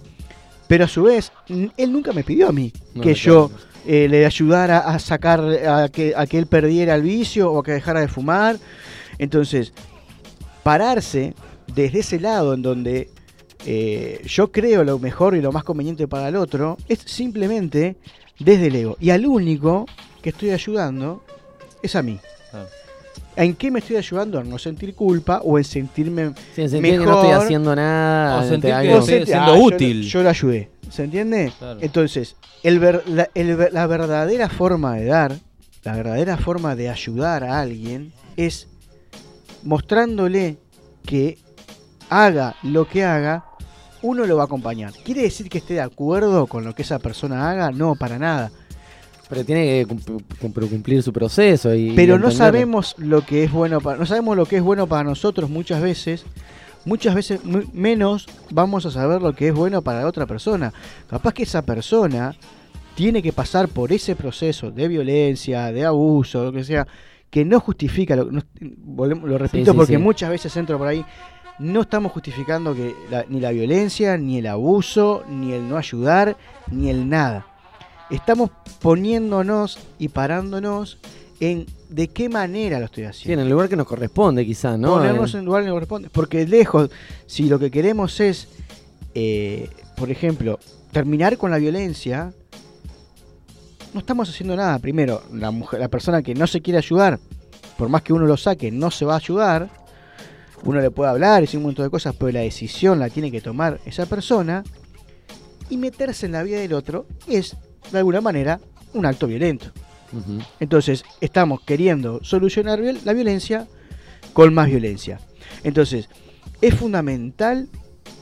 Pero a su vez, él nunca me pidió a mí No, que yo eh, le ayudara a sacar, a que, a que él perdiera el vicio o a que dejara de fumar. Entonces, pararse desde ese lado en donde eh, yo creo lo mejor y lo más conveniente para el otro, es simplemente desde el ego. Y al único que estoy ayudando es a mí. Ah. ¿En qué me estoy ayudando? A no sentir culpa o en sentirme Sí, en sentir que mejor. no estoy haciendo nada, O ante sentir que estoy siendo "Ah, yo útil". lo- Yo, lo ayudé. ¿Se entiende? Claro. Entonces, el ver- la, el la verdadera forma de dar, la verdadera forma de ayudar a alguien es mostrándole que haga lo que haga, uno lo va a acompañar. ¿Quiere decir que esté de acuerdo con lo que esa persona haga? No, para nada. Pero tiene que cum- cum- cumplir su proceso y pero no sabemos lo que es bueno para no sabemos lo que es bueno para nosotros muchas veces muchas veces menos vamos a saber lo que es bueno para la otra persona capaz que esa persona tiene que pasar por ese proceso de violencia de abuso lo que sea que no justifica lo, no- volvemos- lo repito sí, porque sí. muchas veces entro por ahí no estamos justificando que la- ni la violencia ni el abuso ni el no ayudar ni el nada estamos poniéndonos y parándonos en de qué manera lo estoy Sí, haciendo. en el lugar que nos corresponde, quizás, ¿no? Ponernos en el lugar que nos corresponde. Porque lejos, si lo que queremos es, eh, por ejemplo, terminar con la violencia, no estamos haciendo nada. Primero, la, mujer, la persona que no se quiere ayudar, por más que uno lo saque, no se va a ayudar. Uno le puede hablar y decir un montón de cosas, pero la decisión la tiene que tomar esa persona. Y meterse en la vida del otro es, de alguna manera, un acto violento. Entonces, estamos queriendo solucionar la violencia con más violencia. Entonces, es fundamental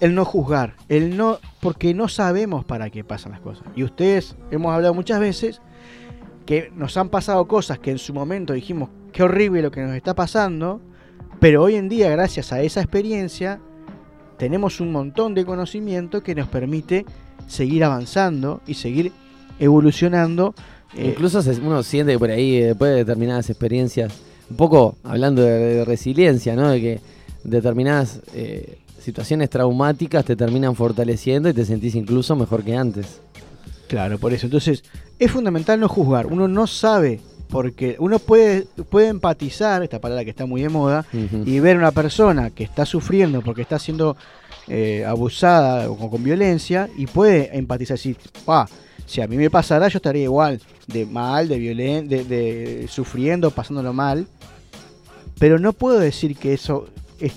el no juzgar, el no porque no sabemos para qué pasan las cosas. Y ustedes hemos hablado muchas veces que nos han pasado cosas que en su momento dijimos, qué horrible lo que nos está pasando, pero hoy en día, gracias a esa experiencia, tenemos un montón de conocimiento que nos permite seguir avanzando y seguir evolucionando. eh, Incluso uno siente que por ahí, eh, después de determinadas experiencias, un poco hablando de, de resiliencia, ¿no? De que determinadas eh, situaciones traumáticas te terminan fortaleciendo y te sentís incluso mejor que antes. Claro, por eso. Entonces, es fundamental no juzgar. Uno no sabe, porque uno puede, puede empatizar, esta palabra que está muy de moda, y ver una persona que está sufriendo porque está siendo eh, abusada o con violencia, y puede empatizar, decir, "Ah, si a mí me pasara, yo estaría igual, de mal, de violen de, de sufriendo, pasándolo mal. Pero no puedo decir que eso es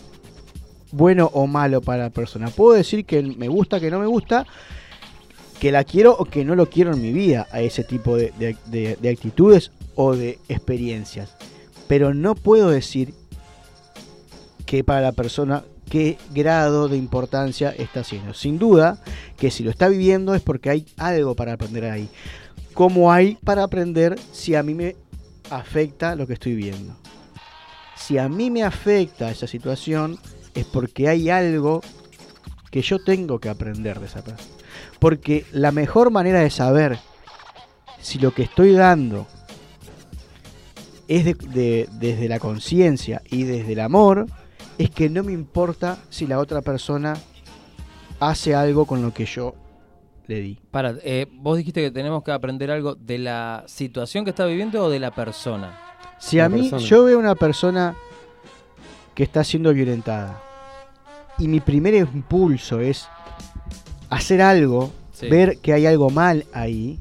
bueno o malo para la persona. Puedo decir que me gusta, que no me gusta, que la quiero o que no lo quiero en mi vida a ese tipo de, de- de- de actitudes o de experiencias. Pero no puedo decir que para la persona qué grado de importancia está haciendo. Sin duda que si lo está viviendo es porque hay algo para aprender ahí. ¿Cómo hay para aprender si a mí me afecta lo que estoy viendo? Si a mí me afecta esa situación es porque hay algo que yo tengo que aprender de esa persona. Porque la mejor manera de saber si lo que estoy dando es de- de- desde la conciencia y desde el amor, es que no me importa si la otra persona hace algo con lo que yo le di. Para, eh, vos dijiste que tenemos que aprender algo de la situación que está viviendo o de la persona. Si a mí persona. yo veo una persona que está siendo violentada y mi primer impulso es hacer algo, Sí. ver que hay algo mal ahí,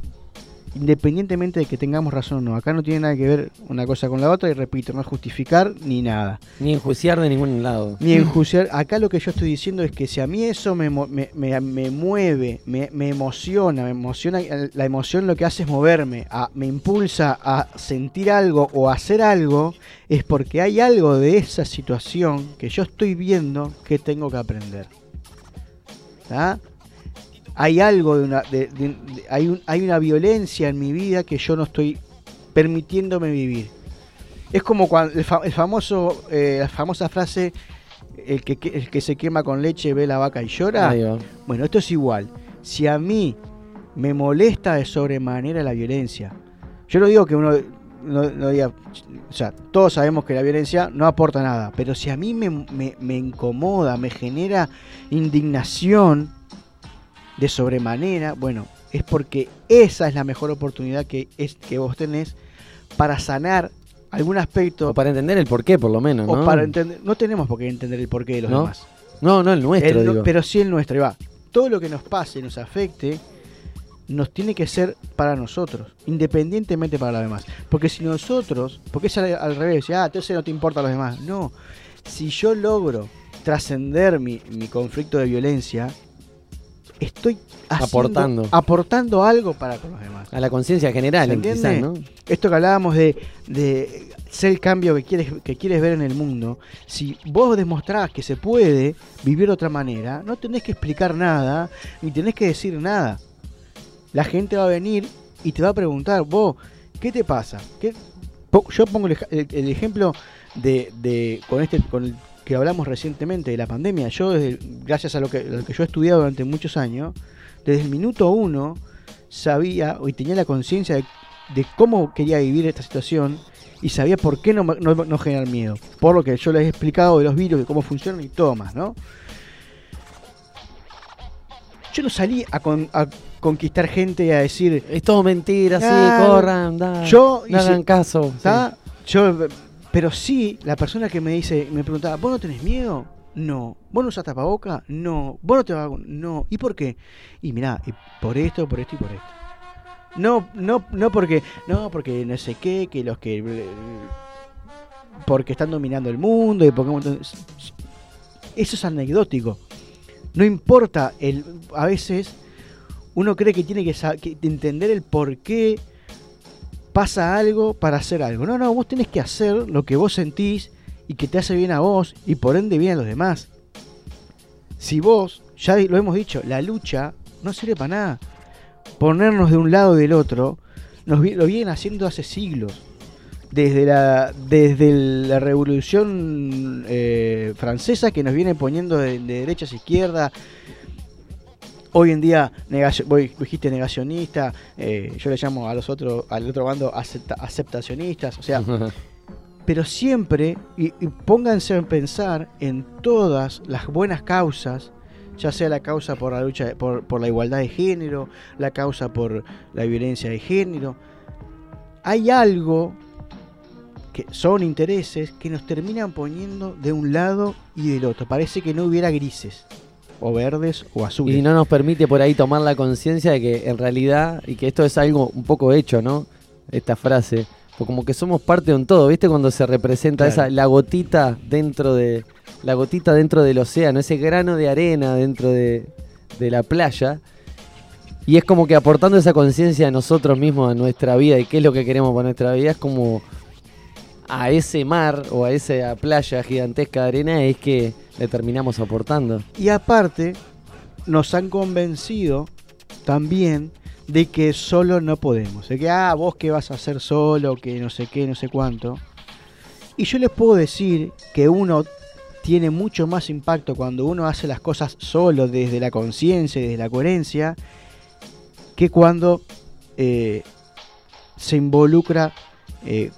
independientemente de que tengamos razón o no. Acá no tiene nada que ver una cosa con la otra y repito, no es justificar ni nada. Ni enjuiciar de ningún lado. Ni enjuiciar. Acá lo que yo estoy diciendo es que si a mí eso me, me, me- me mueve, me, me emociona, me emociona, la emoción lo que hace es moverme, a- me impulsa a sentir algo o a hacer algo, es porque hay algo de esa situación que yo estoy viendo que tengo que aprender. ¿Tá? Hay algo de una. de- de- de- hay, un- hay una violencia en mi vida que yo no estoy permitiéndome vivir. Es como cuando el, fa- el famoso, eh, la famosa frase, el que, el que se quema con leche ve la vaca y llora. Bueno, esto es igual. Si a mí me molesta de sobremanera la violencia, yo no digo que uno no, no diga, o sea, todos sabemos que la violencia no aporta nada, pero si a mí me, me- me incomoda, me genera indignación de sobremanera, bueno, es porque esa es la mejor oportunidad que, es, que vos tenés para sanar algún aspecto. O para entender el porqué, por lo menos, O ¿no? para entender, no tenemos por qué entender el porqué de los ¿No? demás. No, no, el nuestro, El no- digo. pero sí el nuestro, y va. Todo lo que nos pase, nos afecte, nos tiene que ser para nosotros, independientemente para los demás. Porque si nosotros, porque es al, al revés, ah, entonces no te importa a los demás. No, si yo logro trascender mi, mi conflicto de violencia, estoy haciendo- Aportando. aportando algo para con los demás. A la conciencia general, ¿Se quizás? ¿no? Esto que hablábamos de, de ser el cambio que quieres, que quieres ver en el mundo, si vos demostrás que se puede vivir de otra manera, no tenés que explicar nada, ni tenés que decir nada. La gente va a venir y te va a preguntar, vos, ¿qué te pasa? Yo pongo el, el- el ejemplo de, de- con este con el que hablamos recientemente de la pandemia. Yo, desde- gracias a lo, que, a lo que yo he estudiado durante muchos años, desde el minuto uno sabía y tenía la conciencia de, de cómo quería vivir esta situación y sabía por qué no, no, no generar miedo. Por lo que yo les he explicado de los virus, de cómo funcionan y todo más, ¿no? Yo no salí a, con- a conquistar gente y a decir... Es todo mentira, sí, "Ah, corran, da, Yo no hice- hagan caso. ¿tá? Yo, pero sí, la persona que me dice, me preguntaba, ¿vos no tenés miedo? No. ¿Vos no usás tapaboca? No. ¿Vos no te vas a... No. ¿Y por qué? Y mirá, y por esto, por esto y por esto. No, no, no porque, no, porque no sé qué, que los que, eh, porque están dominando el mundo y porque eso es anecdótico. No importa el, a veces uno cree que tiene que, que entender el por qué pasa algo para hacer algo. No, no, vos tenés que hacer lo que vos sentís y que te hace bien a vos y por ende bien a los demás. Si vos, ya lo hemos dicho, la lucha no sirve para nada. Ponernos de un lado y del otro, nos vi- lo vienen haciendo hace siglos. Desde la, desde la revolución eh, francesa que nos viene poniendo de, de derecha a izquierda, hoy en día negacio- vos dijiste negacionista, eh, yo le llamo a los otros, al otro bando acepta- aceptacionistas, o sea, pero siempre, y, y pónganse a pensar en todas las buenas causas, ya sea la causa por la lucha, por la igualdad de género, la causa por la violencia de género, hay algo que son intereses que nos terminan poniendo de un lado y del otro. Parece que no hubiera grises, o verdes o azules. Y no nos permite por ahí tomar la conciencia de que en realidad, y que esto es algo un poco hecho, ¿no? Esta frase. Pues como que somos parte de un todo, ¿viste? Cuando se representa Claro. esa, la gotita dentro de. La gotita dentro del océano, ese grano de arena dentro de, de la playa. Y es como que aportando esa conciencia a nosotros mismos, a nuestra vida y qué es lo que queremos para nuestra vida, es como a ese mar o a esa playa gigantesca de arena es que le terminamos aportando. Y aparte, nos han convencido también de que solo no podemos. De que, ah, vos qué vas a hacer solo, que no sé qué, no sé cuánto. Y yo les puedo decir que uno tiene mucho más impacto cuando uno hace las cosas solo, desde la conciencia y desde la coherencia, que cuando eh, se involucra eh,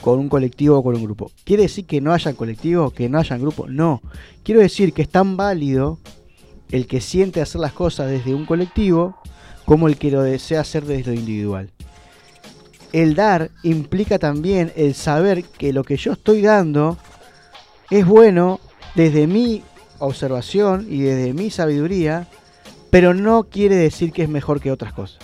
con un colectivo o con un grupo. ¿Quiere decir que no haya colectivo, que no haya grupo? No. Quiero decir que es tan válido el que siente hacer las cosas desde un colectivo como el que lo desea hacer desde lo individual. El dar implica también el saber que lo que yo estoy dando es bueno desde mi observación y desde mi sabiduría, pero no quiere decir que es mejor que otras cosas.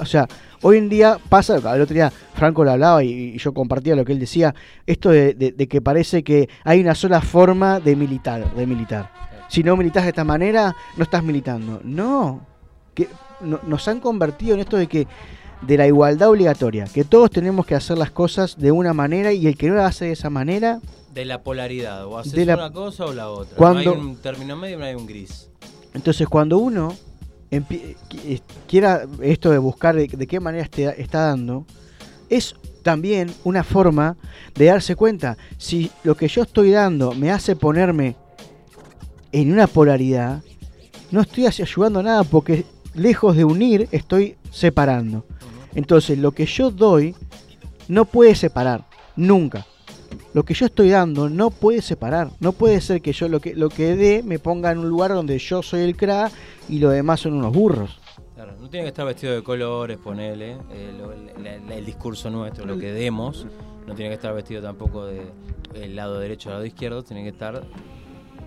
O sea, hoy en día pasa, el otro día Franco lo hablaba y, y yo compartía lo que él decía, esto de, de- de que parece que hay una sola forma de militar, de militar. Si no militas de esta manera, no estás militando. No, que no- nos han convertido en esto de que de la igualdad obligatoria, que todos tenemos que hacer las cosas de una manera y el que no las hace de esa manera De la polaridad, o haces la- una cosa o la otra. Cuando- No hay un término medio, no hay un gris. Entonces, cuando uno quiera esto de buscar de, de qué manera este- está dando, es también una forma de darse cuenta si lo que yo estoy dando me hace ponerme en una polaridad, no estoy ayudando a nada porque lejos de unir estoy separando. Entonces, lo que yo doy no puede separar, nunca. Lo que yo estoy dando no puede separar. No puede ser que yo lo que, lo que dé me ponga en un lugar donde yo soy el cra y los demás son unos burros. Claro, no tiene que estar vestido de colores, ponele, eh, lo- la- la- el discurso nuestro, lo que demos. No tiene que estar vestido tampoco de el lado derecho o el lado izquierdo, tiene que estar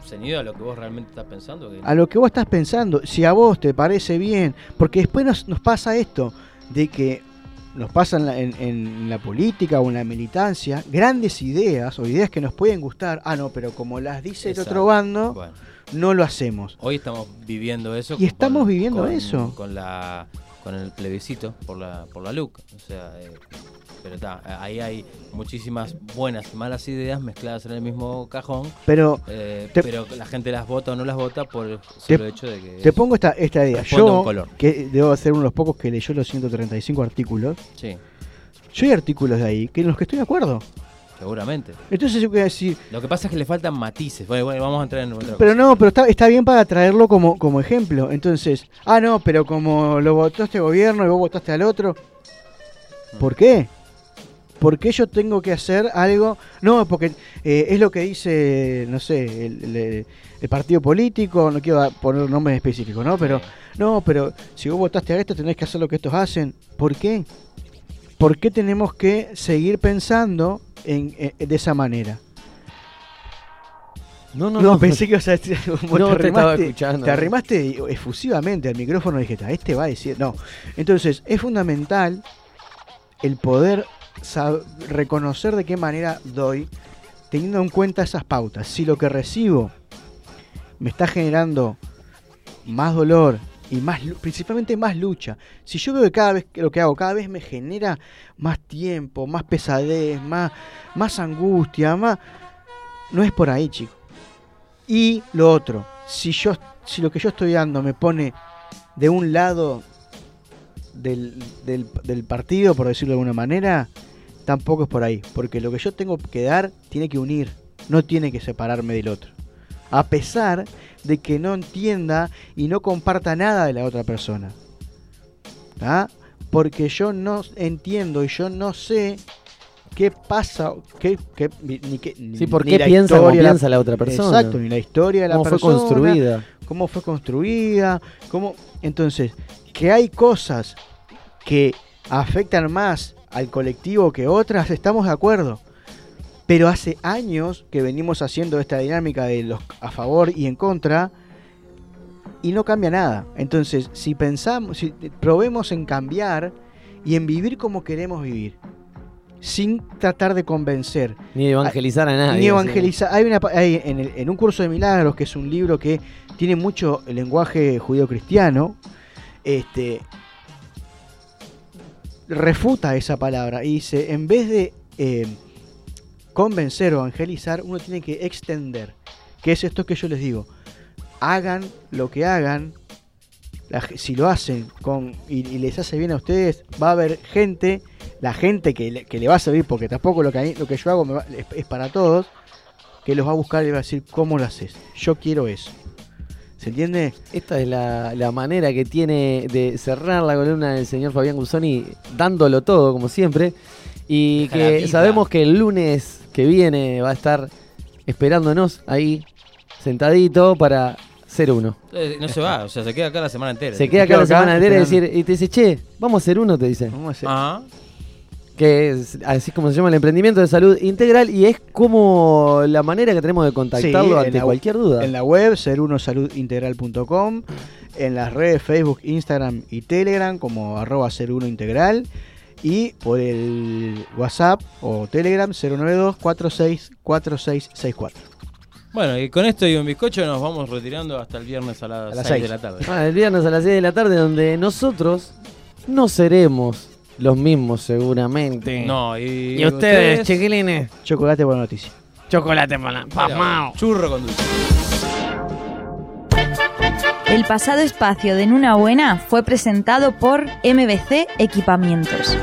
ceñido a lo que vos realmente estás pensando. que- a lo que vos estás pensando, si a vos te parece bien, porque después nos, nos pasa esto, de que nos pasa en la, en- en la política o en la militancia, grandes ideas o ideas que nos pueden gustar, ah, no, pero como las dice el otro bando, Bueno. no lo hacemos. Hoy estamos viviendo eso. Y estamos viviendo con- eso. Con la con el plebiscito por la por la LUC. O sea, eh, pero está, ahí hay muchísimas buenas y malas ideas mezcladas en el mismo cajón. Pero eh, te- pero la gente las vota o no las vota por el Te, solo hecho de que te pongo esta, esta idea. Yo, color. que debo ser uno de los pocos que leyó los 135 artículos, Sí, yo hay artículos de ahí que en los que estoy de acuerdo. seguramente. Entonces yo voy a decir, Lo que pasa es que le faltan matices. Bueno, bueno, vamos a entrar en otra Pero cosa. no, pero está, está bien para traerlo como, como ejemplo. Entonces, ah, no, pero como lo votó este gobierno y vos votaste al otro. ¿Por qué? ¿Por qué yo tengo que hacer algo? No, porque eh, es lo que dice, no sé, el, el- el partido político, no quiero poner nombres específicos, ¿no? Pero, no, pero si vos votaste a esto tenés que hacer lo que estos hacen. ¿Por qué? ¿Por qué tenemos que seguir pensando en, en- de esa manera? No, no, No, no. pensé que ibas a decir algo. No, te, te estaba arrimaste, escuchando. te arrimaste efusivamente al micrófono y dijiste, "Ah, este va a decir. No. Entonces, es fundamental el poder reconocer de qué manera doy, teniendo en cuenta esas pautas. Si lo que recibo me está generando más dolor y más principalmente más lucha. Si yo veo que cada vez que lo que hago cada vez me genera más tiempo, más pesadez, más, más angustia, más no es por ahí, chicos. Y lo otro, si yo si lo que yo estoy dando me pone de un lado del, del, del partido, por decirlo de alguna manera, tampoco es por ahí. Porque lo que yo tengo que dar tiene que unir, no tiene que separarme del otro. A pesar de que no entienda y no comparta nada de la otra persona. ¿Ah? Porque yo no entiendo y yo no sé qué pasa, qué, qué- ni, qué- Sí, por ni qué la piensa historia la otra persona. Exacto, ni la historia de la Cómo fue persona. construida. Cómo fue construida. Cómo... Entonces, que hay cosas que afectan más al colectivo que otras, estamos de acuerdo. Pero hace años que venimos haciendo esta dinámica de los a favor y en contra y no cambia nada. Entonces, si pensamos, si probemos en cambiar y en vivir como queremos vivir, sin tratar de convencer, Ni evangelizar a nadie. ni evangelizar. Hay una, hay en, el- en un curso de milagros, que es un libro que tiene mucho lenguaje judío-cristiano, este, refuta esa palabra y dice, en vez de eh, convencer o evangelizar, uno tiene que extender. Que es esto que yo les digo. Hagan lo que hagan. si lo hacen con y, les hace bien a ustedes, va a haber gente, la gente que le, que le va a servir, porque tampoco lo que, lo que yo hago es, es para todos, que los va a buscar y va a decir, ¿cómo lo haces? Yo quiero eso. ¿Se entiende? Esta es la, la manera que tiene de cerrar la columna del señor Fabián Gusoni, dándolo todo, como siempre. Y que sabemos que el lunes que viene va a estar esperándonos ahí, sentadito, para ser uno. Eh, no se va, o sea, se queda acá la semana entera. Se queda acá la semana entera y, decir, y te dice, che, vamos a hacer uno, te dice. Ajá. Que es así como se llama el emprendimiento de salud integral y es como la manera que tenemos de contactarlo Sí, ante la- cualquier duda. En la web, serunosaludintegral.com, en las redes Facebook, Instagram y Telegram como arroba serunointegral y por el WhatsApp o Telegram 092 464664. Bueno, y con esto y un bizcocho nos vamos retirando hasta el viernes a las, A las 6 de la tarde. Ah, el viernes a las 6 de la tarde, donde nosotros no seremos los mismos, seguramente. No, y, ¿Y ustedes, chiquilines? Chocolate buena noticia. Chocolate para pasmao. Churro con dulce. El pasado espacio de En una buena fue presentado por MBC Equipamientos.